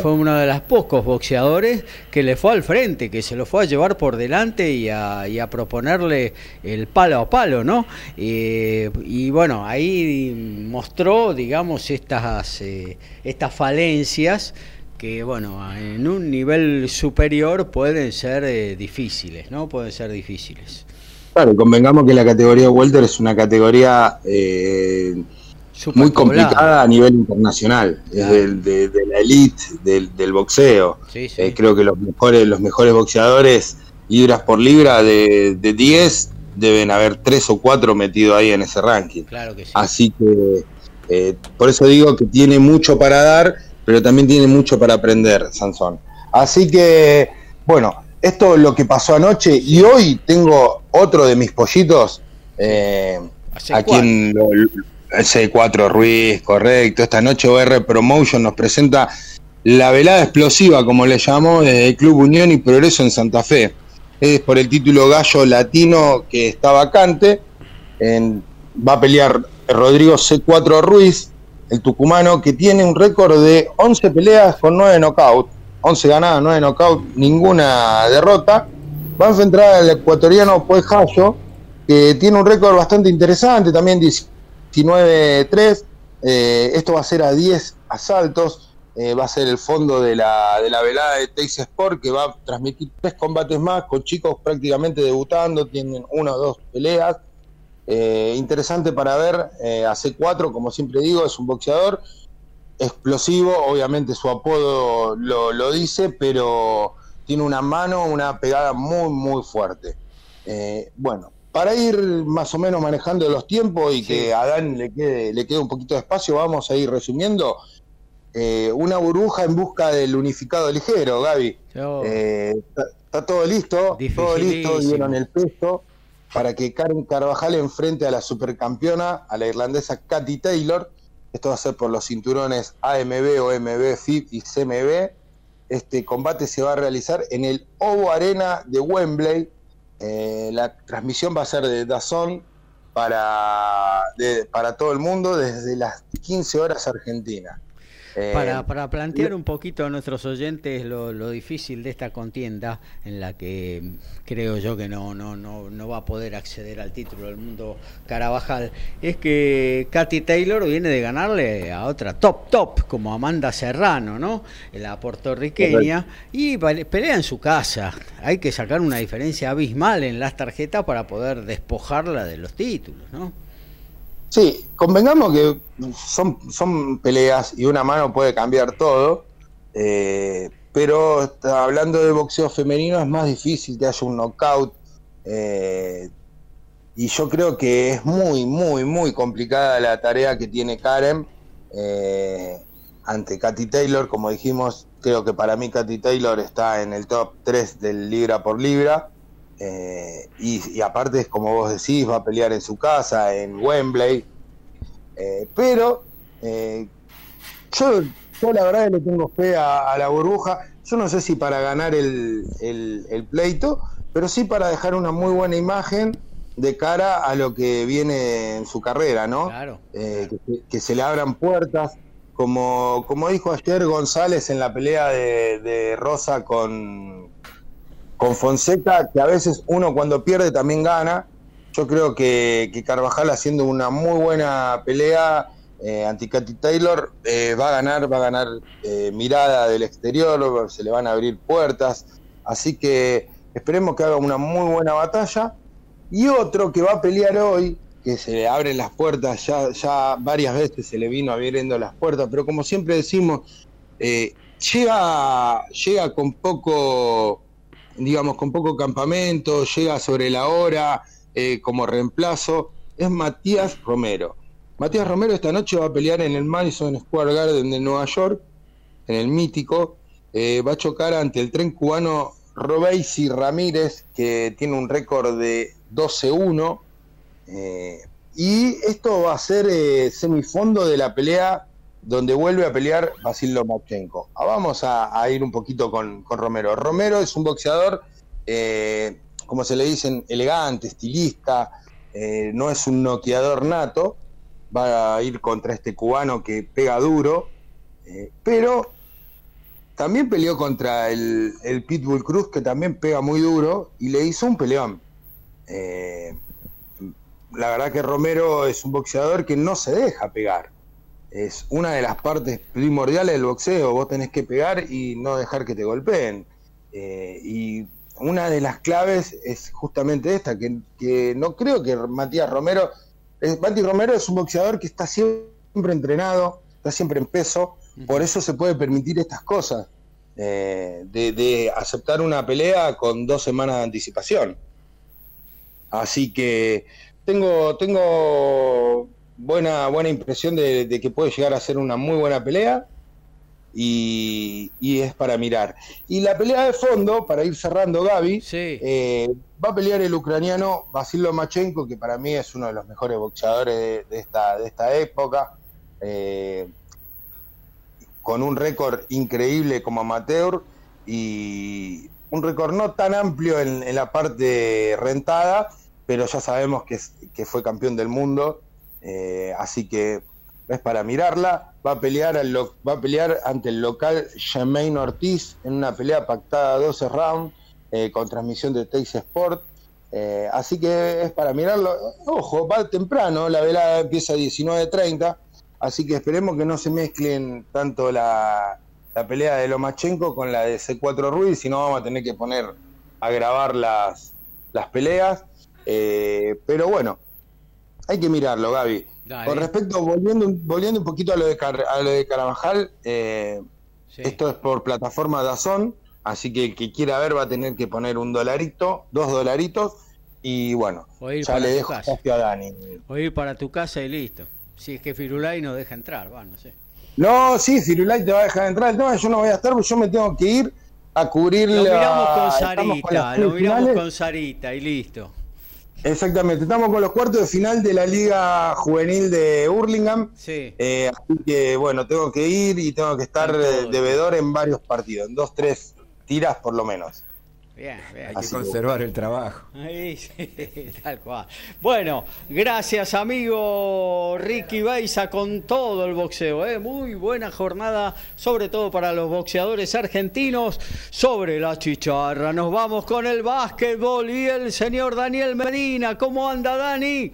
fue, uno de los pocos boxeadores que le fue al frente, que se lo fue a llevar por delante y a, proponerle el palo a palo, ¿no? Eh, y bueno, ahí mostró, digamos, estas, eh, estas falencias que bueno, en un nivel superior pueden ser difíciles, ¿no? Pueden ser difíciles. Claro, convengamos que la categoría Welter es una categoría eh, muy complicada a nivel internacional, es de, la elite del, boxeo. Eh, creo que los mejores, los mejores boxeadores, libras por libra, de, 10, deben haber 3 o 4 metidos ahí en ese ranking. Claro que sí. Así que eh, por eso digo que tiene mucho para dar, pero también tiene mucho para aprender, Sansón. Así que, bueno, esto es lo que pasó anoche y hoy tengo otro de mis pollitos eh, aquí en C4 Ruiz, correcto. Esta noche OR Promotion nos presenta la velada explosiva, como le llamó, desde el Club Unión y Progreso en Santa Fe. Es por el título Gallo Latino que está vacante. va a pelear Rodrigo C4 Ruiz, el tucumano, que tiene un récord de 11 peleas con 9 knockouts 11 ganadas, 9 knockout, ninguna derrota. Va a enfrentar al ecuatoriano Puejayo, que tiene un récord bastante interesante, también 19-3. Eh, esto va a ser a 10 asaltos. Eh, va a ser el fondo de la, de la velada de Texas Sport, que va a transmitir tres combates más con chicos prácticamente debutando, tienen una o dos peleas. Eh, interesante para ver a C4, como siempre digo, es un boxeador explosivo, obviamente su apodo lo, dice, pero tiene una mano, una pegada muy, muy fuerte. Eh, bueno, para ir más o menos manejando los tiempos y que a Dan le quede, le quede un poquito de espacio, vamos a ir resumiendo. Eh, una burbuja en busca del unificado ligero, Gaby. Eh, está, todo listo, todo listo, dieron el peso para que Karen Carvajal enfrente a la supercampeona, a la irlandesa Katy Taylor esto va a ser por los cinturones AMB, OMB, FIB y CMB. Este combate se va a realizar en el Ovo Arena de Wembley. Eh, la transmisión va a ser de Dazón para, para todo el mundo desde las 15 horas Argentina. Para, eh, para, plantear un poquito a nuestros oyentes lo, lo, difícil de esta contienda, en la que creo yo que no, no, no, no va a poder acceder al título del mundo Carabajal, es que Katy Taylor viene de ganarle a otra top top, como Amanda Serrano, ¿no? La puertorriqueña, y pelea en su casa. Hay que sacar una diferencia abismal en las tarjetas para poder despojarla de los títulos, ¿no? Sí, convengamos que son, son peleas y una mano puede cambiar todo, eh, pero hablando de boxeo femenino es más difícil que haya un knockout. Eh, y yo creo que es muy, muy, muy complicada la tarea que tiene Karen eh, ante Katy Taylor. Como dijimos, creo que para mí Katy Taylor está en el top 3 del libra por libra. Eh, y, aparte es como vos decís, va a pelear en su casa, en Wembley. Eh, pero eh, yo, yo, la verdad le tengo fe a, la burbuja. Yo no sé si para ganar el, el, pleito, pero sí para dejar una muy buena imagen de cara a lo que viene en su carrera, ¿no? Claro. que, se le abran puertas. Como, como dijo ayer González en la pelea de Rosa con, con Fonseca, que a veces uno cuando pierde también gana. Yo creo que, Carvajal haciendo una muy buena pelea eh, anti Katy Taylor eh, va a ganar, va a ganar eh, mirada del exterior, se le van a abrir puertas. Así que esperemos que haga una muy buena batalla. Y otro que va a pelear hoy, que se le abren las puertas, ya, ya varias veces se le vino abriendo las puertas, pero como siempre decimos, llega, llega con poco digamos, con poco campamento, llega sobre la hora eh, como reemplazo, es Matías Romero. Matías Romero esta noche va a pelear en el Madison Square Garden de Nueva York, en el mítico, eh, va a chocar ante el tren cubano Robeisi Ramírez, que tiene un récord de 12-1. Eh, y esto va a ser semifondo de la pelea donde vuelve a pelear Basil Lomachenko. Ah, vamos a, ir un poquito con, Romero. Romero es un boxeador, eh, como se le dicen, elegante, estilista, eh, no es un noqueador nato, va a ir contra este cubano que pega duro, pero también peleó contra el, el, Pitbull Cruz, que también pega muy duro, y le hizo un peleón. la verdad que Romero es un boxeador que no se deja pegar es una de las partes primordiales del boxeo. Vos tenés que pegar y no dejar que te golpeen. Eh, y una de las claves es justamente esta, que, no creo que Matías Romero, es, Romero es un boxeador que está siempre entrenado, está siempre en peso, por eso se puede permitir estas cosas, eh, de, de aceptar una pelea con dos semanas de anticipación. Así que tengo, tengo buena, buena impresión de, que puede llegar a ser una muy buena pelea y, es para mirar. Y la pelea de fondo, para ir cerrando Gaby, eh, va a pelear el ucraniano Vasil Lomachenko, que para mí es uno de los mejores boxeadores de, esta, de esta época, eh, con un récord increíble como amateur y un récord no tan amplio en, la parte rentada, pero ya sabemos que, que fue campeón del mundo eh, así que es para mirarla. Va a pelear va a pelear ante el local Jermaine Ortiz en una pelea pactada 12 rounds eh, con transmisión de Teis Sport. Eh, así que es para mirarlo. Ojo, va temprano, la velada empieza a 19.30, así que esperemos que no se mezclen tanto la, pelea de Lomachenko con la de C4 Ruiz, si no vamos a tener que poner a grabar las, las peleas. pero bueno, hay que mirarlo, Gaby. Con respecto, volviendo, volviendo un poquito a lo de, a lo de Carabajal, eh, esto es por plataforma Dazón, así que el que quiera ver va a tener que poner un dolarito, dos dolaritos, y bueno, ya le dejo espacio a Dani. O ir para tu casa y listo. Si es que Firulay no deja entrar, va, no sé. No, sí, Firulay te va a dejar entrar. No, yo no voy a estar, yo me tengo que ir a cubrir lo miramos con Sarita, lo miramos con Sarita y listo. Exactamente, estamos con los cuartos de final de la Liga Juvenil de Hurlingham. Sí. Eh, así que bueno, tengo que ir y tengo que estar de devedor en varios partidos, en dos, tres tiras por lo menos. Bien, Hay que conservar el trabajo. tal cual. Bueno, gracias amigo Ricky Baiza con todo el boxeo. ¿eh? Muy buena jornada, sobre todo para los boxeadores argentinos. Sobre la chicharra, nos vamos con el básquetbol y el señor Daniel Medina. ¿Cómo anda Dani?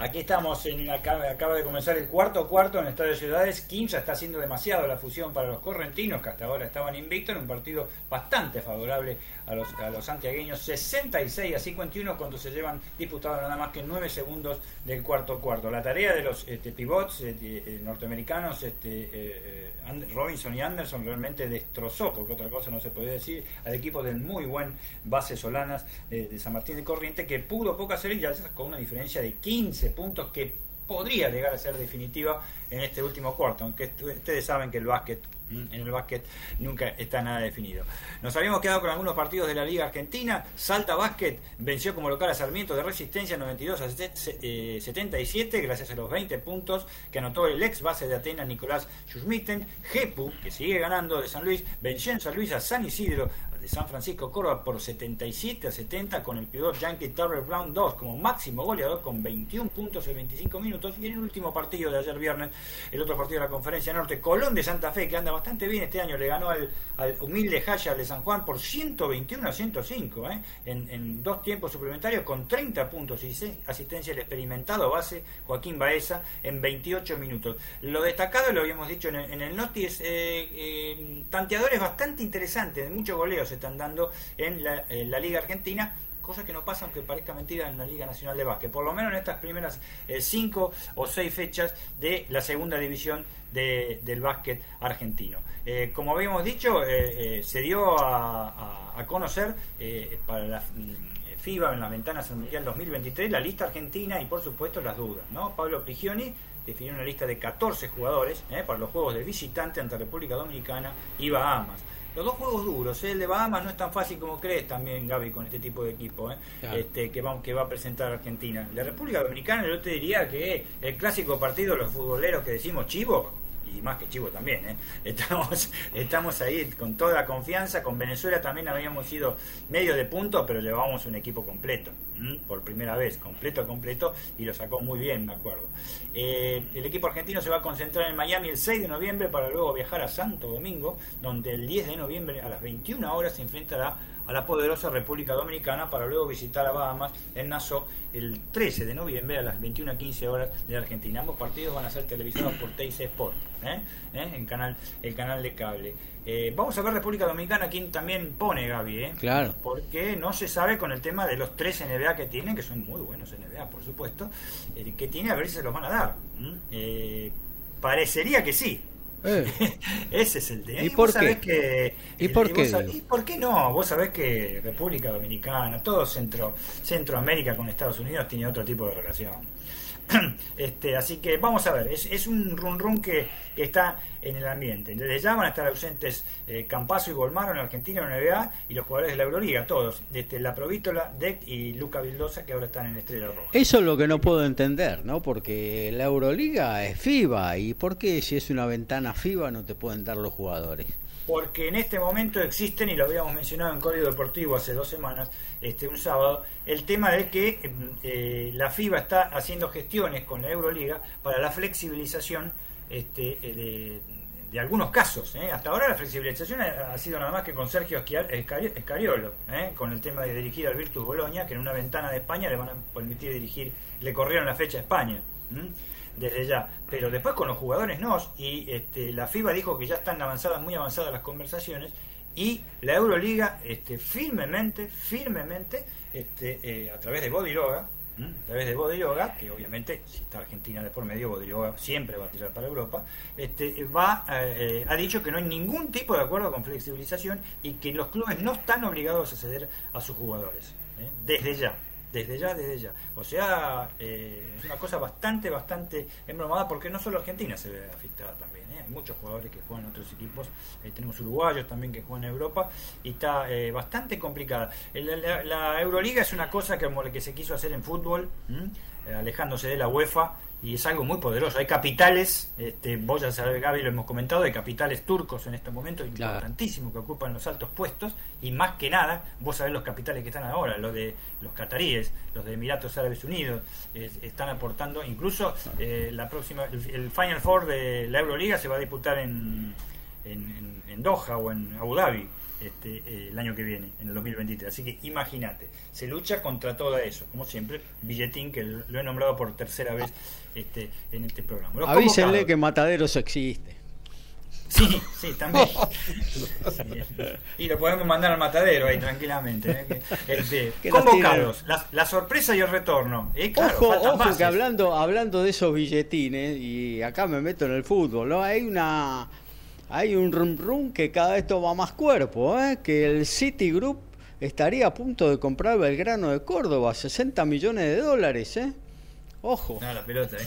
Aquí estamos, en acaba, de comenzar el cuarto cuarto en el Estadio de Ciudades. Quinza está haciendo demasiado la fusión para los correntinos, que hasta ahora estaban invictos en un partido bastante favorable a los, a los santiagueños. 66 a 51 cuando se llevan disputados nada más que 9 segundos del cuarto cuarto. La tarea de los este, pivots este, eh, norteamericanos, este, eh, eh, Robinson y Anderson, realmente destrozó, porque otra cosa no se puede decir, al equipo del muy buen base Solanas de San Martín de Corriente, que pudo poco hacer y ya con una diferencia de 15 puntos que podría llegar a ser definitiva en este último cuarto, aunque ustedes saben que el básquet en el básquet nunca está nada definido. Nos habíamos quedado con algunos partidos de la Liga Argentina. Salta Básquet venció como local a Sarmiento de Resistencia 92 a 77 gracias a los 20 puntos que anotó el ex base de Atenas Nicolás Schusmitten. Jepu, que sigue ganando de San Luis, venció en San Luis a San Isidro San Francisco Córdoba por 77 a 70 con el pivot Yankee Turner Brown 2 como máximo goleador con 21 puntos en 25 minutos. Y en el último partido de ayer viernes, el otro partido de la Conferencia Norte, Colón de Santa Fe, que anda bastante bien este año, le ganó al, humilde Jaya de San Juan por 121 a 105, ¿eh? en, dos tiempos suplementarios con 30 puntos y 6 asistencia el experimentado base Joaquín Baeza en 28 minutos. Lo destacado, lo habíamos dicho en el, Noti, es eh, eh, tanteadores bastante interesantes, muchos goleos están dando en la, Liga Argentina cosa que no pasa aunque parezca mentira en la Liga Nacional de Básquet, por lo menos en estas primeras eh, cinco o seis fechas de la segunda división del básquet argentino. Eh, como habíamos dicho, eh, se dio a, conocer para la mm, FIBA en las ventanas del Mundial 2023 la lista argentina y por supuesto las dudas. ¿no? Pablo Prigioni definió una lista de 14 jugadores para los juegos de visitante ante República Dominicana y Bahamas. Los dos juegos duros. ¿eh? El de Bahamas no es tan fácil como crees también, Gaby, con este tipo de equipo ¿eh? este, que, va, que va a presentar Argentina. La República Dominicana, yo te diría que el clásico partido de los futboleros que decimos chivo, y más que Chivo también, ¿eh? estamos, estamos ahí con toda la confianza, con Venezuela también habíamos sido medio de punto, pero llevábamos un equipo completo, por primera vez, completo, completo, y lo sacó muy bien, me acuerdo. Eh, el equipo argentino se va a concentrar en Miami el 6 de noviembre para luego viajar a Santo Domingo, donde el 10 de noviembre a las 21 horas se enfrentará a la poderosa República Dominicana para luego visitar a Bahamas en Nassau el 13 de noviembre a las 21.15 horas de Argentina. Ambos partidos van a ser televisados por TIC Sport, ¿eh? ¿Eh? En canal, el canal de cable. Eh, vamos a ver República Dominicana, quien también pone Gaby, ¿eh? Claro. Porque no se sabe con el tema de los tres NBA que tienen, que son muy buenos NBA, por supuesto, que tiene a ver si se los van a dar. parecería que sí, eh. Ese es el tema. ¿Y, por qué? Que, ¿Y por qué? ¿Y por qué no? Vos sabés que República Dominicana, todo Centro, Centroamérica con Estados Unidos tiene otro tipo de relación. este, así que vamos a ver, es, es un run run que, que, está en el ambiente. Desde ya van a estar ausentes eh, y Golmaro en Argentina, en la NBA, y los jugadores de la Euroliga, todos, desde La Provítola, Deck y Luca Vildosa, que ahora están en Estrella Roja. Eso es lo que no puedo entender, ¿no? Porque la Euroliga es FIBA, ¿y por qué si es una ventana FIBA no te pueden dar los jugadores? Porque en este momento existen, y lo habíamos mencionado en Código Deportivo hace dos semanas, este un sábado, el tema de que eh, la FIBA está haciendo gestiones con la Euroliga para la flexibilización este, eh, de, algunos casos. ¿eh? Hasta ahora la flexibilización ha, sido nada más que con Sergio Escariolo, con el tema de dirigir al Virtus Boloña, que en una ventana de España le van a permitir dirigir, le corrieron la fecha a España desde ya. Pero después con los jugadores no. Y este, la FIBA dijo que ya están avanzadas, muy avanzadas las conversaciones. Y la Euroliga este, firmemente, firmemente, este, eh, a través de Bodiroga, a través de Bodiroga, que obviamente si está Argentina de por medio, Bodiroga siempre va a tirar para Europa, este, va, eh, ha dicho que no hay ningún tipo de acuerdo con flexibilización y que los clubes no están obligados a ceder a sus jugadores, ¿eh? desde ya desde ya, desde ya. O sea, eh, es una cosa bastante, bastante embromada porque no solo Argentina se ve afectada también. ¿eh? Hay muchos jugadores que juegan en otros equipos, eh, tenemos uruguayos también que juegan en Europa y está bastante complicada. La, Euroliga es una cosa que, como la que se quiso hacer en fútbol, alejándose de la UEFA y es algo muy poderoso. Hay capitales, este, vos ya sabés, Gaby, lo hemos comentado, hay capitales turcos en este momento importantísimos que ocupan los altos puestos y más que nada, vos sabés los capitales que están ahora, los de los cataríes, los de Emiratos Árabes Unidos, están aportando, incluso eh, la próxima, el, Final Four de la Euroliga se va a disputar en, en, en Doha o en Abu Dhabi este, eh, el año que viene, en el 2023. Así que imagínate, se lucha contra todo eso, como siempre, Billetín, que lo he nombrado por tercera vez este, en este programa. Avísenle que Mataderos existe. Sí, sí, también. Y lo podemos mandar al matadero ahí tranquilamente. ¿eh? Este, convocados, la, sorpresa y el retorno. Eh, ojo, ojo que hablando, hablando de esos billetines, y acá me meto en el fútbol, ¿no? hay una hay un rum rum que cada vez toma más cuerpo, ¿eh? que el Citigroup estaría a punto de comprar Belgrano de Córdoba, 60 millones de dólares, ¿eh? Ojo. la pelota, ¿eh?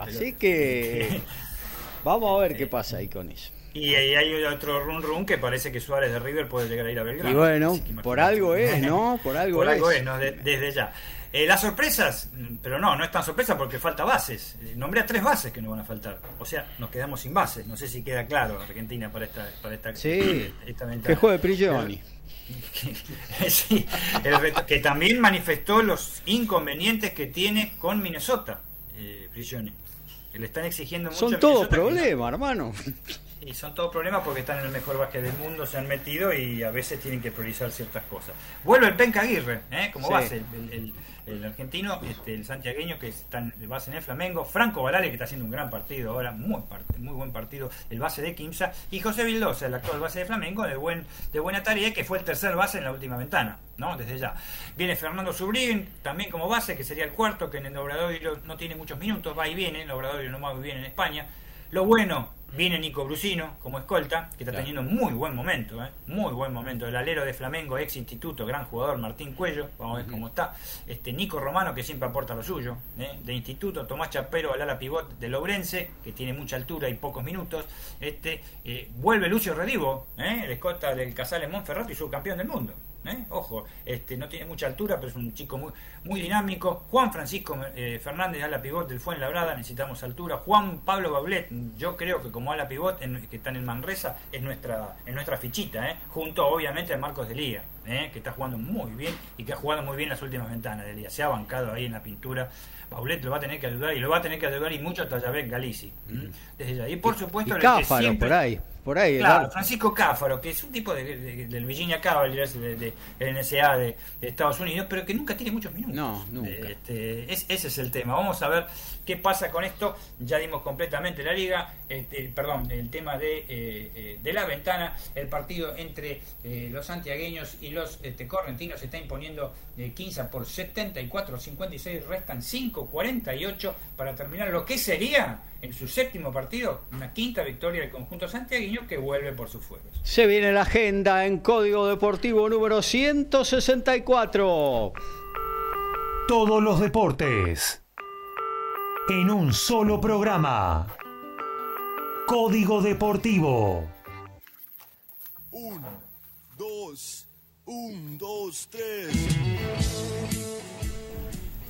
Así que vamos a ver qué pasa ahí con eso. Y ahí hay otro run run que parece que Suárez de River puede llegar a ir a Belgrano. Y bueno, por algo es, ¿no? Por algo por Algo es ¿no? desde ya. Eh, las sorpresas, pero no, no es tan sorpresa porque falta bases. Eh, nombré a tres bases que nos van a faltar. O sea, nos quedamos sin bases. No sé si queda claro Argentina para esta, para esta, sí, que juegue Prigioni. sí, que también manifestó los inconvenientes que tiene con Minnesota, eh, Prigioni. Que le están exigiendo mucho. Son todos problemas, hermano. Y son todos problemas porque están en el mejor básquet del mundo, se han metido y a veces tienen que priorizar ciertas cosas. Vuelve el Penca Aguirre, ¿eh? como base, el, el, argentino, este, el santiagueño que está en base en el Flamengo, Franco Valare que está haciendo un gran partido ahora, muy, muy buen partido, el base de Quimsa, y José Vildosa, el actual base de Flamengo, de, buen, de buena tarea, que fue el tercer base en la última ventana, ¿no? Desde ya. Viene Fernando Subrín, también como base, que sería el cuarto, que en el Obradorio no tiene muchos minutos, va y viene, el Obradorio no va muy bien en España Lo bueno, Viene Nico Brusino como escolta, que está teniendo muy buen momento, ¿eh? muy buen momento. El alero de Flamengo, ex instituto, gran jugador, Martín Cuello, vamos a ver cómo está. Este Nico Romano, que siempre aporta lo suyo, ¿eh? de instituto. Tomás Chapero, al ala pivot de Lobrense, que tiene mucha altura y pocos minutos. Este eh, Vuelve Lucio Redivo, el escolta del Casales Monferrato y subcampeón del mundo. ¿Eh? ojo, este, no tiene mucha altura, pero es un chico muy, muy dinámico. Juan Francisco eh, Fernández, ala pivot del Fuenlabrada, necesitamos altura. Juan Pablo Baulet, yo creo que como ala pivot, que está en Manresa, es nuestra, es nuestra fichita, ¿eh? junto obviamente a Marcos de Lía, que está jugando muy bien y que ha jugado muy bien las últimas ventanas de Lía. Se ha bancado ahí en la pintura. Baulet lo va a tener que ayudar y lo va a tener que ayudar y mucho a Tallavec Galici. Desde Y por supuesto, y, por ahí por ahí. Claro, Francisco Cáfaro, que es un tipo de, del Virginia Cavaliers, de, de, NSA de, Estados Unidos, pero que nunca tiene muchos minutos. No, nunca. Este, ese es el tema. Vamos a ver qué pasa con esto. Ya dimos completamente la liga, este, perdón, el tema de, eh, eh, de la ventana. El partido entre eh, los santiagueños y los este, correntinos se está imponiendo 15 por 74, 56, restan 5, 48 para terminar lo que sería en su séptimo partido, una quinta victoria del conjunto santiagueño que vuelve por sus fueros. Se viene la agenda en Código Deportivo número 164. Todos los deportes en un solo programa. Código Deportivo. Un, dos, un, dos, tres.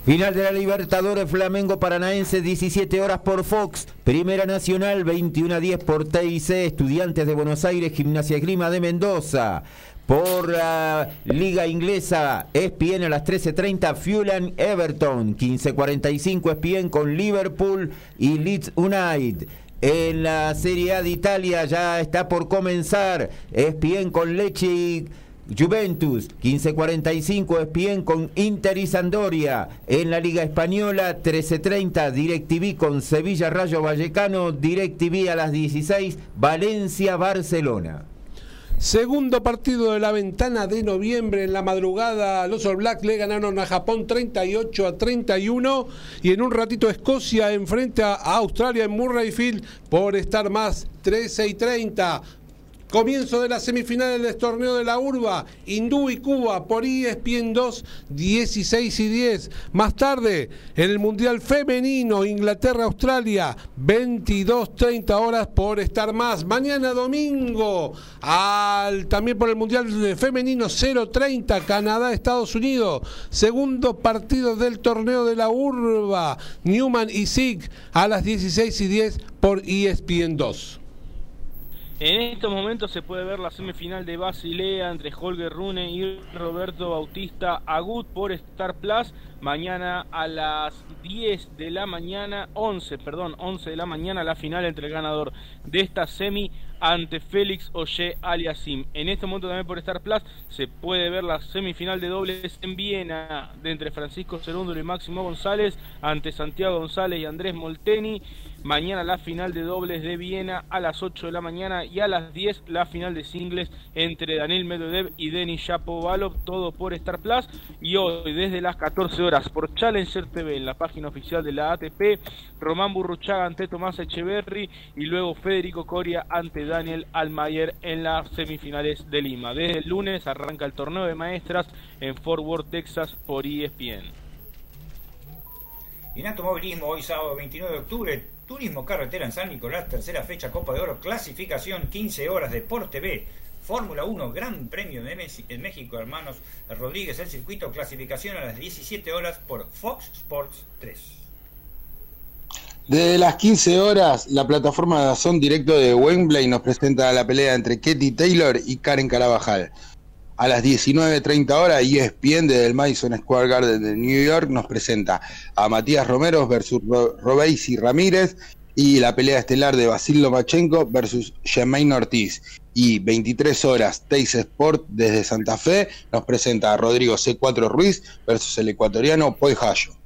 Final de la Libertadores Flamengo Paranaense 17 horas por Fox, Primera Nacional 21 a 10 por TIC, Estudiantes de Buenos Aires, Gimnasia Grima de Mendoza. Por la Liga Inglesa, ESPN a las 13.30, Fulan Everton, 15.45 ESPN con Liverpool y Leeds United. En la Serie A de Italia ya está por comenzar, ESPN con Leche y Juventus, 15.45 ESPN con Inter y Sandoria. En la Liga Española, 13.30 DirecTV con Sevilla Rayo Vallecano. DirecTV a las 16, Valencia Barcelona. Segundo partido de la ventana de noviembre en la madrugada. Los All Blacks le ganaron a Japón 38 a 31 y en un ratito Escocia enfrenta a Australia en Murrayfield por estar más 13 y 30. Comienzo de las semifinales del torneo de la Urba, Hindú y Cuba por ESPN 2, 16 y 10. Más tarde, el Mundial Femenino, Inglaterra-Australia, 22-30 horas por estar más. Mañana domingo, al, también por el Mundial Femenino 0-30, Canadá-Estados Unidos. Segundo partido del torneo de la Urba, Newman y Sig a las 16 y 10 por ESPN 2. En estos momentos se puede ver la semifinal de Basilea entre Holger Rune y Roberto Bautista Agut por Star Plus. Mañana a las 10 de la mañana, 11, perdón, 11 de la mañana, la final entre el ganador de esta semi ante Félix Oye Aliasim. En este momento también por Star Plus se puede ver la semifinal de dobles en Viena de entre Francisco Cerúndolo y Máximo González ante Santiago González y Andrés Molteni. Mañana la final de dobles de Viena a las 8 de la mañana y a las 10 la final de singles entre Daniel Medvedev y Denis Shapovalov, todo por Star Plus. Y hoy desde las 14 horas por Challenger TV en la página oficial de la ATP, Román Burruchaga ante Tomás Echeverry y luego Federico Coria ante Daniel Almayer en las semifinales de Lima. Desde el lunes arranca el torneo de maestras en Fort Worth, Texas por ESPN. En automovilismo, hoy sábado 29 de octubre, Turismo Carretera en San Nicolás, tercera fecha Copa de Oro, clasificación 15 horas de Por TV. Fórmula 1, Gran Premio de México, hermanos Rodríguez, el circuito, clasificación a las 17 horas por Fox Sports 3. Desde las 15 horas, la plataforma de Dazón directo de Wembley nos presenta la pelea entre Katie Taylor y Karen Carabajal. A las 19.30 horas, ESPN desde el Madison Square Garden de New York nos presenta a Matías Romero versus Robeisi Ramírez y la pelea estelar de Basil Lomachenko versus Jermaine Ortiz. Y 23 horas, Teis Sport desde Santa Fe nos presenta a Rodrigo C4 Ruiz versus el ecuatoriano Poi Hayo.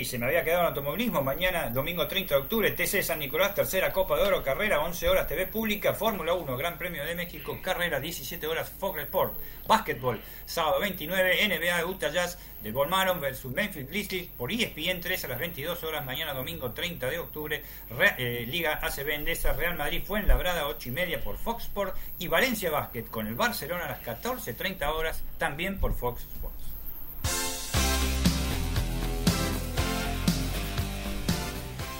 Y se me había quedado en automovilismo. Mañana, domingo 30 de octubre, TC San Nicolás, tercera Copa de Oro, carrera, 11 horas TV pública, Fórmula 1, Gran Premio de México, carrera, 17 horas Fox Sport, básquetbol, sábado 29, NBA Utah Jazz de Bolmaron versus Memphis Grizzlies por ESPN 3 a las 22 horas, mañana domingo 30 de octubre, eh, Liga ACB Endesa, Real Madrid fue en Labrada 8 y media por Fox Sport y Valencia Basket con el Barcelona a las 14.30 horas también por Fox Sports.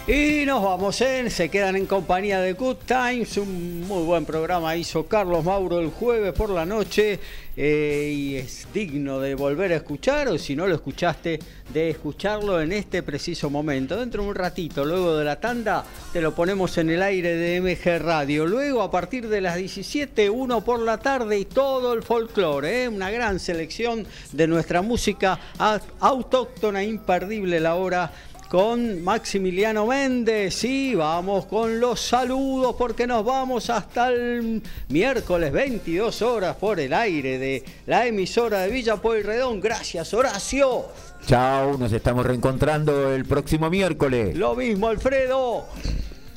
Y nos vamos, en, ¿eh? se quedan en compañía de Good Times, un muy buen programa hizo Carlos Mauro el jueves por la noche eh, y es digno de volver a escuchar o si no lo escuchaste, de escucharlo en este preciso momento. Dentro de un ratito, luego de la tanda, te lo ponemos en el aire de MG Radio. Luego, a partir de las 17, uno por la tarde y todo el folclore, ¿eh? una gran selección de nuestra música autóctona, imperdible la hora con Maximiliano Méndez. Y vamos con los saludos porque nos vamos hasta el miércoles 22 horas por el aire de la emisora de Villa Pueyrredón. Gracias, Horacio. Chao, nos estamos reencontrando el próximo miércoles. Lo mismo, Alfredo.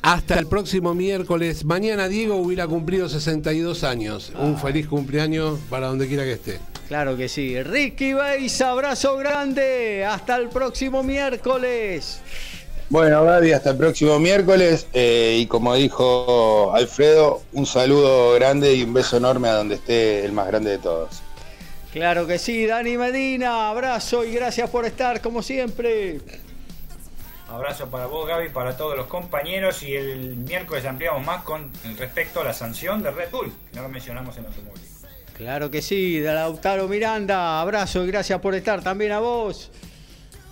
Hasta el próximo miércoles. Mañana Diego hubiera cumplido 62 años. Un feliz cumpleaños para donde quiera que esté. Claro que sí. Ricky Beis, abrazo grande. Hasta el próximo miércoles. Bueno, Gaby, hasta el próximo miércoles. Eh, y como dijo Alfredo, un saludo grande y un beso enorme a donde esté el más grande de todos. Claro que sí, Dani Medina, abrazo y gracias por estar como siempre. Abrazo para vos, Gaby, para todos los compañeros. Y el miércoles ampliamos más con respecto a la sanción de Red Bull, que no lo mencionamos en automóvil. Claro que sí, de Lautaro Miranda, abrazo y gracias por estar también a vos.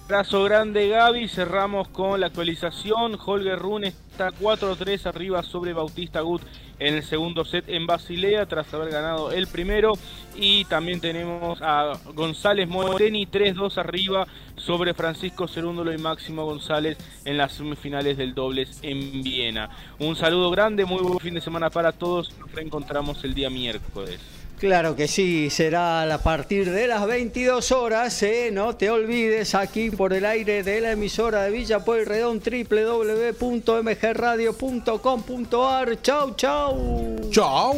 Abrazo grande Gaby, cerramos con la actualización. Holger Rune está 4-3 arriba sobre Bautista Gut en el segundo set en Basilea tras haber ganado el primero. Y también tenemos a González Moreni 3-2 arriba sobre Francisco Cerúndolo y Máximo González en las semifinales del dobles en Viena. Un saludo grande, muy buen fin de semana para todos. Nos reencontramos el día miércoles. Claro que sí, será a partir de las 22 horas, ¿eh? no te olvides, aquí por el aire de la emisora de Villa Pueyrredón, www.mgradio.com.ar. Chau, chau. Chau.